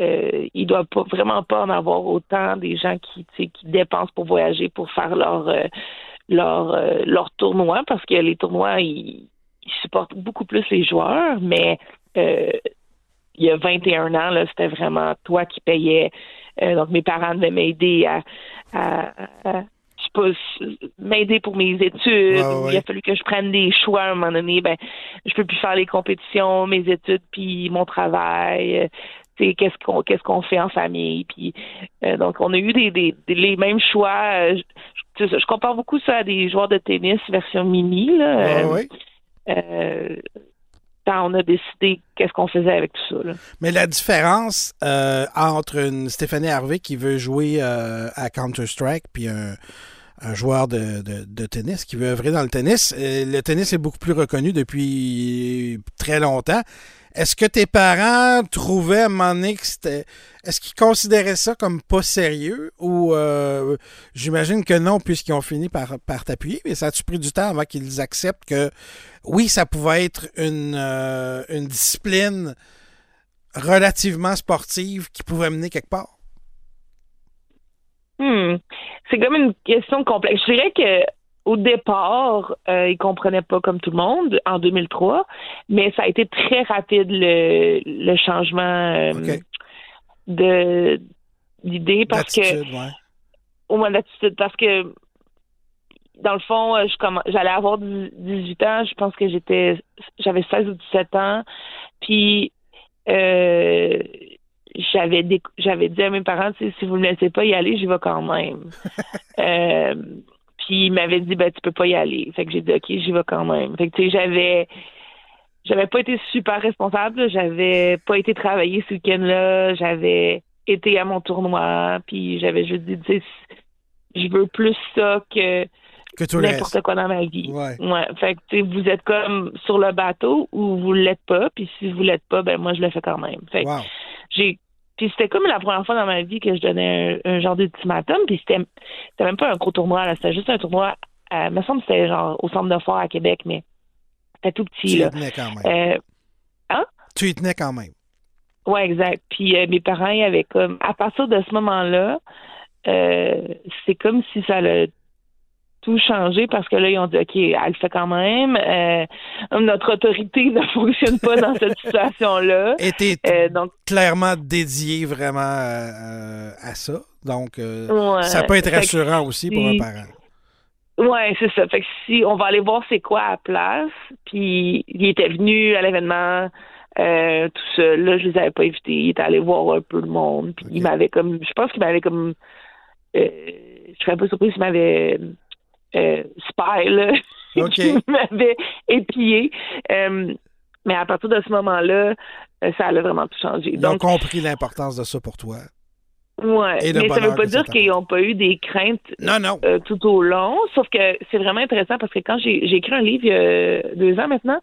euh, il doit pas vraiment pas en avoir autant des gens qui, tu sais, qui dépensent pour voyager pour faire leur euh, leur euh, leur tournoi, parce que les tournois, ils, ils supportent beaucoup plus les joueurs, mais euh, il y a 21 ans, là, c'était vraiment toi qui payais. Euh, donc, mes parents devaient m'aider à, à, à- m'aider pour mes études. Ouais. Il a fallu que je prenne des choix à un moment donné. Ben, je peux plus faire les compétitions, mes études, puis mon travail. C'est qu'est-ce qu'on qu'est-ce qu'on fait en famille. Puis euh, donc on a eu des, des, les mêmes choix. Euh, je, je, compare beaucoup ça à des joueurs de tennis version mini là. Ouais. Euh, quand on a décidé qu'est-ce qu'on faisait avec tout ça. Là. Mais la différence entre une Stéphanie Harvey qui veut jouer à Counter-Strike puis un, un joueur de, de, de tennis qui veut œuvrer dans le tennis, le tennis est beaucoup plus reconnu depuis très longtemps. Est-ce que tes parents trouvaient à un moment donné que c'était. Est-ce qu'ils considéraient ça comme pas sérieux ou euh, j'imagine que non, puisqu'ils ont fini par, t'appuyer, mais ça a-tu pris du temps avant qu'ils acceptent que oui, ça pouvait être une, euh, une discipline relativement sportive qui pouvait mener quelque part? Hmm. C'est comme une question complexe. Je dirais que au départ, euh, ils comprenaient pas comme tout le monde en 2003, mais ça a été très rapide le, le changement euh, de d'idée parce que ouais. au moins d'attitude parce que dans le fond, euh, je comm- j'allais avoir 18 ans, je pense que j'étais j'avais 16 ou 17 ans, puis euh, j'avais j'avais dit à mes parents si vous me laissez pas y aller, j'y vais quand même. [laughs] puis ils m'avaient dit ben tu peux pas y aller. Fait que j'ai dit OK, j'y vais quand même. Fait que tu sais j'avais j'avais pas été super responsable, j'avais pas été travailler ce week-end-là, j'avais été à mon tournoi, puis j'avais juste dit tu sais je veux plus ça que n'importe quoi dans ma vie. Ouais. Fait que tu sais, vous êtes comme sur le bateau ou vous l'êtes pas, puis si vous l'êtes pas, ben moi je le fais quand même. Fait que Wow. j'ai puis c'était comme la première fois dans ma vie que je donnais un, un genre d'ultimatum, puis c'était c'était même pas un gros tournoi, là, c'était juste un tournoi, euh, me semble que c'était genre au centre de foire à Québec, mais c'était tout Tu petit y là. tenais quand même. Euh, Tu y tenais quand même. Ouais, exact. Puis euh, mes parents, ils avaient comme, à partir de ce moment-là, euh, c'est comme si ça allait tout changé parce que là, ils ont dit, OK, elle le fait quand même. Euh, notre autorité ne [laughs] fonctionne pas dans cette situation-là. Et Euh, donc, clairement dédié vraiment euh, à ça. Donc, euh, ouais. ça peut être rassurant aussi pour un parent. Ouais, c'est ça. Fait que si on va aller voir c'est quoi à la place, puis il était venu à l'événement euh, tout seul. Là, je les avais pas invités. Il était allé voir un peu le monde. Puis il m'avait comme, je pense qu'il m'avait comme, euh, je serais pas surprise s'il m'avait euh, spy là. [laughs] Il m'avait épié. Euh, mais à partir de ce moment-là, euh, ça allait vraiment tout changer. Ils ont Donc, compris l'importance de ça pour toi. le Mais ça veut bonheur pas dire qu'ils n'ont pas eu des craintes Non, non. euh, tout au long. Sauf que c'est vraiment intéressant parce que quand j'ai écrit un livre il y a deux ans maintenant,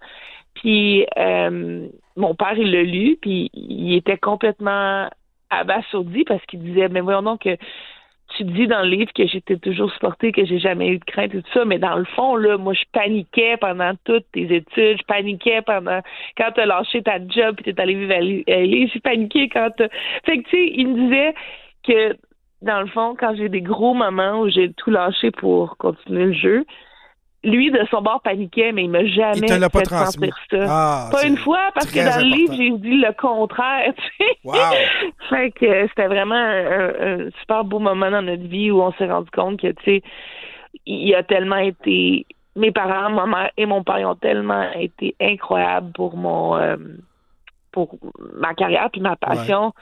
puis euh, mon père il l'a lu, puis il était complètement abasourdi parce qu'il disait mais voyons donc que tu dis dans le livre que j'étais toujours supportée, que j'ai jamais eu de crainte et tout ça, mais dans le fond, là, moi, je paniquais pendant toutes tes études, je paniquais pendant quand t'as lâché ta job et t'es allé vivre à LA, j'ai paniqué quand t'as... Fait que, tu sais, il me disait que, dans le fond, quand j'ai des gros moments où j'ai tout lâché pour continuer le jeu, lui, de son bord, paniquait, mais il m'a jamais Il te l'a pas fait transmis. sentir ça. Ah, pas une fois, parce que dans le livre, j'ai dit le contraire, tu sais. Wow. [laughs] Fait que euh, c'était vraiment un, super beau moment dans notre vie où on s'est rendu compte que, tu sais, il a tellement été... Mes parents, ma mère et mon père ont tellement été incroyables pour mon... euh, pour ma carrière puis ma passion.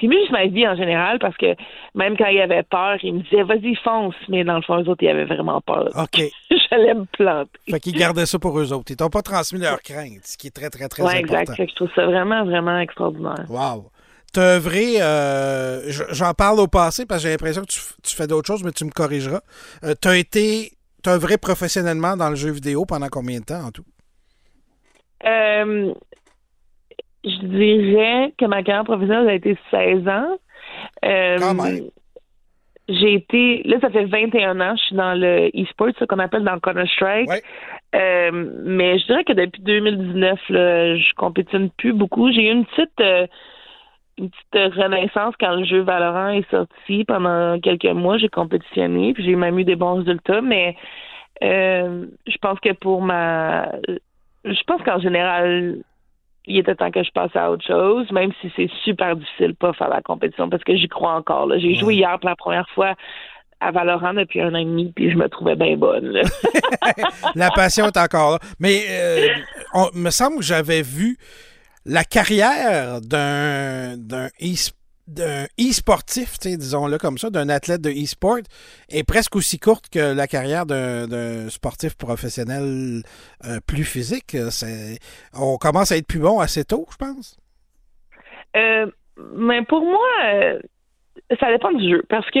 Puis juste ma vie en général, parce que même quand il avait peur, il me disait, vas-y, fonce. Mais dans le fond, eux autres, ils avaient vraiment peur. OK. [laughs] J'allais me planter. Fait qu'ils gardaient ça pour eux autres. Ils t'ont pas transmis leurs craintes, ce qui est très, très, très Ouais, important. exact. Fait que je trouve ça vraiment, vraiment extraordinaire. Wow. T'as œuvré, euh, j'en parle au passé parce que j'ai l'impression que tu fais d'autres choses, mais tu me corrigeras. Euh, t'as été, t'as œuvré professionnellement dans le jeu vidéo pendant combien de temps en tout? Euh, je dirais que ma carrière professionnelle a été 16 ans. Euh, Quand même. J'ai été, là, ça fait 21 ans, je suis dans le e-sport, ce qu'on appelle dans Counter-Strike. Ouais. Euh, mais je dirais que depuis 2019, là, je compétitionne plus beaucoup. J'ai eu une petite, euh, une petite renaissance quand le jeu Valorant est sorti. Pendant quelques mois, j'ai compétitionné, puis j'ai même eu des bons résultats, mais euh, je pense que pour ma... Je pense qu'en général, il était temps que je passe à autre chose, même si c'est super difficile pas faire la compétition, parce que j'y crois encore. là. J'ai joué hier pour la première fois à Valorant depuis un an et demi, puis je me trouvais bien bonne. là. [laughs] La passion est encore là. Mais euh, on- me semble que j'avais vu la carrière d'un d'un e- d'un e-sportif, disons-le comme ça, d'un athlète de e-sport est presque aussi courte que la carrière d'un sportif professionnel euh, plus physique. On commence à être plus bon assez tôt, je pense. Euh, mais pour moi, euh, ça dépend du jeu. Parce que,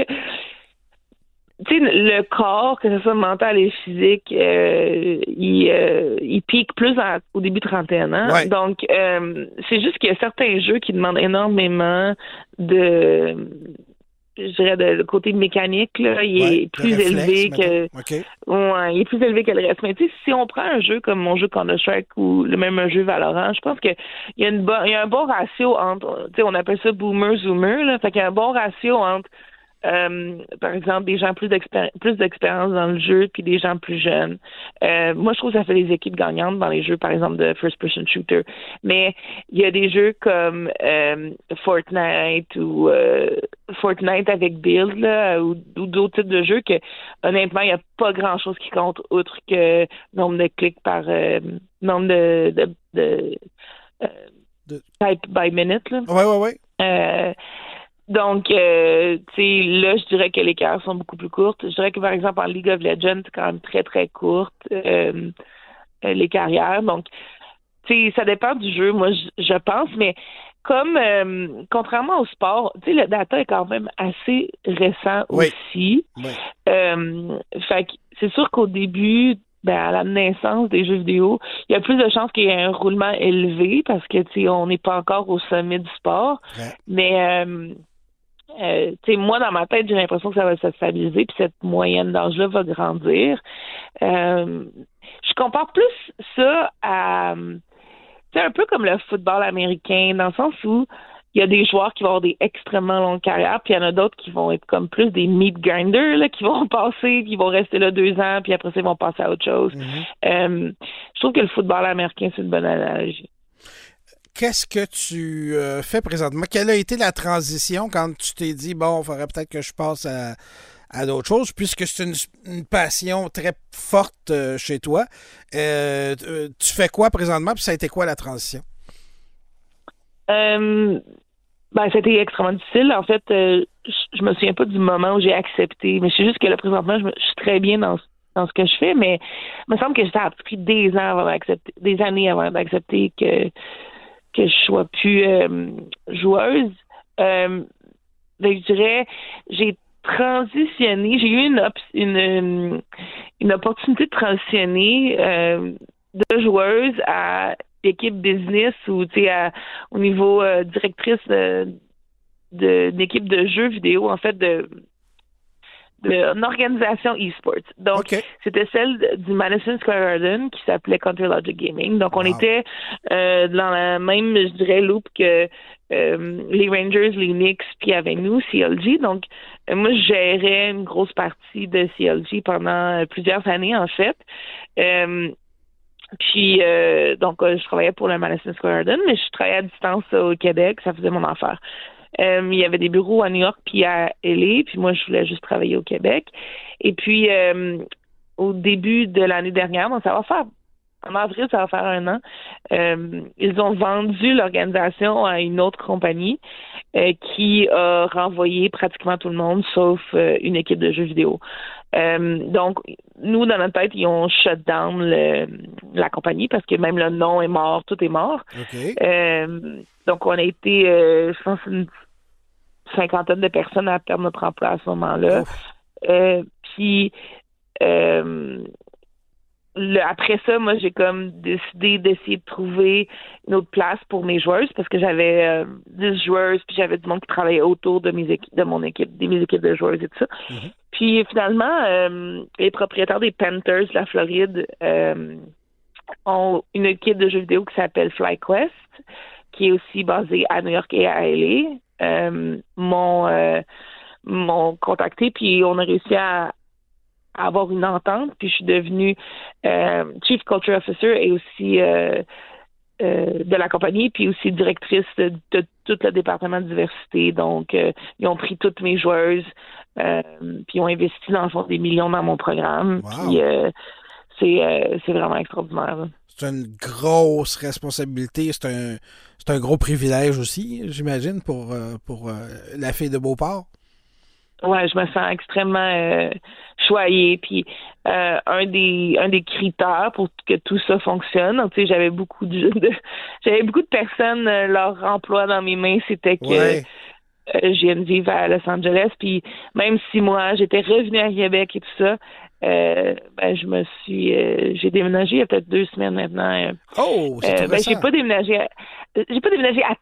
tu sais, le corps, que ce soit mental et physique, euh, il, euh, il pique plus en- au début de trentaine. Hein? Ouais. Donc, euh, c'est juste qu'il y a certains jeux qui demandent énormément de. Je dirais de, le côté mécanique, là, il Ouais, est plus réflexe, élevé que. Ouais, il est plus élevé que le reste. Mais tu sais, si on prend un jeu comme mon jeu Counter-Strike ou le même jeu Valorant, je pense que il y a une il y a un bon ratio entre, tu sais, on appelle ça boomer zoomer là, fait qu'il y a un bon ratio entre euh, par exemple, des gens plus d'expéri- plus d'expérience dans le jeu puis des gens plus jeunes. Euh, moi, je trouve que ça fait des équipes gagnantes dans les jeux, par exemple, de first-person shooter. Mais il y a des jeux comme euh, Fortnite ou Fortnite avec Build là, ou, ou d'autres types de jeux que, honnêtement, il n'y a pas grand-chose qui compte outre que nombre de clics par nombre de, de, de, De- type by minute. Là. Ouais, ouais, ouais. Donc, euh, tu sais, là, je dirais que les carrières sont beaucoup plus courtes. Je dirais que, par exemple, en League of Legends, c'est quand même très, très courte, euh, euh, les carrières. Donc, tu sais, ça dépend du jeu, moi, je, je pense, mais comme, euh, contrairement au sport, tu sais, le data est quand même assez récent Oui. aussi. Euh, fait que c'est sûr qu'au début, ben, à la naissance des jeux vidéo, il y a plus de chances qu'il y ait un roulement élevé parce que tu sais, on n'est pas encore au sommet du sport. Ouais. Mais euh, moi, dans ma tête, j'ai l'impression que ça va se stabiliser, puis cette moyenne d'âge-là va grandir. Euh, je compare plus ça à c'est un peu comme le football américain, dans le sens où il y a des joueurs qui vont avoir des extrêmement longues carrières, puis il y en a d'autres qui vont être comme plus des meat grinders, là, qui vont [laughs] passer, qui vont rester là deux ans, puis après ça, ils vont passer à autre chose. Euh, je trouve que le football américain, c'est une bonne analogie. Qu'est-ce que tu euh, fais présentement? Quelle a été la transition quand tu t'es dit, bon, il faudrait peut-être que je passe à, d'autres choses, puisque c'est une, passion très forte euh, chez toi. Euh, tu fais quoi présentement, puis ça a été quoi la transition? Ben, c'était extrêmement difficile. En fait, je, je me souviens pas du moment où j'ai accepté, mais c'est juste que là, présentement, je, suis très bien dans, ce- dans ce que je fais, mais il me semble que ça a pris des ans avant d'accepter, des années avant d'accepter que, que je sois plus euh, joueuse. Euh, ben, je dirais, j'ai transitionné, j'ai eu une, une, euh, une opportunité de transitionner de joueuse à équipe business ou à- au niveau directrice d'une équipe de jeux vidéo en fait de d'une organisation e-sports. Donc, c'était celle du Madison Square Garden qui s'appelait Country Logic Gaming. Donc, on Wow. était euh, dans la même, je dirais, loop que euh, les Rangers, les Knicks, puis avec nous, CLG. Donc, euh, moi, je gérais une grosse partie de CLG pendant plusieurs années, en fait. Puis, euh, donc, euh, je travaillais pour le Madison Square Garden, mais je travaillais à distance euh, au Québec. Ça faisait mon affaire. Euh, il y avait des bureaux à New York puis à LA, puis moi, je voulais juste travailler au Québec. Et puis, euh, au début de l'année dernière, donc ça va faire, en avril, ça va faire un an, euh, ils ont vendu l'organisation à une autre compagnie euh, qui a renvoyé pratiquement tout le monde, sauf euh, une équipe de jeux vidéo. Donc, nous, dans notre tête, ils ont shut down le- la compagnie parce que même le nom est mort, tout est mort. Donc, on a été, je pense, une cinquantaine de personnes à perdre notre emploi à ce moment-là. Euh, puis, euh, le- après ça, moi, j'ai comme décidé d'essayer de trouver une autre place pour mes joueuses parce que j'avais euh, 10 joueuses, puis j'avais du monde qui travaillait autour de mes équipes, de mon équipe, de mes équipes de joueuses et tout ça. Puis finalement, euh, les propriétaires des Panthers de la Floride euh, ont une équipe de jeux vidéo qui s'appelle FlyQuest, qui est aussi basée à New York et à LA. Euh, m'ont euh, m'ont contacté, puis on a réussi à, à avoir une entente, puis je suis devenue euh, Chief Culture Officer et aussi de la compagnie, puis aussi directrice de, de tout le département de diversité. Donc, euh, ils ont pris toutes mes joueuses, euh, puis ils ont investi dans le fond des millions dans mon programme. Wow. Puis euh, c'est c'est vraiment extraordinaire. C'est une grosse responsabilité, c'est un, c'est un gros privilège aussi, j'imagine, pour, euh, pour euh, la fille de Beauport. Ouais, je me sens extrêmement euh, choyée. Puis euh, un des un des critères pour que tout ça fonctionne, donc, tu sais, j'avais beaucoup de, de- j'avais beaucoup de personnes, euh, leur emploi dans mes mains, c'était que Ouais. je viens de vivre à Los Angeles. Puis même si moi j'étais revenue à Québec et tout ça, euh, ben je me suis euh, j'ai déménagé il y a peut-être deux semaines maintenant. euh, Oh, c'est euh, ben, j'ai pas déménagé à, j'ai pas déménagé à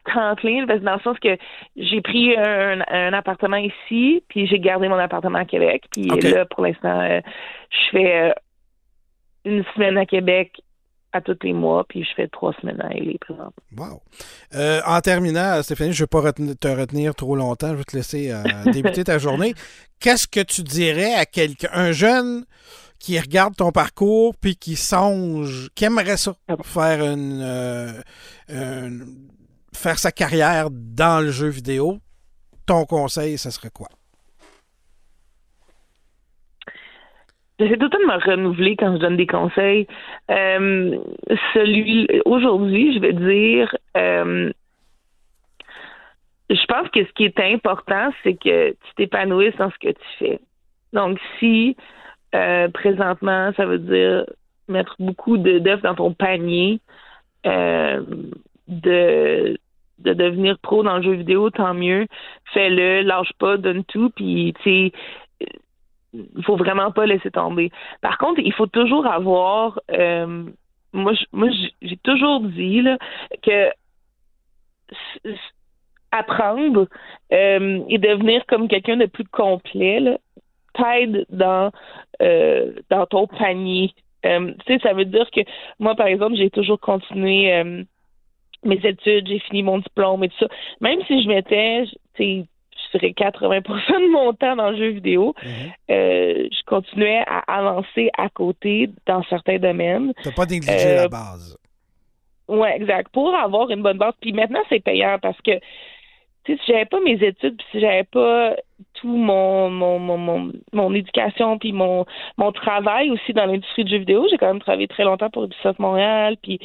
parce que dans le sens que j'ai pris un, un appartement ici puis j'ai gardé mon appartement à Québec puis là pour l'instant euh, je fais euh, une semaine à Québec à tous les mois puis je fais trois semaines à présentement. Wow. Euh, en terminant, Stéphanie, je ne vais pas retenir- te retenir trop longtemps. Je vais te laisser euh, [laughs] débuter ta journée. Qu'est-ce que tu dirais à quelqu'un, un jeune qui regarde ton parcours puis qui songe, qui aimerait ça, faire une, euh, une- faire sa carrière dans le jeu vidéo? Ton conseil, ce serait quoi? J'essaie tout le temps de me renouveler quand je donne des conseils. Euh, celui aujourd'hui, je vais dire euh, je pense que ce qui est important, c'est que tu t'épanouisses dans ce que tu fais. Donc, si euh, présentement, ça veut dire mettre beaucoup d'œufs dans ton panier, euh, de, de devenir pro dans le jeu vidéo, tant mieux. Fais-le, lâche pas, donne tout, puis tu sais, il faut vraiment pas laisser tomber. Par contre, il faut toujours avoir, euh, moi, j'ai toujours dit là, que apprendre euh, et devenir comme quelqu'un de plus complet t'aide dans euh, dans ton panier. Tu sais, ça veut dire que moi, par exemple, j'ai toujours continué mes études, j'ai fini mon diplôme et tout ça. Même si je sais, je dirais 80% de mon temps dans le jeu vidéo, euh, je continuais à avancer à côté dans certains domaines. Tu pas négligé Euh, la base. Ouais, exact. Pour avoir une bonne base. Puis maintenant, c'est payant parce que si j'avais pas mes études, puis si j'avais pas tout mon mon mon mon, mon éducation puis mon mon travail aussi dans l'industrie du jeu vidéo, j'ai quand même travaillé très longtemps pour Ubisoft Montréal, puis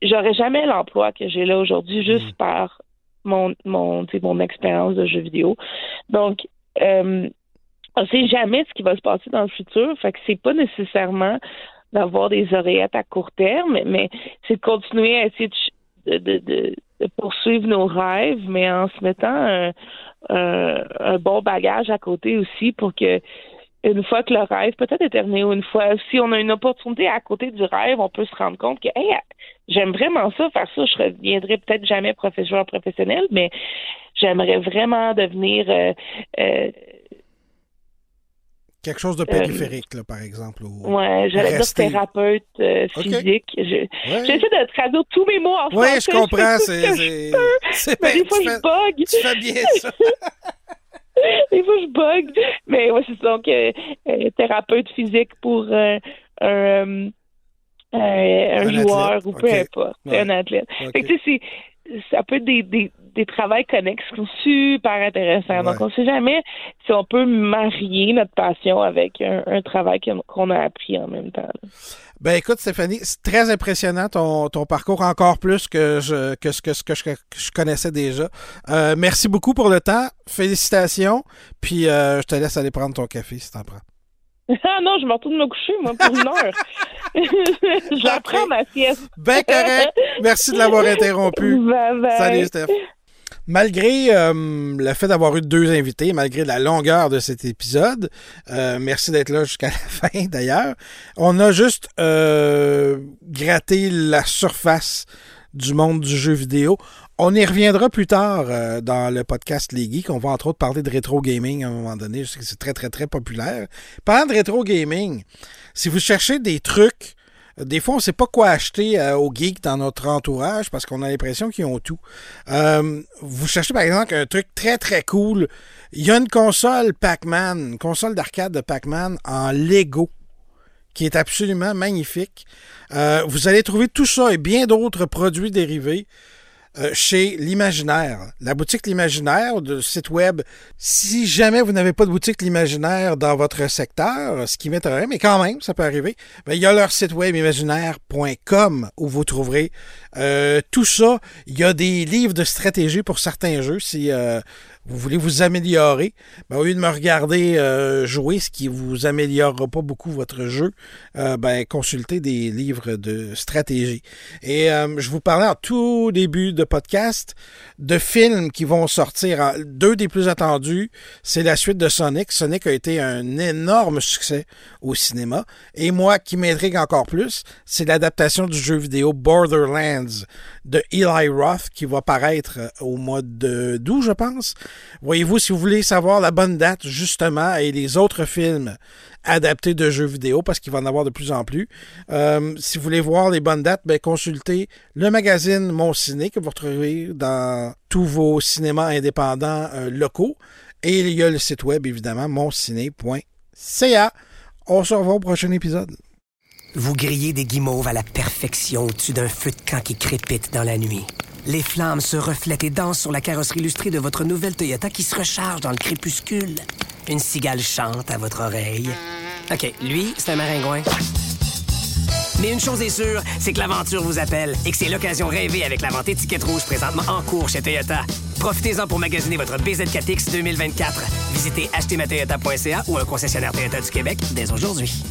j'aurais jamais l'emploi que j'ai là aujourd'hui juste par mon mon mon expérience de jeu vidéo. Donc euh, on sait jamais ce qui va se passer dans le futur, fait que c'est pas nécessairement d'avoir des oreillettes à court terme, mais c'est de continuer à essayer de, de, de, de- poursuivre nos rêves, mais en se mettant un, un bon bagage à côté aussi pour que une fois que le rêve peut-être est terminé ou une fois si on a une opportunité à côté du rêve, on peut se rendre compte que hey, j'aime vraiment ça, faire ça, je reviendrai peut-être jamais professeur professionnel, mais j'aimerais vraiment devenir euh, euh, Quelque chose de périphérique, là, par exemple. ou- Ouais, j'allais dire thérapeute euh, physique. Je- Ouais. J'essaie de traduire tous mes mots en Oui, français. je comprends. ce C'est, c'est mais des fois, je bug. tu fais bien ça. [laughs] [laughs] des fois, je bug. Mais ouais, c'est. Donc, euh, euh, thérapeute physique pour euh, un, un, un joueur athlète, ou peu importe. Ouais. Un athlète. Ok. Fait que, tu sais, c'est- ça peut être des, des, des travails connexes qui sont super intéressants. Donc, on sait jamais si on peut marier notre passion avec un, un travail qu'on a appris en même temps. là. Ben écoute, Stéphanie, c'est très impressionnant ton, ton parcours, encore plus que, je, que ce que, ce que je, que je connaissais déjà. Euh, merci beaucoup pour le temps. Félicitations. Puis euh, je te laisse aller prendre ton café si t'en prends. Ah non, je me retourne me coucher, moi, pour une heure. [laughs] [laughs] J'apprends ma sieste. Ben correct. Merci de l'avoir [laughs] interrompu. Bye bye. Salut, Steph. Malgré euh, le fait d'avoir eu deux invités, malgré la longueur de cet épisode, euh, merci d'être là jusqu'à [laughs] la fin d'ailleurs, on a juste euh, gratté la surface du monde du jeu vidéo. On y reviendra plus tard dans le podcast Les Geeks. On va entre autres parler de rétro gaming à un moment donné. Je sais que c'est très, très, très populaire. Parlant de rétro gaming, si vous cherchez des trucs des fois, on ne sait pas quoi acheter euh, aux geeks dans notre entourage parce qu'on a l'impression qu'ils ont tout. Euh, vous cherchez par exemple un truc très très cool. Il y a une console Pac-Man, une console d'arcade de Pac-Man en Lego qui est absolument magnifique. Euh, vous allez trouver tout ça et bien d'autres produits dérivés euh, chez l'Imaginaire. La boutique L'Imaginaire, de site web. Si jamais vous n'avez pas de boutique L'Imaginaire dans votre secteur, ce qui m'étonnerait, mais quand même, ça peut arriver, ben, il y a leur site web imaginaire.com où vous trouverez euh, tout ça. Il y a des livres de stratégie pour certains jeux. Si euh, vous voulez vous améliorer, ben, au lieu de me regarder euh, jouer, ce qui vous améliorera pas beaucoup votre jeu, euh, ben, consultez des livres de stratégie. Et euh, je vous parlais en tout début de podcast de films qui vont sortir. Deux des plus attendus, c'est la suite de Sonic. Sonic a été un énorme succès au cinéma. Et moi, qui m'intrigue encore plus, c'est l'adaptation du jeu vidéo Borderlands de Eli Roth qui va paraître au mois d'août, je pense. Voyez-vous, si vous voulez savoir la bonne date, justement, et les autres films adaptés de jeux vidéo, parce qu'il va en avoir de plus en plus, euh, si vous voulez voir les bonnes dates, ben, consultez le magazine Mon Ciné que vous retrouvez dans tous vos cinémas indépendants euh, locaux. Et il y a le site web, évidemment, monciné.ca. On se revoit au prochain épisode. Vous grillez des guimauves à la perfection au-dessus d'un feu de camp qui crépite dans la nuit. Les flammes se reflètent et dansent sur la carrosserie illustrée de votre nouvelle Toyota qui se recharge dans le crépuscule. Une cigale chante à votre oreille. OK, lui, c'est un maringouin. Mais une chose est sûre, c'est que l'aventure vous appelle et que c'est l'occasion rêvée avec la vente étiquette rouge présentement en cours chez Toyota. Profitez-en pour magasiner votre BZ4X 2024. Visitez achetermatoyota.ca ou un concessionnaire Toyota du Québec dès aujourd'hui.